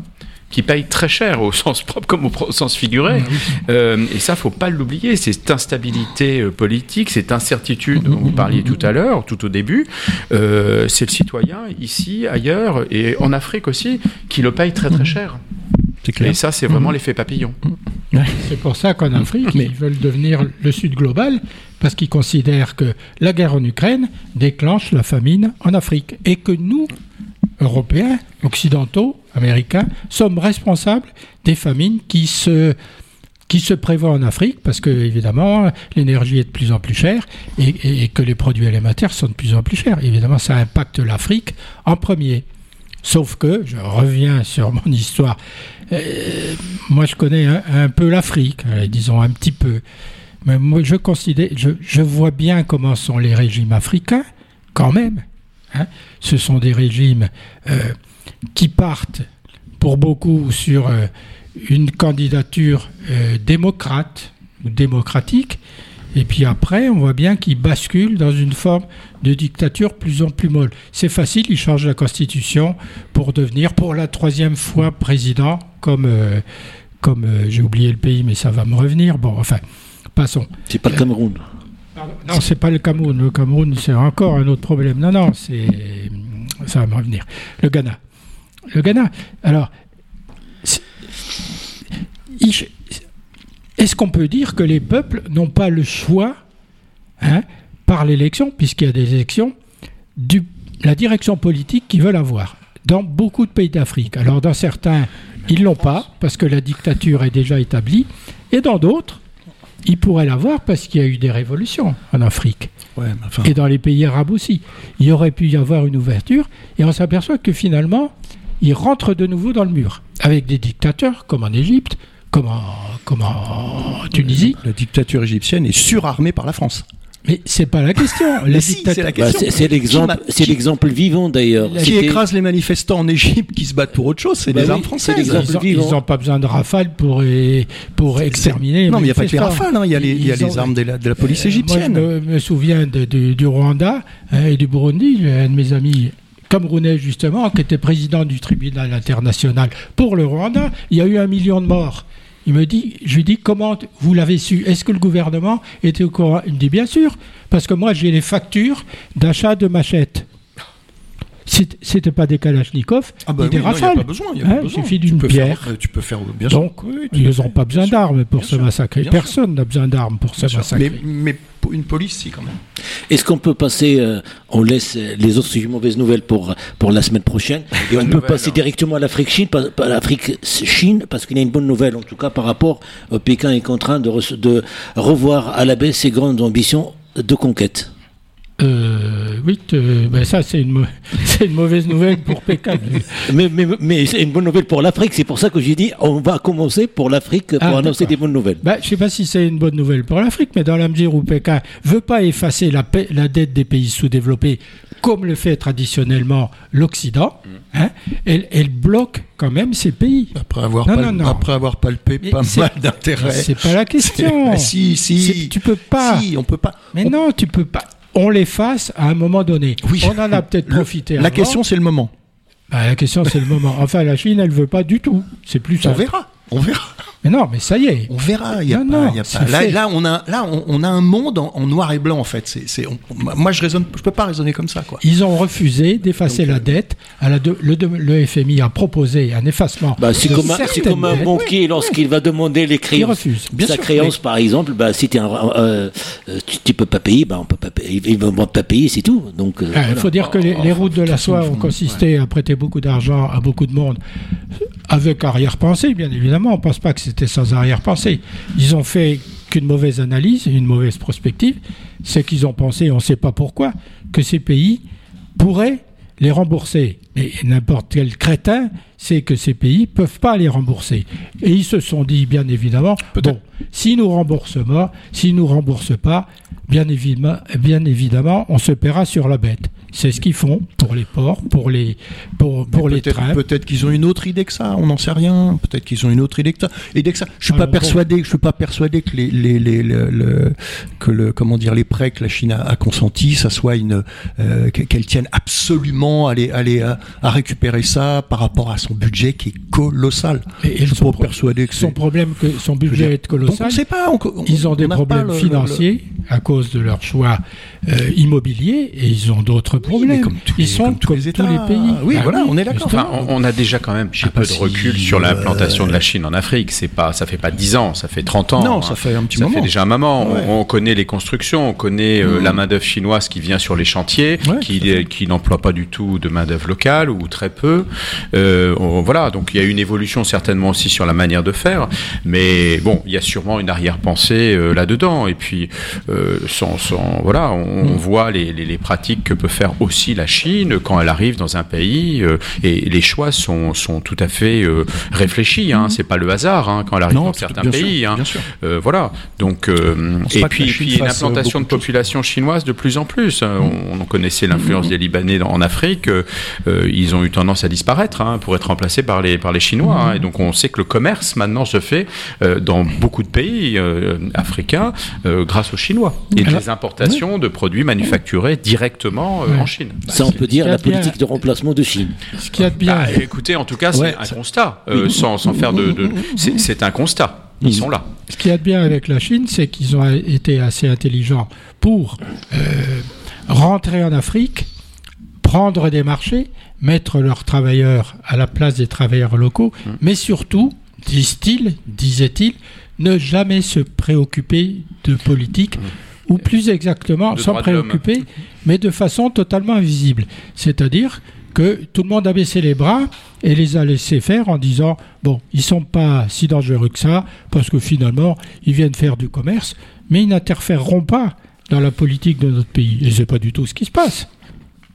qui payent très cher au sens propre comme au, sens figuré. Euh, et ça, faut pas l'oublier. C'est cette instabilité euh, politique, cette incertitude dont vous parliez tout à l'heure, tout au début. Euh, c'est le citoyen ici, ailleurs et en Afrique aussi qui le paye très très cher.
C'est clair.
Et ça, c'est vraiment l'effet papillon.
C'est pour ça qu'en Afrique, ils veulent devenir le Sud global, parce qu'ils considèrent que la guerre en Ukraine déclenche la famine en Afrique, et que nous, Européens, Occidentaux, Américains, sommes responsables des famines qui se qui se prévoit en Afrique, parce que évidemment l'énergie est de plus en plus chère et, et, que les produits alimentaires sont de plus en plus chers. Évidemment, ça impacte l'Afrique en premier. Sauf que, je reviens sur mon histoire, euh, moi je connais un, peu l'Afrique, euh, disons un petit peu, mais moi je considère, je, je, vois bien comment sont les régimes africains, quand même. Hein. Ce sont des régimes euh, qui partent pour beaucoup sur euh, une candidature euh, démocrate ou démocratique, et puis après, on voit bien qu'ils basculent dans une forme de dictature plus en plus molle. C'est facile, ils changent la constitution pour devenir pour la troisième fois président, comme, euh, comme j'ai oublié le pays, mais ça va me revenir. Bon, enfin, passons.
C'est pas le Cameroun.
Non, c'est pas le Cameroun. Le Cameroun, c'est encore un autre problème. Non, non, c'est ça va me revenir. Le Ghana. Le Ghana. Alors, est-ce qu'on peut dire que les peuples n'ont pas le choix, hein, par l'élection, puisqu'il y a des élections, de la direction politique qu'ils veulent avoir? Dans beaucoup de pays d'Afrique. Alors dans certains, ils l'ont pas parce que la dictature est déjà établie, et dans d'autres, ils pourraient l'avoir parce qu'il y a eu des révolutions en Afrique. Et dans les pays arabes aussi. Il y aurait pu y avoir une ouverture, et on s'aperçoit que finalement, ils rentrent de nouveau dans le mur, avec des dictateurs comme en Égypte, comme en, Tunisie.
La dictature égyptienne est surarmée par la France.
Mais c'est pas la question.
c'est l'exemple, c'est l'exemple vivant d'ailleurs.
Qui écrase les manifestants en Égypte qui se battent pour autre chose, c'est bah des armes françaises.
Ils n'ont pas besoin de rafales pour pour exterminer.
Non, mais il n'y a pas que les rafales. Hein. Il y a les, y a les armes de la, de la police euh, égyptienne.
Moi, je me, souviens de, du Rwanda hein, et du Burundi. Un de mes amis camerounais justement, qui était président du tribunal international pour le Rwanda, il y a eu un million de morts. Il me dit, je lui dis, comment vous l'avez su? Est-ce que le gouvernement était au courant? Il me dit, bien sûr, parce que moi j'ai les factures d'achat de machettes. C'était pas des Kalachnikov, ah bah des Rafales. Il besoin, hein, suffit d'une pierre.
tu peux faire bien
Donc, ils n'ont pas besoin d'armes pour se massacrer. Personne n'a besoin d'armes pour se massacrer.
Mais, une police, si, quand même.
Est-ce qu'on peut passer, euh, on laisse les autres mauvaises nouvelles pour, pour la semaine prochaine, et on peut passer hein. directement à l'Afrique-Chine, à l'Afrique-Chine, parce qu'il y a une bonne nouvelle, en tout cas, par rapport, au Pékin est en train de, de revoir à la baisse ses grandes ambitions de conquête.
Euh, oui, ben ça c'est une, une, mauvaise nouvelle pour Pékin.
mais, mais, mais c'est une bonne nouvelle pour l'Afrique, c'est pour ça que j'ai dit on va commencer pour l'Afrique pour ah, annoncer des bonnes nouvelles.
Ben, je ne sais pas si c'est une bonne nouvelle pour l'Afrique, mais dans la mesure où Pékin veut pas effacer la, la dette des pays sous-développés comme le fait traditionnellement l'Occident, mm. hein, elle, elle, bloque quand même ces pays.
Après avoir, Après avoir palpé pas mal d'intérêts.
C'est pas la question.
si, si.
Tu peux pas.
Si, on peut pas.
Mais non, tu peux pas on les fasse à un moment donné. Oui. On en a peut-être profité.
La question, c'est le moment.
Bah, la question, c'est le moment. Enfin, la Chine, elle veut pas du tout. C'est plus
On verra. On verra.
Mais non, mais ça y est.
On verra. Y a pas, y a pas. Là, là, on a, là, on, a un monde en, noir et blanc en fait. C'est, moi, je raisonne, je peux pas raisonner comme ça, quoi.
Ils ont refusé d'effacer la euh, dette. À la le, le, FMI a proposé un effacement.
Bah, c'est comme, comme, un banquier lorsqu'il va demander les créances. Il refuse. Bien Sa créance, par exemple, bah, si un, euh, tu, peux pas payer, bah, on peut pas payer. Ils vont pas payer, c'est tout. Donc,
euh, il faut dire que les, les routes de la soie ont consisté à prêter beaucoup d'argent à beaucoup de monde avec arrière-pensée, bien évidemment. On ne pense pas que c'était sans arrière-pensée. Ils ont fait qu'une mauvaise analyse, une mauvaise prospective. C'est qu'ils ont pensé, on ne sait pas pourquoi, que ces pays pourraient les rembourser. Et n'importe quel crétin sait que ces pays ne peuvent pas les rembourser. Et ils se sont dit, bien évidemment, bon, si nous remboursons, s'ils ne nous remboursent pas, bien évidemment, bien évidemment, on se paiera sur la bête. C'est ce qu'ils font pour les ports, pour les, pour, pour les trains.
Peut-être qu'ils ont une autre idée que ça, on n'en sait rien. Peut-être qu'ils ont une autre idée que ça. Idée que ça. Je suis pas persuadé, je suis pas persuadé que les, les, les, le, que le, comment dire, les prêts que la Chine a, a consentis, ça soit une, euh, qu'elle tienne absolument à, les, à, à, récupérer ça par rapport à son budget qui est colossal.
Et, je suis pas persuadé que son problème que son budget est colossal. Donc on sait pas. ils ont des problèmes financiers. À cause de leur choix euh, immobilier et ils ont d'autres problèmes.
comme tous
ils
les-
sont
comme tous
comme
les
tous
États.
les pays.
Oui,
Ah
voilà, on est d'accord.
Enfin, on, on a déjà quand même
sais
un peu
pas
de
si,
recul sur
euh,
l'implantation de la Chine en Afrique. C'est pas, ça fait pas 10 ans, ça fait 30 ans.
Non,
hein.
ça fait un petit
Ça
moment.
fait déjà un moment. On-
Ouais.
On, connaît les constructions, on connaît euh,
Mhm.
la main d'œuvre chinoise qui vient sur les chantiers,
Ouais,
qui, n'emploie pas du tout de main d'œuvre locale ou très peu. Euh, on- voilà, donc il y a une évolution certainement aussi sur la manière de faire, mais bon, il y a sûrement une arrière-pensée euh, là-dedans. Et puis, euh, voilà, on, on voit les, les- les pratiques que peut faire aussi la Chine quand elle arrive dans un pays, euh, et les choix sont, sont tout à fait euh, réfléchis. Hein, C'est pas le hasard hein, quand elle arrive
Non,
dans certains
bien sûr,
pays. hein.
bien sûr.
Voilà. Donc, et puis, puis une implantation de population chinoise de plus en plus. Euh,
Mm.
On, on connaissait l'influence des Libanais en Afrique. ils ont eu tendance à disparaître hein, pour être remplacés par les par les Chinois.
Mm.
hein. et donc, on sait que le commerce maintenant se fait dans beaucoup de pays africains grâce aux Chinois et
Alors-
des importations de produits manufacturés directement euh, en Chine.
Ça, on peut dire la politique de remplacement de Chine.
Ce qu'il y a de bien,
Bah, écoutez, en tout cas, c'est
Ouais,
un
ça-
constat, euh, sans, sans faire de. de- c'est un constat. Ils sont là.
Ce qu'il y a de bien avec la Chine, c'est qu'ils ont été assez intelligents pour euh, rentrer en Afrique, prendre des marchés, mettre leurs travailleurs à la place des travailleurs locaux,
Mmh.
mais surtout, disent-ils, disaient-ils, ne jamais se préoccuper de politique, ou plus exactement,
Mmh.
S'en préoccuper, mais de façon totalement invisible. C'est-à-dire que tout le monde a baissé les bras et les a laissés faire en disant bon, ils sont pas si dangereux que ça parce que finalement ils viennent faire du commerce, mais ils n'interféreront pas dans la politique de notre pays. Et c'est pas du tout ce qui se passe.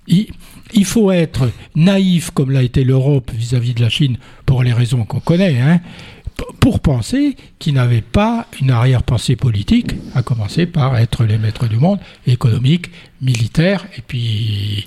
Il, il faut être naïf comme l'a été l'Europe vis-à-vis de la Chine pour les raisons qu'on connaît, hein, pour penser qu'ils n'avaient pas une arrière-pensée politique, à commencer par être les maîtres du monde, économique, militaire, et puis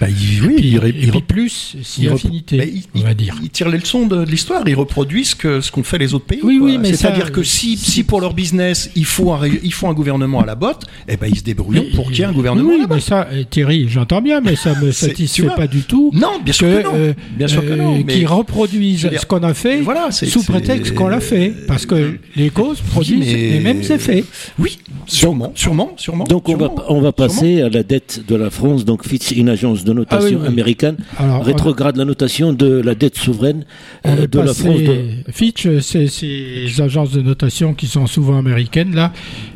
Bah, il- oui,
puis-
il, il
puis
rep-
plus, si
il il-
on va dire.
Ils tirent les leçons de, de l'histoire, ils reproduisent ce que ce qu'ont fait les autres pays.
Oui,
quoi.
oui, mais
c'est-à-dire
ça-
que si,
si-
pour leur business il faut un, il faut un gouvernement à la botte, eh ben ils se débrouillent pour qu'il y ait un gouvernement
Oui,
à la
mais ça, euh, Thierry, j'entends bien, mais ça me
C'est- tu
satisfait pas du tout.
Non, bien sûr que, non.
euh,
bien sûr que
euh,
non. Mais
Qui reproduisent ce qu'on a fait
voilà,
sous prétexte qu'on l'a fait, parce que les causes produisent
mais-
les mêmes effets.
oui, sûrement, sûrement, sûrement.
Donc on va,
sûrement.
on va passer à la dette de la France. Donc Fitch, une agence de notation
Ah oui, oui.
américaine,
Alors, on-
rétrograde la notation de la dette souveraine euh, de la France. de-
Fitch, c'est ces agences de notation qui sont souvent américaines, là,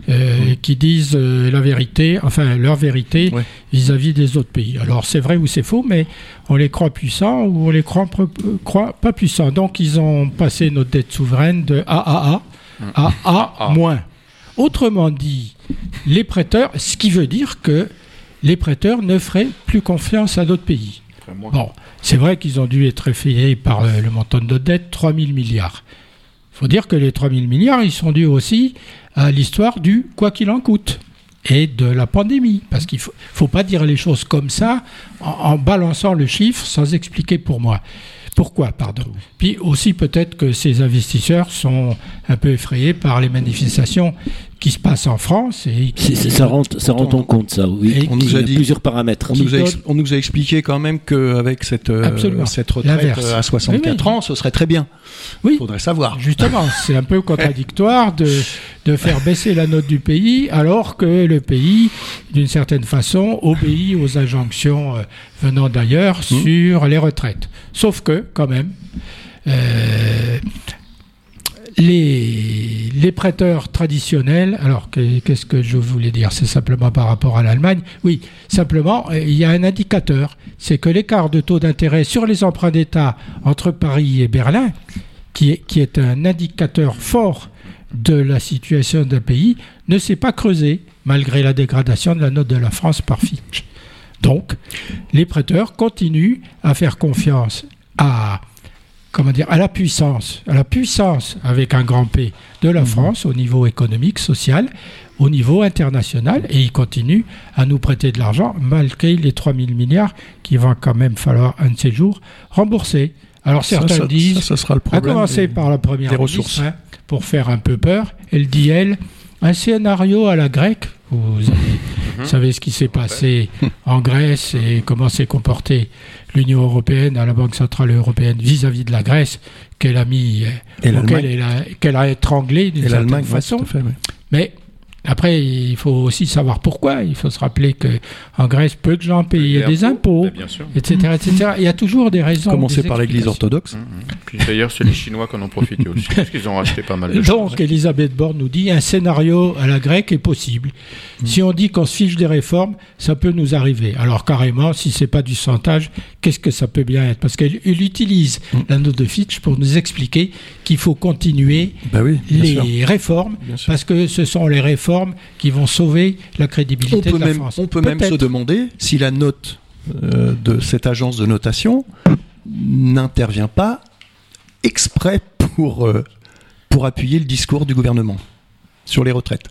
euh, qui disent euh, la vérité, enfin leur vérité
Ouais.
vis-à-vis des autres pays. Alors c'est vrai ou c'est faux, mais on les croit puissants ou on les croit, pas puissants. Donc ils ont passé notre dette souveraine de AAA à A
AA.
moins. Autrement dit, les prêteurs, ce qui veut dire que les prêteurs ne feraient plus confiance à d'autres pays. Bon, c'est vrai qu'ils ont dû être effrayés par le montant de notre dette, 3 000 milliards. Il faut dire que les 3 000 milliards, ils sont dus aussi à l'histoire du quoi qu'il en coûte et de la pandémie. Parce qu'il ne faut, faut pas dire les choses comme ça en, en balançant le chiffre sans expliquer pour moi. Pourquoi, pardon? Puis aussi peut-être que ces investisseurs sont un peu effrayés par les manifestations qui se passent en France et qui,
ça rentre, ça rentre en compte, ça, oui.
On nous
Il y
a dit-
plusieurs paramètres.
On nous, a ex-
donne-
on nous a expliqué quand même qu'avec cette, euh,
Absolument.
cette retraite euh, à 64
Oui, oui.
ans, ce serait très bien.
Oui.
faudrait savoir.
Justement, c'est un peu contradictoire de, de faire baisser la note du pays alors que le pays, d'une certaine façon, obéit aux injonctions euh, venant d'ailleurs sur les retraites. Sauf que, quand même, euh, les, prêteurs traditionnels, alors que- qu'est-ce que je voulais dire? C'est simplement par rapport à l'Allemagne? Oui, simplement, il y a un indicateur, c'est que l'écart de taux d'intérêt sur les emprunts d'État entre Paris et Berlin, qui est, qui est un indicateur fort de la situation d'un pays, ne s'est pas creusé malgré la dégradation de la note de la France par Fitch. Donc, les prêteurs continuent à faire confiance à comment dire, à la puissance, à la puissance avec un grand P de la France au niveau économique, social, au niveau international, et ils continuent à nous prêter de l'argent malgré les 3 000 milliards qu'il va quand même falloir un de ces jours rembourser. Alors certains
ça, ça-
disent,
ça, ça sera le
à
problème.
commencer
des-
par la première
des
ministre,
ressources.
hein, pour faire un peu peur. Elle dit, elle, un scénario à la grecque. Vous avez-
Mhm.
savez ce qui s'est passé en Grèce et comment s'est comportée l'Union européenne, à la Banque centrale européenne, vis-à-vis de la Grèce, qu'elle a mis, euh, a, qu'elle a étranglé d'une certaine façon.
fait.
Mais Après, il faut aussi savoir pourquoi. Il faut se rappeler que en Grèce, peu de gens payaient des impôts,
Bah, bien sûr.
etc., etc. Il y a toujours des raisons.
Commencer
des
par l'Église orthodoxe.
Mhm. Puis d'ailleurs, c'est les Chinois qui en ont profité aussi, parce qu'ils ont racheté pas mal de choses.
Donc, Elisabeth Borne nous dit un scénario à la grecque est possible.
Mm.
Si on dit qu'on se fiche des réformes, ça peut nous arriver. Alors, carrément, si c'est pas du chantage, qu'est-ce que ça peut bien être? Parce qu'elle elle utilise la note de Fitch pour nous expliquer qu'il faut continuer
oui, sûr.
les réformes, parce que ce sont les réformes qui vont sauver la
On
crédibilité
peut
de la
même,
France.
on peut même se demander si la note euh, de cette agence de notation n'intervient pas exprès pour, euh, pour appuyer le discours du gouvernement sur les retraites.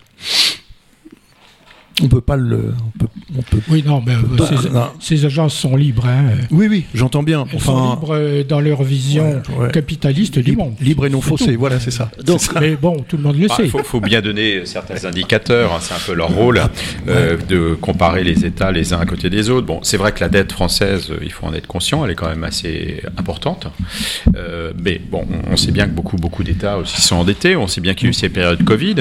On peut pas le. On peut, on peut-
Oui, non, mais euh, ces,
non.
ces agences sont libres. Hein.
Oui, oui, j'entends bien.
Elles sont
Enfin,
libres euh, dans leur vision
Ouais, ouais.
capitaliste du
libre,
monde.
libre et non
C'est
faussé,
tout.
voilà, c'est ça.
Donc,
Mais bon, tout le monde le
Ah,
sait.
Il faut, faut bien donner certains indicateurs, hein, c'est un peu leur rôle, euh, de comparer les États les uns à côté des autres. Bon, c'est vrai que la dette française, il faut en être conscient, elle est quand même assez importante. Euh, mais bon, on- on sait bien que beaucoup, beaucoup d'États aussi sont endettés. On sait bien qu'il y a eu ces périodes Covid.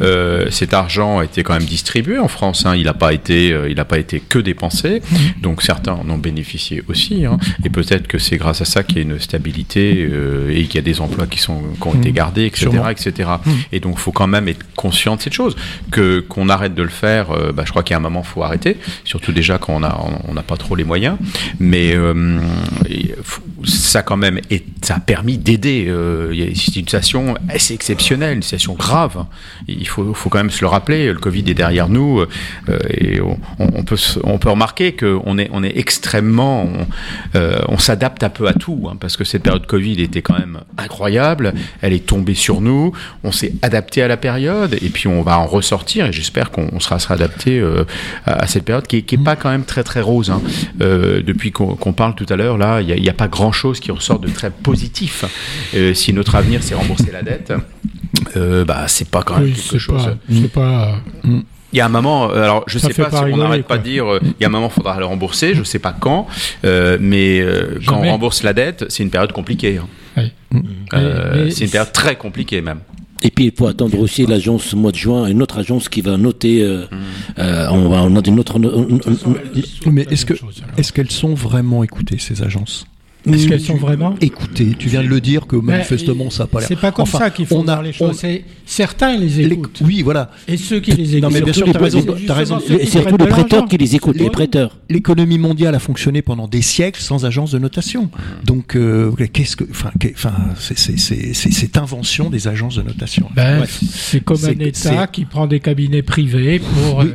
Euh, cet argent a été quand même distribué en France. hein. Il n'a pas été, euh, il n'a pas été que dépensé. Donc certains en ont bénéficié aussi. hein. Et peut-être que c'est grâce à ça qu'il y a une stabilité euh, et qu'il y a des emplois qui sont qui ont été
Mhm.
gardés, etc., etc. Et donc, il faut quand même être conscient de cette chose. Que qu'on arrête de le faire, euh, bah, je crois qu'il y a un moment, faut arrêter. Surtout déjà quand on a on n'a pas trop les moyens. Mais euh, et faut- ça quand même, ça a permis d'aider. euh, C'est une situation assez exceptionnelle, une situation grave. Il faut, quand même se le rappeler. Le Covid est derrière nous euh, et on, peut on peut remarquer qu'on est on est extrêmement on, euh, on s'adapte un peu à tout hein, parce que cette période Covid était quand même incroyable. Elle est tombée sur nous. On s'est adapté à la période et puis on va en ressortir et j'espère qu'on on sera, adapté euh, à, cette période qui, qui est pas quand même très très rose. hein. Euh, depuis qu'on parle tout à l'heure là, il n'y a, a pas grand chose qui ressort de très positif. Euh, si notre avenir c'est rembourser la dette. Euh, bah c'est pas quand même
Oui,
quelque chose.
c'est pas.
Il y a un moment, euh, alors je
Ça
sais pas
pas
si on n'arrête pas de dire, euh, il y a un moment, il faudra le rembourser, je sais pas quand, euh, mais euh, quand on rembourse la dette, c'est une période compliquée. hein.
Oui.
Euh, c'est une période très compliquée même.
Et puis il faut attendre aussi l'agence au mois de juin, une autre agence qui va noter. euh,
Mm.
euh, on va, on a une autre.
Mais est-ce que est-ce qu'elles sont vraiment écoutées ces agences?
Est-ce qu'elles sont vraiment
Écoutées, tu viens de le dire que manifestement ça n'a pas l'air.
C'est pas comme
Enfin,
ça qu'il faut
on a-
voir les choses.
on-
Certains les
les-
écoutent.
oui, voilà.
Et ceux qui les écoutent.
Non, mais bien sûr, t'as
les-
raison,
Et surtout les prêteurs qui les écoutent, les prêteurs.
L'économie mondiale a fonctionné pendant des siècles sans agence de notation. Donc, euh, qu'est-ce que, enfin, qu'est- enfin, c'est- cette invention des agences de notation.
Ben,
Ouais.
c'est comme un État qui prend des cabinets privés pour
Oui.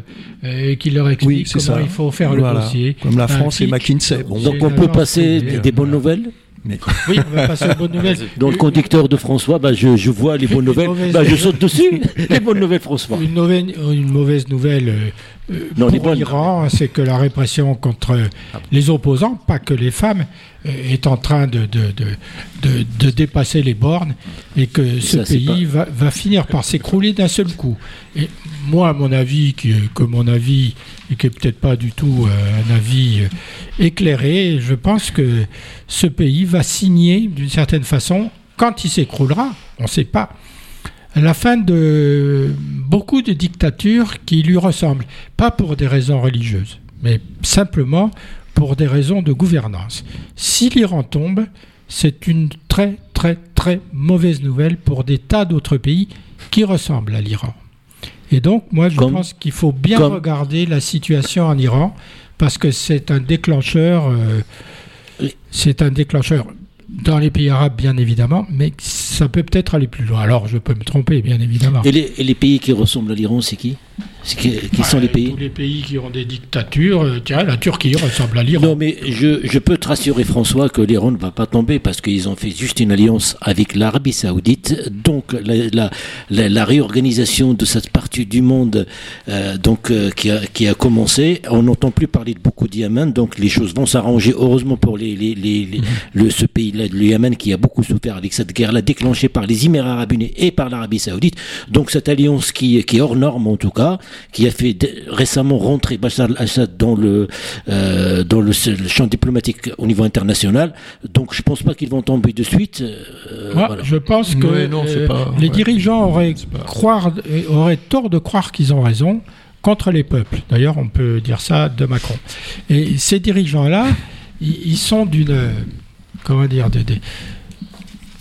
euh, et qui leur explique
Oui, c'est
comment
ça.
il faut faire
Voilà.
le dossier.
Comme la France et. McKinsey. Bon,
Donc on peut passer des,
euh,
bonnes. Nouvelles.
mais-
Oui, on va passer aux bonnes nouvelles.
Dans le conducteur de François, bah, je, je vois les bonnes nouvelles, bah, je saute dessus. les bonnes nouvelles, François.
Une mauvaise, une mauvaise nouvelle euh,
Non, les
pour l'Iran, c'est que la répression contre les opposants, pas que les femmes, euh, est en train de, de, de, de- dépasser les bornes et que ce
ça,
pays va, va finir par s'écrouler d'un seul coup. Et moi, à mon avis, qui, est- que mon avis, et qui n'est peut-être pas du tout euh, un avis euh, éclairé, je pense que ce pays va signer d'une certaine façon, quand il s'écroulera, on ne sait pas, la fin de beaucoup de dictatures qui lui ressemblent, pas pour des raisons religieuses, mais simplement pour des raisons de gouvernance. Si l'Iran tombe, c'est une très très très mauvaise nouvelle pour des tas d'autres pays qui ressemblent à l'Iran. Et donc, moi, je
Comme-
pense qu'il faut bien
comme-
regarder la situation en Iran parce que c'est un déclencheur. euh, c'est un déclencheur dans les pays arabes, bien évidemment, mais ça peut peut-être aller plus loin. Alors, je peux me tromper, bien évidemment.
Et les, pays qui ressemblent à l'Iran, c'est qui? Qui, sont les pays
Tous les pays qui ont des dictatures. euh, tiens, la Turquie ressemble à l'Iran.
Non, mais je, je peux te rassurer, François, que l'Iran ne va pas tomber parce qu'ils ont fait juste une alliance avec l'Arabie Saoudite. Donc, la, la, la, la réorganisation de cette partie du monde euh, donc, euh, qui, a, qui a commencé, on n'entend plus parler de beaucoup de Yémen. Donc, les choses vont s'arranger, heureusement, pour les, les, les, les- le, ce pays-là, le Yémen, qui a beaucoup souffert avec cette guerre-là déclenchée par les Émirats Arabes Unis et par l'Arabie Saoudite. Donc, cette alliance qui, qui est hors norme, en tout cas, Hezbollah, qui a fait récemment rentrer Bachar al-Assad dans le euh, dans le, champ diplomatique au niveau international. Donc je pense pas qu'ils vont tomber de suite.
Moi, Je pense que les dirigeants auraient croire auraient tort de croire qu'ils ont raison contre les peuples. D'ailleurs, on peut dire ça de Macron. Et ces dirigeants-là, ils, sont d'une, comment dire,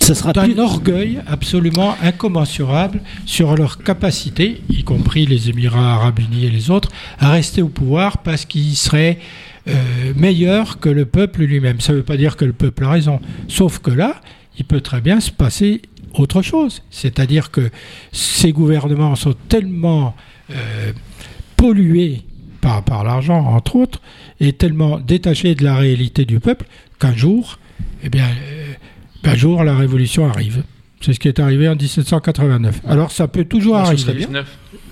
d'un orgueil absolument incommensurable sur leur capacité, y compris les Émirats arabes unis et les autres, à rester au pouvoir parce qu'ils seraient euh, meilleurs que le peuple lui-même. Ça ne veut pas dire que le peuple a raison. Sauf que là, il peut très bien se passer autre chose. C'est-à-dire que ces gouvernements sont tellement euh, pollué par, par l'argent, entre autres, et tellement détaché de la réalité du peuple qu'un jour, eh bien, euh, un jour, la révolution arrive. C'est ce qui est arrivé en 1789. Alors ça peut toujours arriver.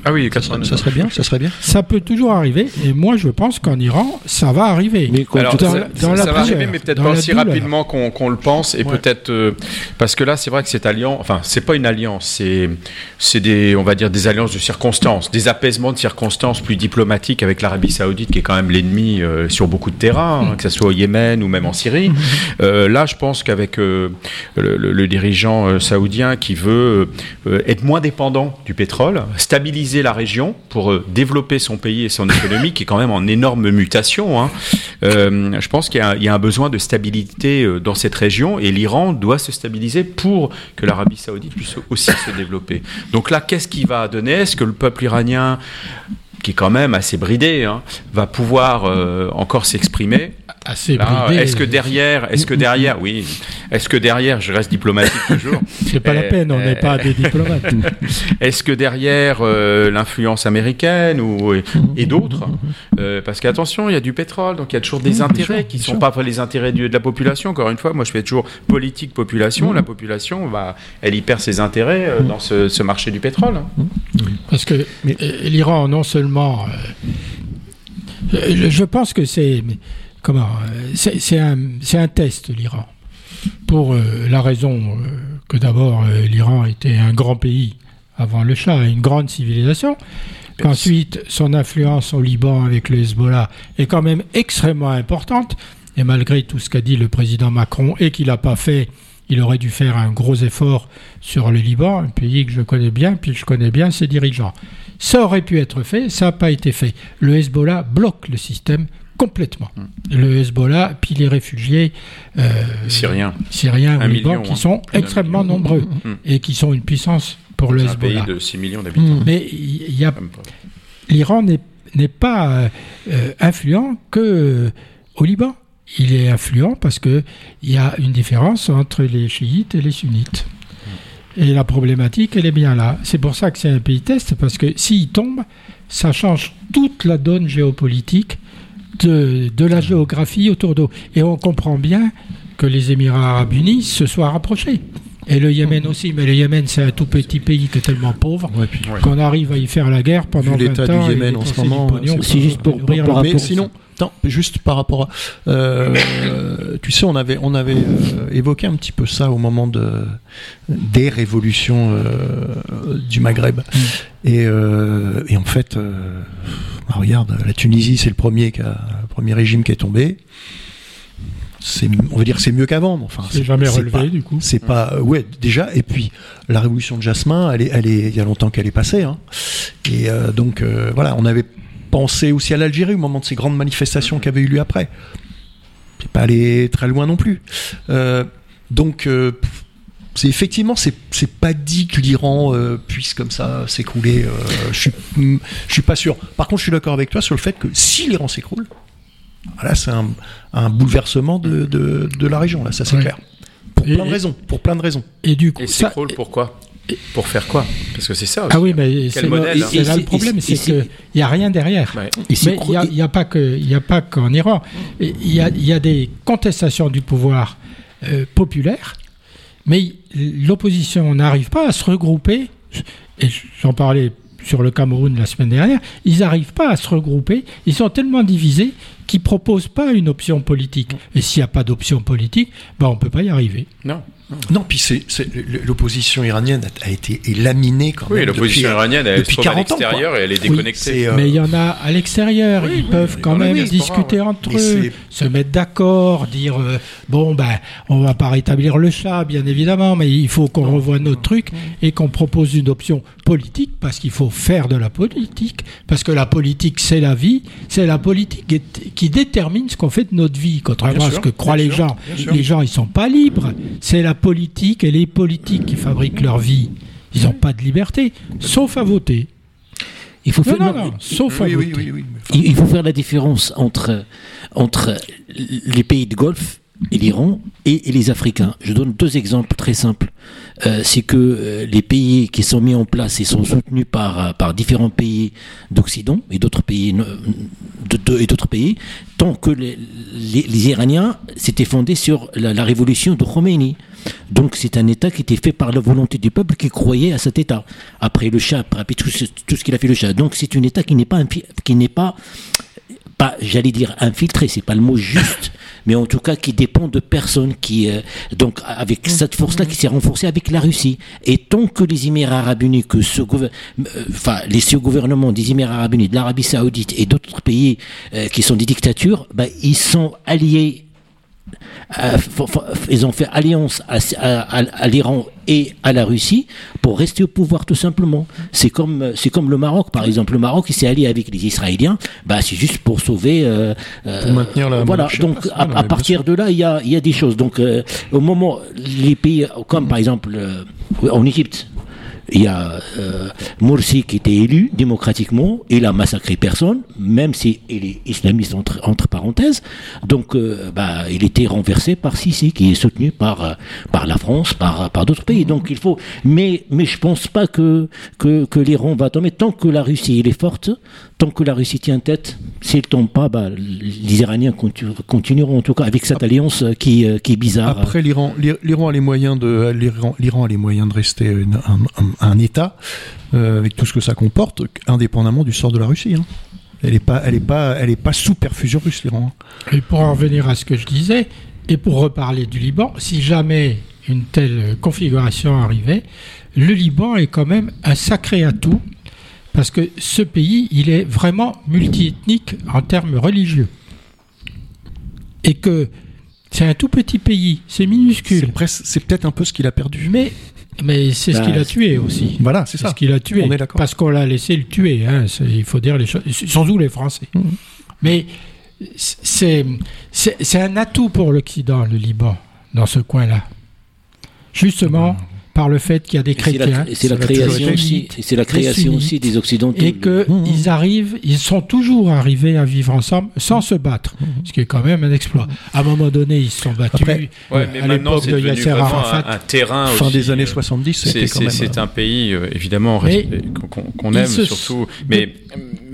Ah oui,
Ça serait bien, ça serait bien.
Ça peut toujours arriver, et moi je pense qu'en Iran, ça va arriver.
Mais ça, va arriver, mais peut-être pas aussi rapidement qu'on le pense, et peut-être euh, parce que là, c'est vrai que cette alliance, enfin, c'est pas une alliance, c'est c'est des, on va dire, des alliances de circonstances, des apaisements de circonstances plus diplomatiques avec l'Arabie Saoudite, qui est quand même l'ennemi euh, sur beaucoup de terrains, hein, que ce soit au Yémen ou même en Syrie. Euh, là, je pense qu'avec le, le, dirigeant saoudien qui veut être moins dépendant du pétrole, stabiliser la région pour euh, développer son pays et son économie, qui est quand même en énorme mutation. Hein. Euh, je pense qu'il y, a un besoin de stabilité euh, dans cette région et l'Iran doit se stabiliser pour que l'Arabie saoudite puisse aussi se développer. Donc là, qu'est-ce qui va donner? Est-ce que le peuple iranien qui est quand même assez bridé, hein, va pouvoir encore s'exprimer?
Assez bridé.
Est-ce que derrière, est-ce que derrière, oui, est-ce que derrière, je reste diplomatique toujours
C'est pas la euh, peine, on n'est pas des diplomates.
est-ce que derrière euh, l'influence américaine ou et d'autres, euh, parce qu'attention, il y a du pétrole, donc il y a toujours des intérêts qui qui sont pas les intérêts de la population. Encore une fois, moi je fais toujours politique population. La population, va, elle y perd ses intérêts dans ce, marché du pétrole.
Parce que l'Iran, non seulement, je pense que c'est comment euh, C'est un, un, test, l'Iran. Pour euh, la raison euh, que d'abord, l'Iran était un grand pays avant le Shah, une grande civilisation. Qu'ensuite, son influence au Liban avec le Hezbollah est quand même extrêmement importante. Et malgré tout ce qu'a dit le président Macron et qu'il n'a pas fait, il aurait dû faire un gros effort sur le Liban, un pays que je connais bien, puis je connais bien ses dirigeants. Ça aurait pu être fait, ça n'a pas été fait. Le Hezbollah bloque le système complètement. Le Hezbollah, puis les réfugiés
euh, syriens,
syriens au Liban, qui sont extrêmement nombreux hmm. et qui sont une puissance pour le Hezbollah.
un pays de 6 millions d'habitants.
Hmm. Mais y a l'Iran n'est pas euh, influent que euh, au Liban. Il est influent parce que il y a une différence entre les chiites et les sunnites. Et la problématique, elle est bien là. C'est pour ça que c'est un pays test, parce que s'il tombe, ça change toute la donne géopolitique de, la géographie autour d'eux. Et on comprend bien que les Émirats arabes unis se soient rapprochés. Et le Yémen aussi, mais le Yémen c'est un tout petit pays qui est tellement pauvre qu'on arrive à y faire la guerre pendant Vu 20 ans.
du Yémen en ce moment,
c'est juste pour
Mais sinon, juste par rapport à, euh, tu sais, on avait on avait euh, évoqué un petit peu ça au moment de des révolutions euh, du Maghreb. Mm. Et, et, en fait, bah, regarde, la Tunisie, c'est le premier, qui a, premier régime qui est tombé. on va dire c'est mieux qu'avant. Enfin,
c'est jamais relevé du coup.
C'est pas, euh, ouais, déjà. Et puis la révolution de Jasmin, elle est, elle est, il y a longtemps qu'elle est passée. Hein. Et donc voilà, on avait pensé aussi à l'Algérie au moment de ces grandes manifestations qui avaient eu lieu après. C'est pas allé très loin non plus. donc c'est effectivement c'est c'est pas dit que l'Iran euh, puisse comme ça s'écrouler. Euh, je suis je suis pas sûr. Par contre, je suis d'accord avec toi sur le fait que si l'Iran s'écroule, là c'est un, un, bouleversement de, de, de, la région là, ça c'est clair. Pour plein de raisons. Pour plein de raisons.
Et du coup, et s'écroule pourquoi? Pour faire quoi? Parce que c'est ça. Aussi,
ah oui, mais c'est là le problème, c'est qu'il n'y a rien derrière. Mais il n'y a, a, pas qu'en Iran. Il y a, y a, des contestations du pouvoir euh, populaire mais l'opposition n'arrive pas à se regrouper, et j'en parlais sur le Cameroun la semaine dernière, ils n'arrivent pas à se regrouper, ils sont tellement divisés qui propose pas une option politique. Et s'il n'y a pas d'option politique, ben on peut pas y arriver.
Non.
Non, puis c'est, c'est- l'opposition iranienne a été laminée quand
Oui,
même.
l'opposition
depuis,
iranienne, elle
depuis
se trouve à
40 ans, quoi.
l'extérieur et elle est
Oui,
déconnectée.
euh,
Mais il y en a à l'extérieur,
Oui,
ils
oui,
peuvent
oui,
quand
oui,
même
oui,
discuter entre eux,
c'est-
se mettre d'accord, dire euh, bon ben on va pas rétablir le chat bien évidemment, mais il faut qu'on revoie notre truc et qu'on propose une option politique parce qu'il faut faire de la politique parce que la politique c'est la vie, c'est la politique qui détermine ce qu'on fait de notre vie, contrairement
Bien
à ce que croient les
sûr,
gens. Les gens ils sont pas libres, c'est la politique et les politiques qui fabriquent leur vie. Ils n'ont pas de liberté, sauf à voter.
Il faut
Non,
faire,
non, non, sauf à
Oui,
voter.
oui, oui, oui.
Il il faut faire la différence entre, entre les pays de Golfe et l'Iran et, les Africains. Je donne deux exemples très simples. Euh, c'est que euh, les pays qui sont mis en place et sont soutenus par, euh, par différents pays d'Occident et d'autres pays, et d'autres pays, tant que les, Iraniens s'étaient fondés sur la, révolution de Khomeini. Donc c'est un État qui était fait par la volonté du peuple qui croyait à cet État. Après le Shah, après tout ce, qu'il a fait le Shah. Donc c'est un État qui n'est pas, qui n'est pas pas, j'allais dire infiltré, c'est pas le mot juste, mais en tout cas qui dépend de personnes qui, euh, donc avec cette force-là qui s'est renforcée avec la Russie. Et tant que les Émirats Arabes Unis, que ce euh, enfin les ce gouvernements des Émirats Arabes Unis, de l'Arabie Saoudite et d'autres pays euh, qui sont des dictatures, bah, ils sont alliés ils ont fait alliance à, à- à- à l'Iran et à la Russie pour rester au pouvoir tout simplement. C'est comme c'est comme le Maroc par exemple. Le Maroc il s'est allié avec les Israéliens, bah c'est juste pour sauver. euh, euh,
Pour maintenir la
Voilà. Donc
place.
à, partir de là il y a il y a des choses. Donc euh, au moment les pays comme par exemple euh, en Égypte. Il y a euh, Morsi qui était élu démocratiquement, il a massacré personne, même si il est islamiste entre, entre parenthèses. Donc, euh, bah, il était renversé par Sisi, qui est soutenu par euh, par la France, par par d'autres pays. Donc, il faut. Mais mais je pense pas que que, que l'Iran va tomber tant que la Russie elle est forte, tant que la Russie tient tête. S'il tombe pas, bah, les Iraniens continu- continueront en tout cas avec cette alliance euh, qui euh, qui est bizarre.
Après, l'Iran, l'I- l'Iran a les moyens de, l'Iran, a les moyens de rester une- un, un- un État euh, avec tout ce que ça comporte, indépendamment du sort de la Russie. hein. Elle est pas, elle est pas, elle est pas sous perfusion russe, l'Iran.
Et pour en revenir à ce que je disais, et pour reparler du Liban, si jamais une telle configuration arrivait, le Liban est quand même un sacré atout, parce que ce pays, il est vraiment multiethnique en termes religieux. Et que c'est un tout petit pays, c'est minuscule,
C'est presque- c'est peut-être un peu ce qu'il a perdu.
mais, mais c'est ce
Bah,
qu'il a tué aussi.
Voilà, c'est
C'est
ça.
ce qu'il a tué.
On est d'accord.
Parce qu'on l'a laissé le tuer. hein, il faut dire les choses. Surtout les Français.
Mhm.
Mais c'est c'est c'est un atout pour l'Occident, le Liban, dans ce coin-là. Justement, par le fait qu'il y a des
Et c'est la-
chrétiens.
et C'est la, création aussi. C'est la
des
création aussi des occidentaux.
Et qu'ils
Mhm.
arrivent, ils sont toujours arrivés à vivre ensemble sans se battre, ce qui est quand même un exploit. À un moment donné, ils se sont battus.
Après,
Ouais, mais
à
maintenant,
l'époque
c'est
de
devenu
Yasser
vraiment
Arafat.
un, un terrain
Fin
aussi,
des années
euh,
70,
C'est
c'était quand même.
c'est- c'est un pays euh, évidemment qu'on aime surtout, mais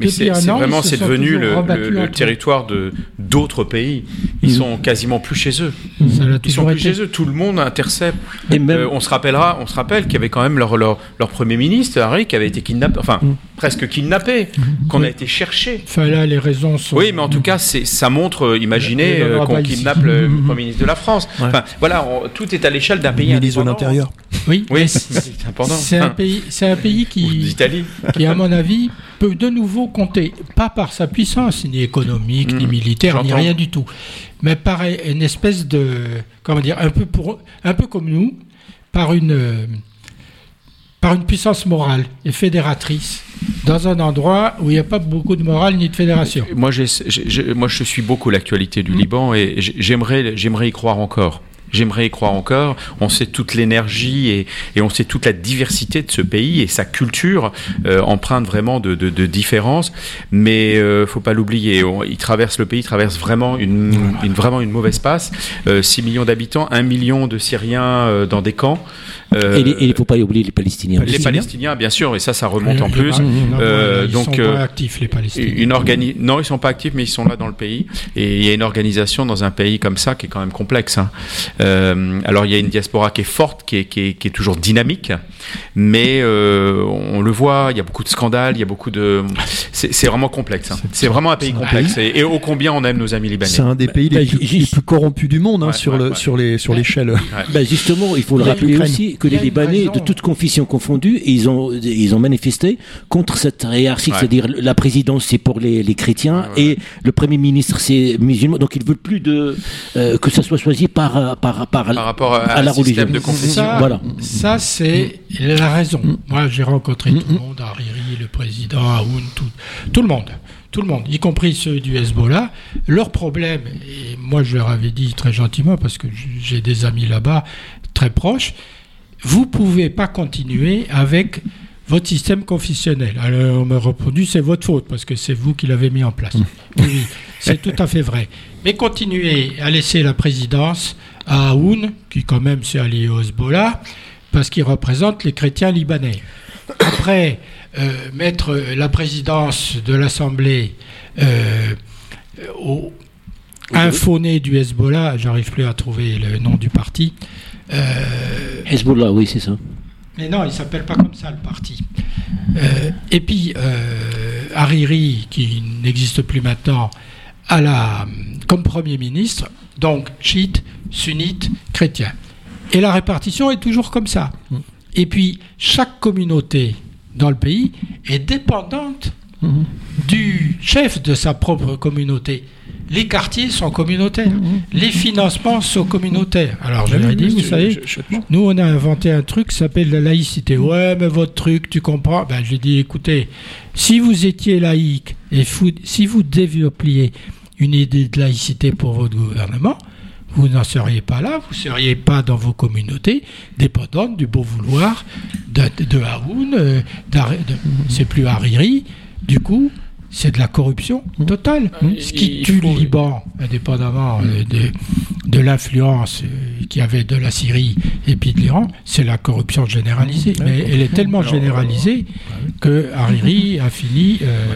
mais c'est vraiment c'est devenu le, territoire de d'autres pays. Ils
Mhm.
sont quasiment plus chez eux.
L'a
Ils sont plus
été.
chez eux. Tout le monde intercepte.
Et même-
Euh, on se rappellera, on se rappelle qu'il y avait quand même leur leur, leur premier ministre Harry qui avait été kidnappé, enfin
Mhm.
presque kidnappé, qu'on a été cherché.
Enfin, là, les raisons sont.
Oui, mais en tout cas, ça montre, euh, imaginez euh, qu'on
ici.
kidnappe le. Premier ministre de la France.
Ouais.
Enfin, voilà, on- tout est à l'échelle d'un pays
de
indépendant.
l'Intérieur.
Oui,
Oui, c'est, important.
c'est un pays, c'est un pays qui,
d'Italie.
qui, à mon avis, peut de nouveau compter, pas par sa puissance, ni économique, ni
Mhm.
militaire, ni rien du tout, mais par une espèce de, comment dire, un peu, pour, un peu comme nous, par une, par une puissance morale et fédératrice, dans un endroit où il n'y a pas beaucoup de morale ni de fédération.
Moi, je suis beaucoup l'actualité du
Mhm.
Liban et j'ai- j'aimerais, j'aimerais y croire encore. J'aimerais y croire encore. On sait toute l'énergie et, on sait toute la diversité de ce pays et sa culture euh, empreinte vraiment de, de, différences. Mais euh, faut pas l'oublier. Il traverse le pays, il traverse vraiment une, vraiment une mauvaise passe. Euh, 6 millions d'habitants, 1 million de Syriens euh, dans des camps. Euh,
Et il ne faut pas oublier les Palestiniens.
les Palestiniens, bien sûr, et ça, ça remonte en plus. Euh,
ils
donc,
sont
euh,
pas actifs, les Palestiniens.
Une organi non, ils sont pas actifs, mais ils sont là dans le pays. Et il y a une organisation dans un pays comme ça qui est quand même complexe. hein. Euh, alors il y a une diaspora qui est forte, qui est, qui est, qui est toujours dynamique, mais euh, on le voit, il y a beaucoup de scandales, il y a beaucoup de... C'est vraiment complexe. hein. C'est vraiment un pays complexe. Et, et ô combien on aime nos amis libanais.
C'est un des pays les,
Bah,
plus,
j'ai-
les plus corrompus du monde hein, sur
ouais,
le
ouais.
sur les sur l'échelle.
Ben justement, il faut le rappeler
l'Ukraine.
Que les Libanais,
raison.
de toutes confessions confondues, ils ont, ils ont manifesté contre cette hiérarchie,
Ouais.
c'est-à-dire la présidence c'est pour les, les chrétiens
Ouais, ouais.
et le premier ministre c'est musulman. Donc ils veulent plus de euh, que ça soit choisi par euh, par par,
Par rapport à,
à la religion.
de confession.
Ça,
Voilà.
ça c'est la raison. Moi, j'ai rencontré tout le monde, Hariri, le président, Aoun, tout, tout le monde. Tout le monde, y compris ceux du Hezbollah. Leur problème, et moi je leur avais dit très gentiment, parce que j'ai des amis là-bas très proches, vous pouvez pas continuer avec votre système confessionnel. Alors on m'a répondu, c'est votre faute, parce que c'est vous qui l'avez mis en place. Oui, oui, c'est tout à fait vrai. Mais continuez à laisser la présidence à Aoun, qui quand même s'est allié au Hezbollah, parce qu'il représente les chrétiens libanais. Après, euh, mettre la présidence de l'Assemblée euh, au infoné du Hezbollah, j'arrive plus à trouver le nom du parti. Euh,
Hezbollah, oui c'est ça.
mais non, il s'appelle pas comme ça le parti. Euh, et puis euh, Hariri, qui n'existe plus maintenant, à la, comme Premier ministre, donc chiite, sunnite, chrétien. Et la répartition est toujours comme ça. Et puis chaque communauté dans le pays est dépendante du chef de sa propre communauté. Les quartiers sont communautaires, les financements sont communautaires. Alors je leur ai dit, vous savez, nous, on a inventé un truc qui s'appelle la laïcité. Ouais, mais votre truc, tu comprends? Ben, j'ai dit, écoutez, si vous étiez laïque et fou- si vous développiez une idée de laïcité pour votre gouvernement, vous n'en seriez pas là, vous ne seriez pas dans vos communautés dépendantes du beau vouloir de, de Haroun, euh, c'est plus Hariri. Du coup, c'est de la corruption totale. Ce qui
il
tue
faut-
le Liban, indépendamment euh, de, de l'influence euh, qu'il y avait de la Syrie et puis de l'Iran, c'est la corruption généralisée. Mais elle est tellement généralisée que Hariri a fini. euh,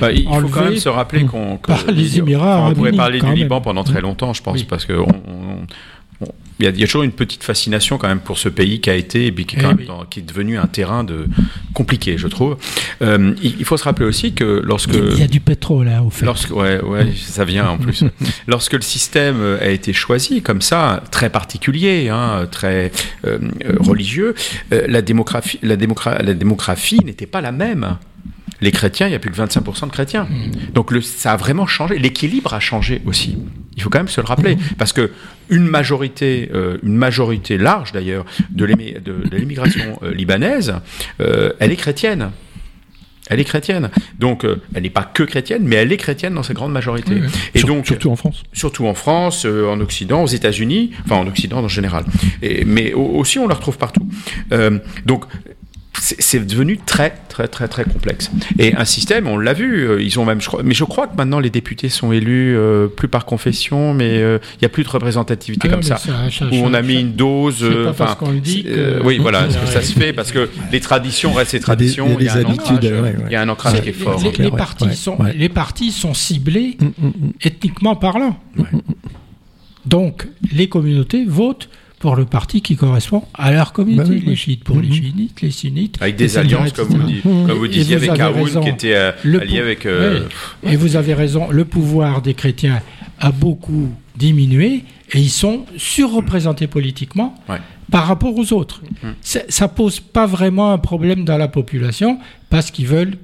Bah, il faut quand même se rappeler qu'on que-
par les Émirats
enfin, on pourrait parler du. Liban pendant très longtemps, je pense,
Oui.
parce que on- on- on- il y, a, il y a toujours une petite fascination quand même pour ce pays qui a été et puis qui, est
Eh
même dans- qui est devenu un terrain de compliqué, je trouve. Euh, il, il faut se rappeler aussi que lorsque
il y a- il y a du pétrole, hein, au fait.
Lorsque, ouais, ouais, ça vient en plus. Lorsque le système euh, a été choisi comme ça, très particulier, hein, très euh, euh, religieux, euh, la démographie, la démocra- la démographie n'était pas la même. Les chrétiens, il n'y a plus que 25% de chrétiens. Donc le, ça a vraiment changé. L'équilibre a changé aussi. Il faut quand même se le rappeler, parce que une majorité, euh, une majorité large d'ailleurs de l'immigration euh, libanaise, euh, elle est chrétienne. Elle est chrétienne. Donc, euh, elle n'est pas que chrétienne, mais elle est chrétienne dans sa grande majorité. Et
Sur-
donc,
surtout en France.
surtout en France, euh, en Occident, aux États-Unis, enfin en Occident en général. Et, mais au- aussi, on la retrouve partout. Euh, donc, c'est devenu très, très, très, très complexe. Et un système, on l'a vu, euh, ils ont même, je crois, mais je crois que maintenant les députés sont élus euh, plus par confession, mais euh, il n'y a plus de représentativité
Ah
comme ça.
ça-
Où on a mis une dose.
c'est
euh,
pas parce qu'on le dit
euh,
que-
oui, voilà, est-ce que
Ouais.
ça se fait Parce que les traditions restent les
Il y a des-
traditions.
il y a des
un
habitudes,
ancrage,
ouais, ouais.
Il y a un ancrage qui est fort.
les, partis
ouais,
sont,
ouais.
les partis sont ciblés
Mm, mm, mm.
ethniquement parlant. Donc, les communautés votent pour le parti qui correspond à leur communauté.
Bah oui,
les chiites pour les
Mhm.
chiites, les sunnites.
Avec des alliances, comme vous,
etc.
dites, comme vous disiez,
vous
avec Haroun,
raison.
qui était euh, allié avec. euh,
Oui. Et vous avez raison, le pouvoir des chrétiens a beaucoup diminué et ils sont surreprésentés politiquement
Ouais.
par rapport aux autres. C'est- Ça pose pas vraiment un problème dans la population parce qu'ils veulent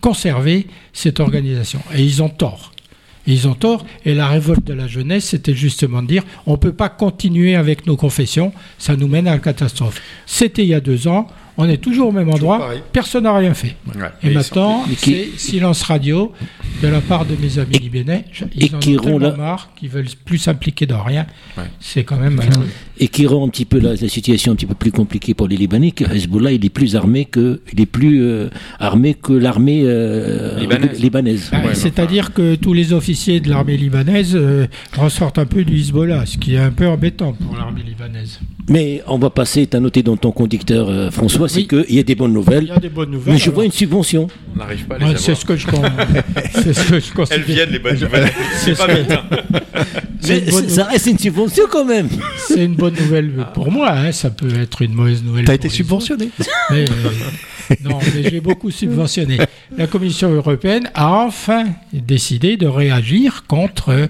conserver cette organisation. Et ils ont tort. Et Ils ont tort. Et la révolte de la jeunesse, c'était justement de dire on ne peut pas continuer avec nos confessions, ça nous mène à la catastrophe. C'était il y a deux ans, on est toujours au même endroit,
pareil.
personne n'a rien fait.
ouais.
Et maintenant,
qui-
c'est silence radio de la part de mes amis libanais. Je- Ils
et
en
qui
ont tellement
la-
marre qu'ils veulent plus s'impliquer dans rien.
Ouais.
C'est quand même malheureux.
Et qui rend un petit peu la, la situation un petit peu plus compliquée pour les Libanais, que Hezbollah il est plus armé que il est plus euh, armé que l'armée euh,
Libanaise.
libanaise.
Bah,
Ouais,
C'est-à-dire que tous les officiers de l'armée libanaise euh, ressortent un peu du Hezbollah, ce qui est un peu embêtant pour l'armée libanaise.
Mais on va passer, tu as noté dans ton conducteur euh, François, vois, c'est
Oui.
qu'il y a des bonnes
Il
nouvelles,
y a des bonnes nouvelles.
mais je
alors.
vois une subvention.
On n'arrive pas à les
Ouais,
avoir.
c'est ce que je c'est ce que je considère.
Elles viennent les bonnes nouvelles.
C'est
pas
ce que-
vite. hein.
C'est une
Mais
bonne
ça reste une subvention quand même.
C'est une bonne nouvelle pour moi, hein, ça peut être une mauvaise nouvelle.
T'as
pour
été subventionné
mais, euh, non, mais j'ai beaucoup subventionné. La Commission européenne a enfin décidé de réagir contre euh,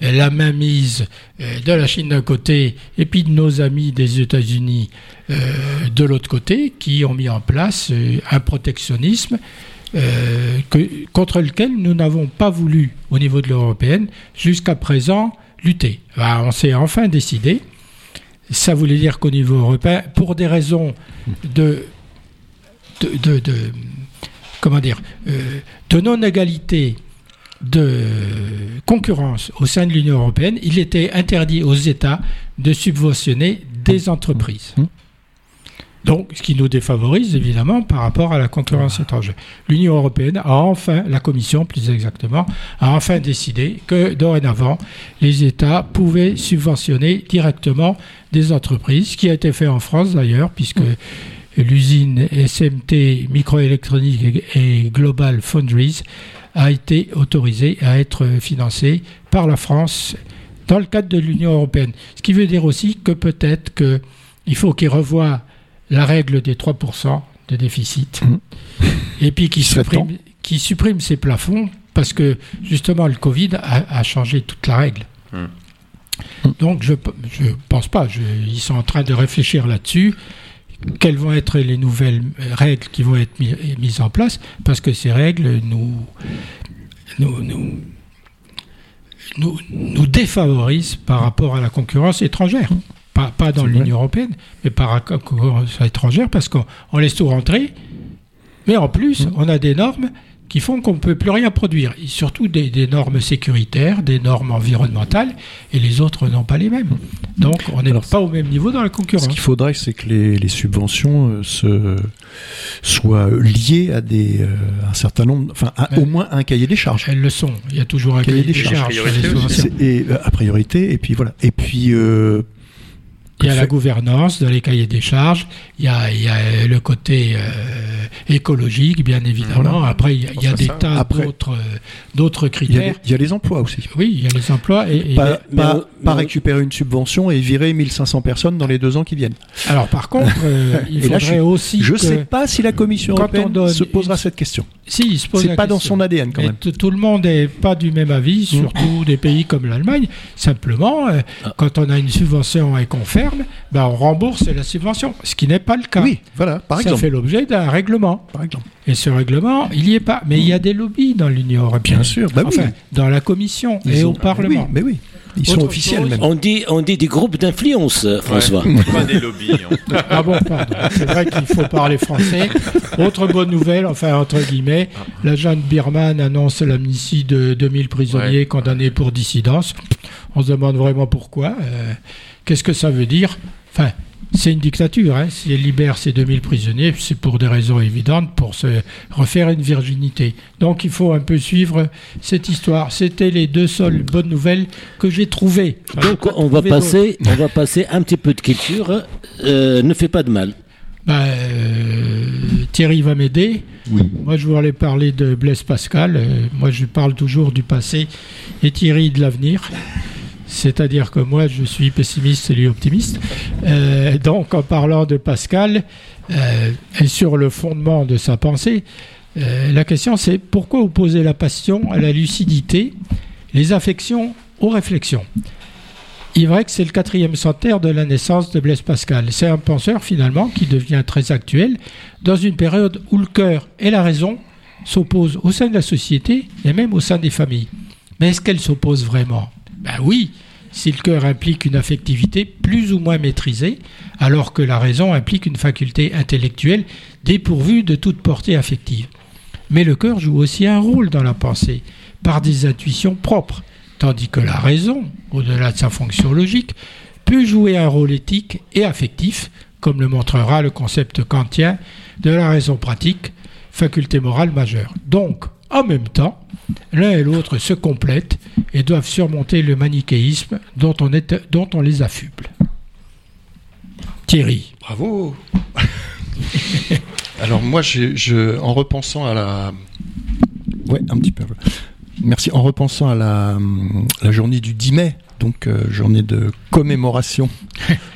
la mainmise euh, de la Chine d'un côté et puis de nos amis des États-Unis de l'autre côté, qui ont mis en place un protectionnisme que- contre lequel nous n'avons pas voulu, au niveau de européenne, jusqu'à présent, lutter. Ben, on s'est enfin décidé. Ça voulait dire qu'au niveau européen, pour des raisons de, de, de- comment dire, euh, de non-égalité de concurrence au sein de l'Union européenne, il était interdit aux États de subventionner des entreprises.
Mmh.
Donc, ce qui nous défavorise évidemment par rapport à la concurrence étrangère. L'Union européenne a enfin, la Commission plus exactement, a enfin décidé que dorénavant, les États pouvaient subventionner directement des entreprises, ce qui a été fait en France d'ailleurs, puisque l'usine SMT Microélectronique et Global Foundries a été autorisée à être financée par la France dans le cadre de l'Union européenne. Ce qui veut dire aussi que peut-être qu'il faut qu'ils revoient la règle des 3% de déficit
Mhm.
et puis qu'ils
Ça
suppriment, qu'ils suppriment ces plafonds parce que justement le Covid a, a changé toute la règle.
Mhm.
Donc je ne pense pas, je- ils sont en train de réfléchir là-dessus. Quelles vont être les nouvelles règles qui vont être mi- mises en place? Parce que ces règles nous, nous, nous, nous, nous défavorisent par rapport à la concurrence étrangère. Pas, pas dans l'Union européenne, mais par la concurrence étrangère, parce qu'on on laisse tout rentrer. Mais en plus, on a des normes qui font qu'on ne peut plus rien produire. Et surtout des, des normes sécuritaires, des normes environnementales, et les autres n'ont pas les mêmes. Donc on n'est pas au même niveau dans la
Ce
concurrence.
qu'il faudrait, c'est que les, les subventions euh, se, soient liées à des, euh, un certain nombre, enfin, à- au moins un cahier des charges.
Elles le sont. Il y a toujours un
Cahier
cahier
des
des
charges.
charges
Priorité
Et, euh, à priorité, et puis voilà. Et puis, euh,
Il y a la gouvernance dans les cahiers des charges, il y a, il y a le côté euh, écologique, bien évidemment. Après, il y a, il y a
Pense à
des
ça.
tas
Après-
d'autres euh, d'autres
il y, a les,
critères.
il y a les emplois aussi.
Oui, il y a les emplois. Et, et-
Pas,
mais
pas-
on-
récupérer une subvention et virer 1500 personnes dans les deux ans qui viennent.
Alors, par contre, euh, il
là,
faudrait
je-
aussi.
Je
que-
sais pas si la Commission européenne
donne
se posera
une-
cette question.
Si, il se pose
C'est
la
pas dans son ADN quand même.
tout le monde n'est pas du même avis,
Mm.
surtout des pays comme l'Allemagne. Simplement, euh,
Ah.
quand on a une subvention et qu'on ferme, ben on rembourse la subvention, ce qui n'est pas le cas.
Oui, voilà, par
Ça
exemple.
fait l'objet d'un règlement.
Par exemple.
Et ce règlement, il n'y est pas. Mais il y a des lobbies dans l'Union européenne.
Bien sûr, bah oui.
enfin, dans la Commission
Ils
et
sont-
au Parlement.
Oui, mais oui. Ils
Autre
sont officiels
chose,
même.
On dit, on dit des groupes d'influence, euh, François.
Pas des lobbies. hein.
Ah bon, pardon. C'est vrai qu'il faut parler français. Autre bonne nouvelle, enfin entre guillemets, la junte birmane annonce l'amnistie de 2000 prisonniers
Ouais.
condamnés pour dissidence. On se demande vraiment pourquoi. Euh, Qu'est-ce que ça veut dire? Enfin, c'est une dictature. Hein. Si elle libère ces 2000 prisonniers, c'est pour des raisons évidentes, pour se refaire une virginité. Donc il faut un peu suivre cette histoire. C'était les deux seules bonnes nouvelles que j'ai trouvées.
Donc
pas
on va passer, on va passer un petit peu de culture. euh, ne fait pas de mal.
Ben, euh, Thierry va m'aider. Moi, je voulais parler de Blaise Pascal. Euh, moi, je parle toujours du passé et Thierry de l'avenir. C'est-à-dire que moi, je suis pessimiste et lui optimiste. Euh, donc, en parlant de Pascal euh, et sur le fondement de sa pensée, euh, la question c'est pourquoi opposer la passion à la lucidité, les affections aux réflexions? Il est vrai que c'est le quatrième centenaire de la naissance de Blaise Pascal. C'est un penseur finalement qui devient très actuel dans une période où le cœur et la raison s'opposent au sein de la société et même au sein des familles. Mais est-ce qu'elles s'opposent vraiment? Ben oui, si le cœur implique une affectivité plus ou moins maîtrisée, alors que la raison implique une faculté intellectuelle dépourvue de toute portée affective. Mais le cœur joue aussi un rôle dans la pensée, par des intuitions propres, tandis que la raison, au-delà de sa fonction logique, peut jouer un rôle éthique et affectif, comme le montrera le concept kantien de la raison pratique, faculté morale majeure. Donc, en même temps, l'un et l'autre se complètent et doivent surmonter le manichéisme dont on, est, dont on les affuble. Thierry.
Bravo. Alors moi, je, en repensant à la... Ouais, un petit peu. Merci. En repensant à la, la journée du 10 mai, donc euh, journée de commémoration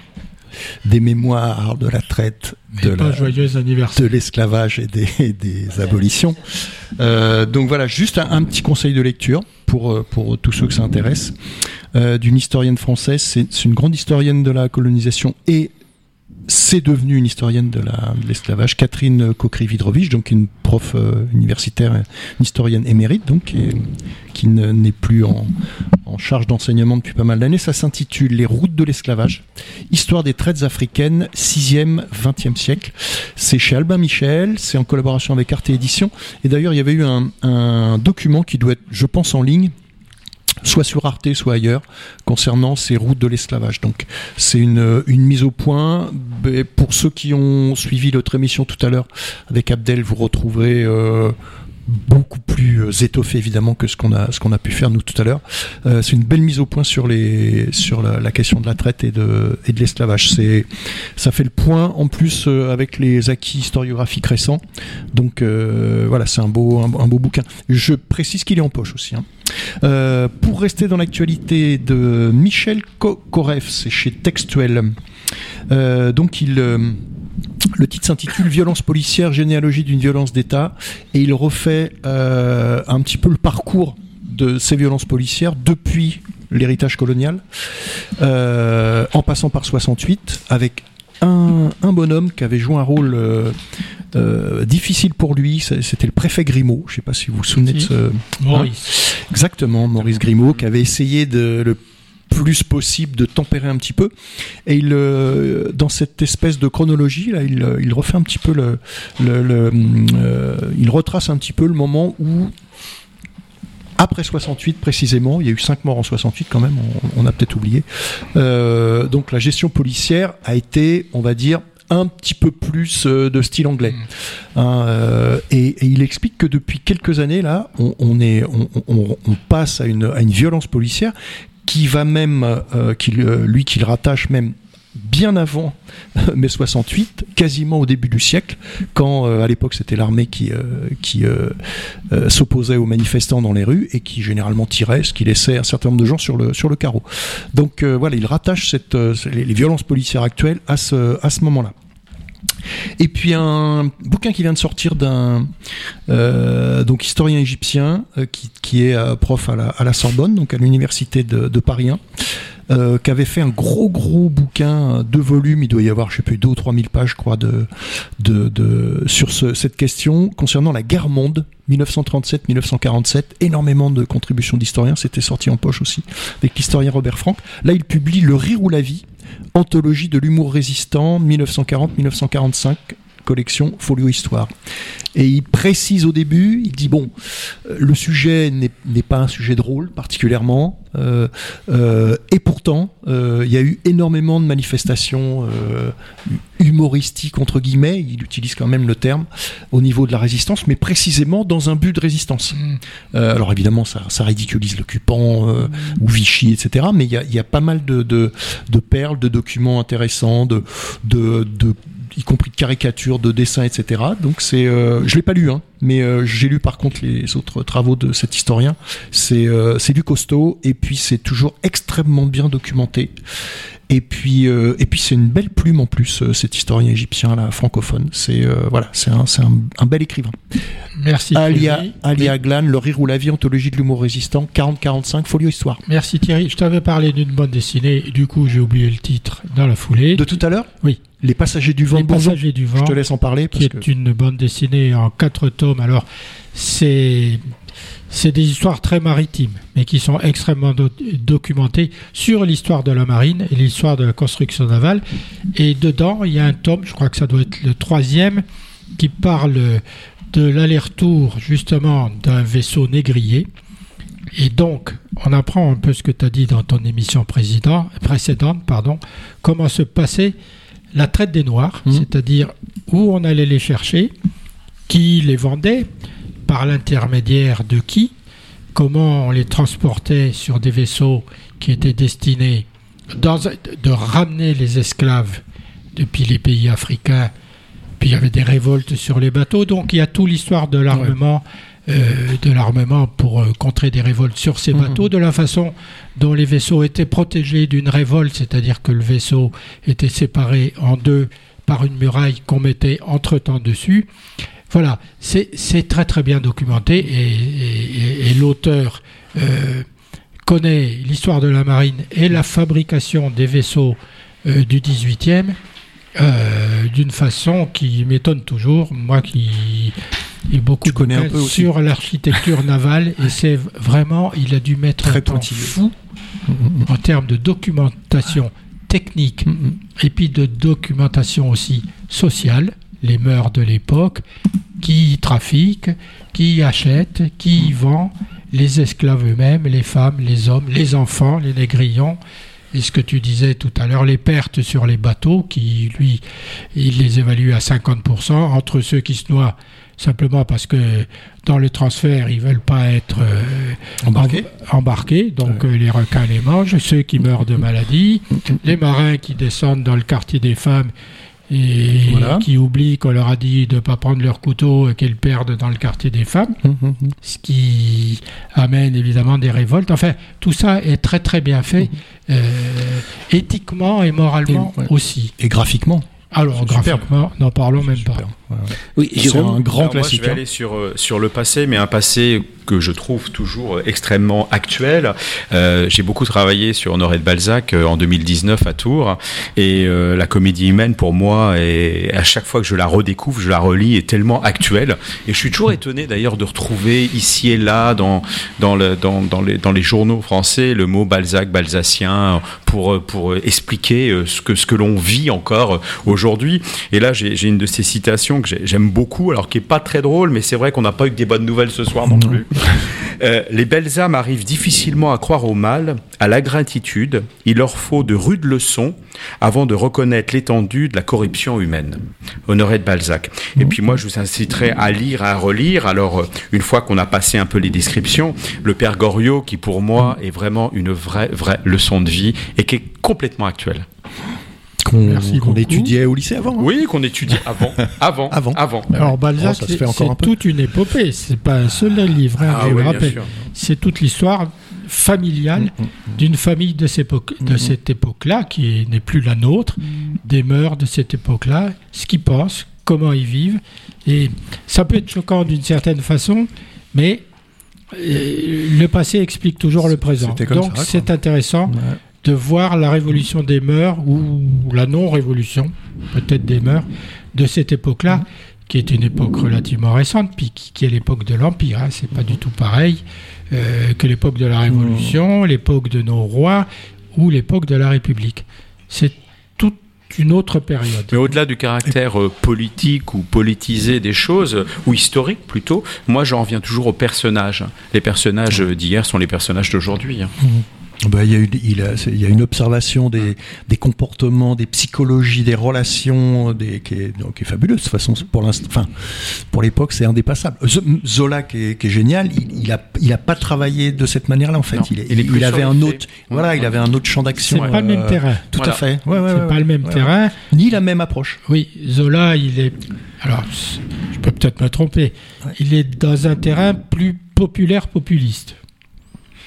des mémoires de la traite, de, la, de l'esclavage et des, des abolitions. Euh, donc voilà, juste un, petit conseil de lecture pour, euh, pour tous ceux que ça intéresse, euh, d'une historienne française. C'est une grande historienne de la colonisation et c'est devenu une historienne de l'esclavage, Catherine Kokri-Vidrovich, donc une prof euh, universitaire, une historienne émérite, donc qui, n'est plus en, charge d'enseignement depuis pas mal d'années. Ça s'intitule Les routes de l'esclavage, histoire des traites africaines, 6e, 20e siècle. C'est chez Albin Michel, c'est en collaboration avec Arte Édition. Et d'ailleurs, il y avait eu un, un document qui doit être, je pense, en ligne soit sur Arte, soit ailleurs, concernant ces routes de l'esclavage. Donc c'est une, une, mise au point. Pour ceux qui ont suivi notre émission tout à l'heure avec Abdel, vous retrouverez euh, beaucoup plus euh, étoffé évidemment que ce qu'on a ce qu'on a pu faire nous tout à l'heure. Euh, c'est une belle mise au point sur les sur la, question de la traite et de et de l'esclavage. C'est ça fait le point en plus euh, avec les acquis historiographiques récents. Donc voilà, c'est un beau un, beau bouquin. Je précise qu'il est en poche aussi. Hein. Pour rester dans l'actualité de Michel Koref, c'est chez Textuel. donc il le titre s'intitule Violence policière, généalogie d'une violence d'État, et il refait euh, un petit peu le parcours de ces violences policières depuis l'héritage colonial, euh, en passant par 68, avec un, bonhomme qui avait joué un rôle euh, difficile pour lui, c'était le préfet Grimaud, je ne sais pas si vous vous souvenez de ce...
Maurice.
exactement, Maurice Grimaud, qui avait essayé de le plus possible de tempérer un petit peu. Et il, euh, dans cette espèce de chronologie, là, il, il refait un petit peu le, le, euh, il retrace un petit peu le moment où après 68 précisément, il y a eu 5 morts en 68 quand même, on, a peut-être oublié. Euh, donc la gestion policière a été, on va dire, un petit peu plus de style anglais. Mmh. Hein, et, il explique que depuis quelques années là, on, est, on, on, passe à une, à une violence policière qui va même, euh, euh, lui, qu'il rattache même bien avant mai 68, quasiment au début du siècle, quand euh, à l'époque c'était l'armée qui, qui s'opposait aux manifestants dans les rues et qui généralement tirait, ce qui laissait un certain nombre de gens sur le, sur le carreau. Donc voilà, il rattache les, violences policières actuelles à ce, à ce moment-là. Et puis un bouquin qui vient de sortir d'un donc historien égyptien qui, qui, est prof à la, à la, Sorbonne, donc à l'université de, de, Paris 1. Euh, qui fait un gros gros bouquin, deux volumes, il doit y avoir je sais plus deux ou trois mille pages je crois de, de, de sur ce, cette question concernant la guerre monde 1937-1947, énormément de contributions d'historiens, c'était sorti en poche aussi avec l'historien Robert Frank. Là il publie Le rire ou la vie, Anthologie de l'humour résistant 1940-1945 collection Folio Histoire. Et il précise au début, il dit bon, euh, le sujet n'est pas un sujet drôle particulièrement, euh, euh, et pourtant il y a eu énormément de manifestations humoristiques entre guillemets, il utilise quand même le terme au niveau de la résistance, mais précisément dans un but de résistance. Mmh. alors évidemment ça, ça ridiculise l'occupant ou Vichy, etc. Mais il y a, y a, pas mal de, de, de, perles, de documents intéressants, de, de, de y compris de caricatures, de dessins, etc. Donc c'est, euh, je l'ai pas lu, hein, mais euh, j'ai lu par contre les autres travaux de cet historien. C'est euh, c'est du costaud et puis c'est toujours extrêmement bien documenté. Et puis et puis c'est une belle plume en plus cet historien égyptien là francophone. C'est voilà, c'est un c'est un, bel écrivain.
Merci.
Alia Alia Glan, Le rire ou la vie, anthologie de l'humour résistant, 40-45, folio histoire.
Merci Thierry. Je t'avais parlé d'une bande dessinée. Du coup j'ai oublié le titre dans la foulée.
De tout à l'heure?
Oui.
Les Passagers du Vent.
Les Passagers du Vent.
Je te laisse en parler.
Parce qui est une bande dessinée en quatre tomes. Alors, c'est c'est des histoires très maritimes, mais qui sont extrêmement documentées sur l'histoire de la marine et l'histoire de la construction navale. Et dedans, il y a un tome, je crois que ça doit être le troisième, qui parle de l'aller-retour justement d'un vaisseau négrier. Et donc, on apprend un peu ce que tu as dit dans ton émission précédente, pardon, comment se passait la traite des Noirs, mmh. c'est-à-dire où on allait les chercher, qui les vendait, par l'intermédiaire de qui, comment on les transportait sur des vaisseaux qui étaient destinés de ramener les esclaves depuis les pays africains Puis il y avait des révoltes sur les bateaux. Donc il y a toute l'histoire de l'armement. Euh, de l'armement pour euh, contrer des révoltes sur ces
Mhm.
bateaux, de la façon dont les vaisseaux étaient protégés d'une révolte, c'est-à-dire que le vaisseau était séparé en deux par une muraille qu'on mettait entre-temps dessus. Voilà, c'est c'est très très bien documenté et, et- et- et l'auteur euh, connaît l'histoire de la marine et la fabrication des vaisseaux euh, du 18e euh, d'une façon qui m'étonne toujours. Moi qui ai beaucoup de
un peu
sur l'architecture navale et c'est vraiment, il a dû mettre
Très
un temps fou en termes de documentation technique et puis de documentation aussi sociale, les mœurs de l'époque, qui y trafiquent, qui y achètent, qui y vend, les esclaves eux-mêmes, les femmes, les hommes, les enfants, les négrillons. Et ce que tu disais tout à l'heure, les pertes sur les bateaux, qui lui, il les évalue à 50%, entre ceux qui se noient simplement parce que dans le transfert, ils veulent pas être euh,
Embarqués.
em- embarqués, donc euh, les requins les mangent, ceux qui meurent de maladie, les marins qui descendent dans le quartier des femmes et
Voilà.
qui oublient qu'on leur a dit de ne pas prendre leur couteau et qu'ils perdent dans le quartier des femmes, ce qui amène évidemment des révoltes. Enfin, tout ça est très très bien fait, euh, éthiquement et moralement
Et- ouais.
aussi.
Et graphiquement.
Alors, graphiquement, n'en parlons même pas.
Oui,
C'est un grand
Alors moi,
classique.
je vais
hein.
aller sur, euh, sur le passé, mais un passé que je trouve toujours euh, extrêmement actuel. Euh, J'ai beaucoup travaillé sur Honoré de Balzac en 2019 à Tours, et euh, la comédie humaine, pour moi, est, à chaque fois que je la redécouvre, je la relis, est tellement actuelle. Et je suis toujours étonné d'ailleurs de retrouver ici et là, dans, dans, le, dans, dans, les, dans les journaux français, le mot Balzac, balzacien, pour, pour expliquer ce que, ce que l'on vit encore aujourd'hui. Et là, j'ai une de ces citations que j'ai- j'aime beaucoup, alors qui est pas très drôle, mais c'est vrai qu'on n'a pas eu que des bonnes nouvelles ce soir non plus. Euh, les belles âmes arrivent difficilement à croire au mal, à l'ingratitude. Il leur faut de rudes leçons avant de reconnaître l'étendue de la corruption humaine. Honoré de Balzac. Et puis moi, je vous inciterai à lire, à relire. Alors, euh, une fois qu'on a passé un peu les descriptions, le Père Goriot, qui pour moi est vraiment une vraie, vraie leçon de vie et qui est complètement actuelle.
Qu'on étudiait au lycée avant. hein.
Oui, qu'on étudie avant, avant,
Avant.
avant.
Alors Balzac,
Oh, ça se
c'est
fait encore un
c'est
peu.
toute une épopée, c'est pas un seul livre, hein,
Ah
je
oui,
rappelle. C'est toute l'histoire familiale d'une famille de, cette époque- de cette époque-là, qui n'est plus la nôtre, des mœurs de cette époque-là, ce qu'ils pensent, comment ils vivent. Et ça peut être choquant d'une certaine façon, mais euh, le passé explique toujours le présent.
C'était comme
Donc c'est intéressant
Ouais.
De voir la révolution des mœurs ou la non-révolution, peut-être des mœurs, de cette époque-là, qui est une époque relativement récente, puis qui, est l'époque de l'Empire. Hein, c'est pas du tout pareil euh, que l'époque de la Révolution, l'époque de nos rois ou l'époque de la République. C'est toute une autre période.
Mais au-delà du caractère euh, politique ou politisé des choses, euh, ou historique plutôt, moi j'en reviens toujours aux personnages. Les personnages d'hier sont les personnages d'aujourd'hui. hein.
Bah, il, y a eu, il, a, c'est- il y a une observation des, des comportements, des psychologies, des relations, des, qui, est, donc, qui est fabuleuse. De toute façon, c'est pour l'instant, enfin, pour l'époque, c'est indépassable. Z- Zola, qui est, qui est génial, il, il a, il a pas travaillé de cette manière-là en fait.
Non,
il, est- avait un autre, voilà,
Ouais,
il avait un autre champ
C'est
d'action.
pas le même
euh,
terrain.
Tout
Voilà.
à fait. Ouais, ouais,
c'est
ouais,
pas le même
ouais,
terrain.
Ni la même approche.
Oui, Zola, il est. Alors, je peux peut-être me tromper.
Ouais.
Il est dans un terrain plus populaire populiste.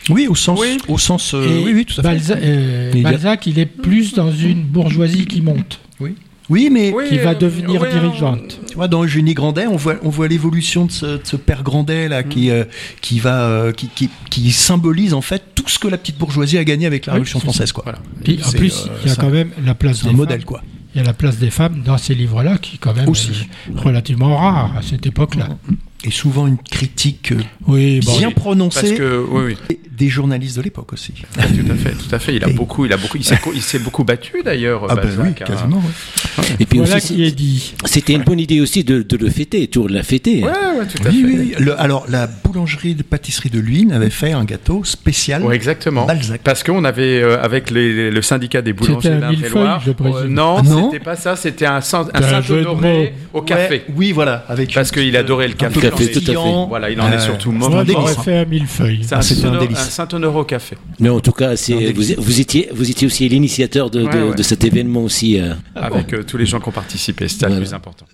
Oui, au sens,
Oui.
au sens. euh,
Et
oui, oui, tout à fait.
Balza- euh, Balzac, il est plus dans une bourgeoisie qui monte,
Oui, mais
qui va devenir
oui,
dirigeante.
Tu vois, dans Eugénie Grandet, on voit, on voit l'évolution de ce, de ce père Grandet là, qui,
Mm.
euh, qui va, euh, qui, qui, qui symbolise en fait tout ce que la petite bourgeoisie a gagné avec la
Oui,
Révolution française, quoi.
Voilà.
Puis, en plus,
euh,
il y a
ça-
quand même la place
C'est
des
un modèle,
femmes.
quoi.
Il y a la place des femmes dans ces livres-là, qui est quand même
Aussi.
relativement rare à cette époque-là.
Et souvent une critique euh,
Oui, bon,
bien
oui,
prononcée
Parce que oui, oui,
des journalistes de l'époque aussi.
tout à fait, tout à fait. Il a
Et-
beaucoup, il a beaucoup, il s'est, il s'est beaucoup battu d'ailleurs.
Ah ben oui,
hein.
quasiment. ouais.
Et puis
voilà
aussi,
qui est dit.
c'était une bonne idée aussi de, de le fêter, toujours de la fêter.
Ouais, ouais, tout à
Oui,
fait.
oui, oui. Le- alors, la boulangerie de pâtisserie de Luynes avait fait un gâteau spécial
Ouais, exactement.
Balzac.
Parce qu'on avait, euh, avec les- le syndicat des boulangers d'Indre-et-Loire, euh, non,
Ah non
c'était pas ça, c'était un, un Saint-Honoré au café.
Ouais, oui, voilà. Avec
Parce qu'il adorait le café.
Tout à fait.
Voilà, il en est
Euh,
surtout
c'est
mort.
un
j'aurais
hein.
fait un millefeuille.
C'est
Ah,
un
un
Saint-Honoré
délice.
un Saint-Honoré au café.
Mais en tout cas, c'est,
Un
vous, vous étiez, vous étiez aussi l'initiateur de, de,
Ouais, ouais.
de cet événement aussi. euh.
Avec euh, tous les gens qui ont participé, c'était le
Voilà.
plus important.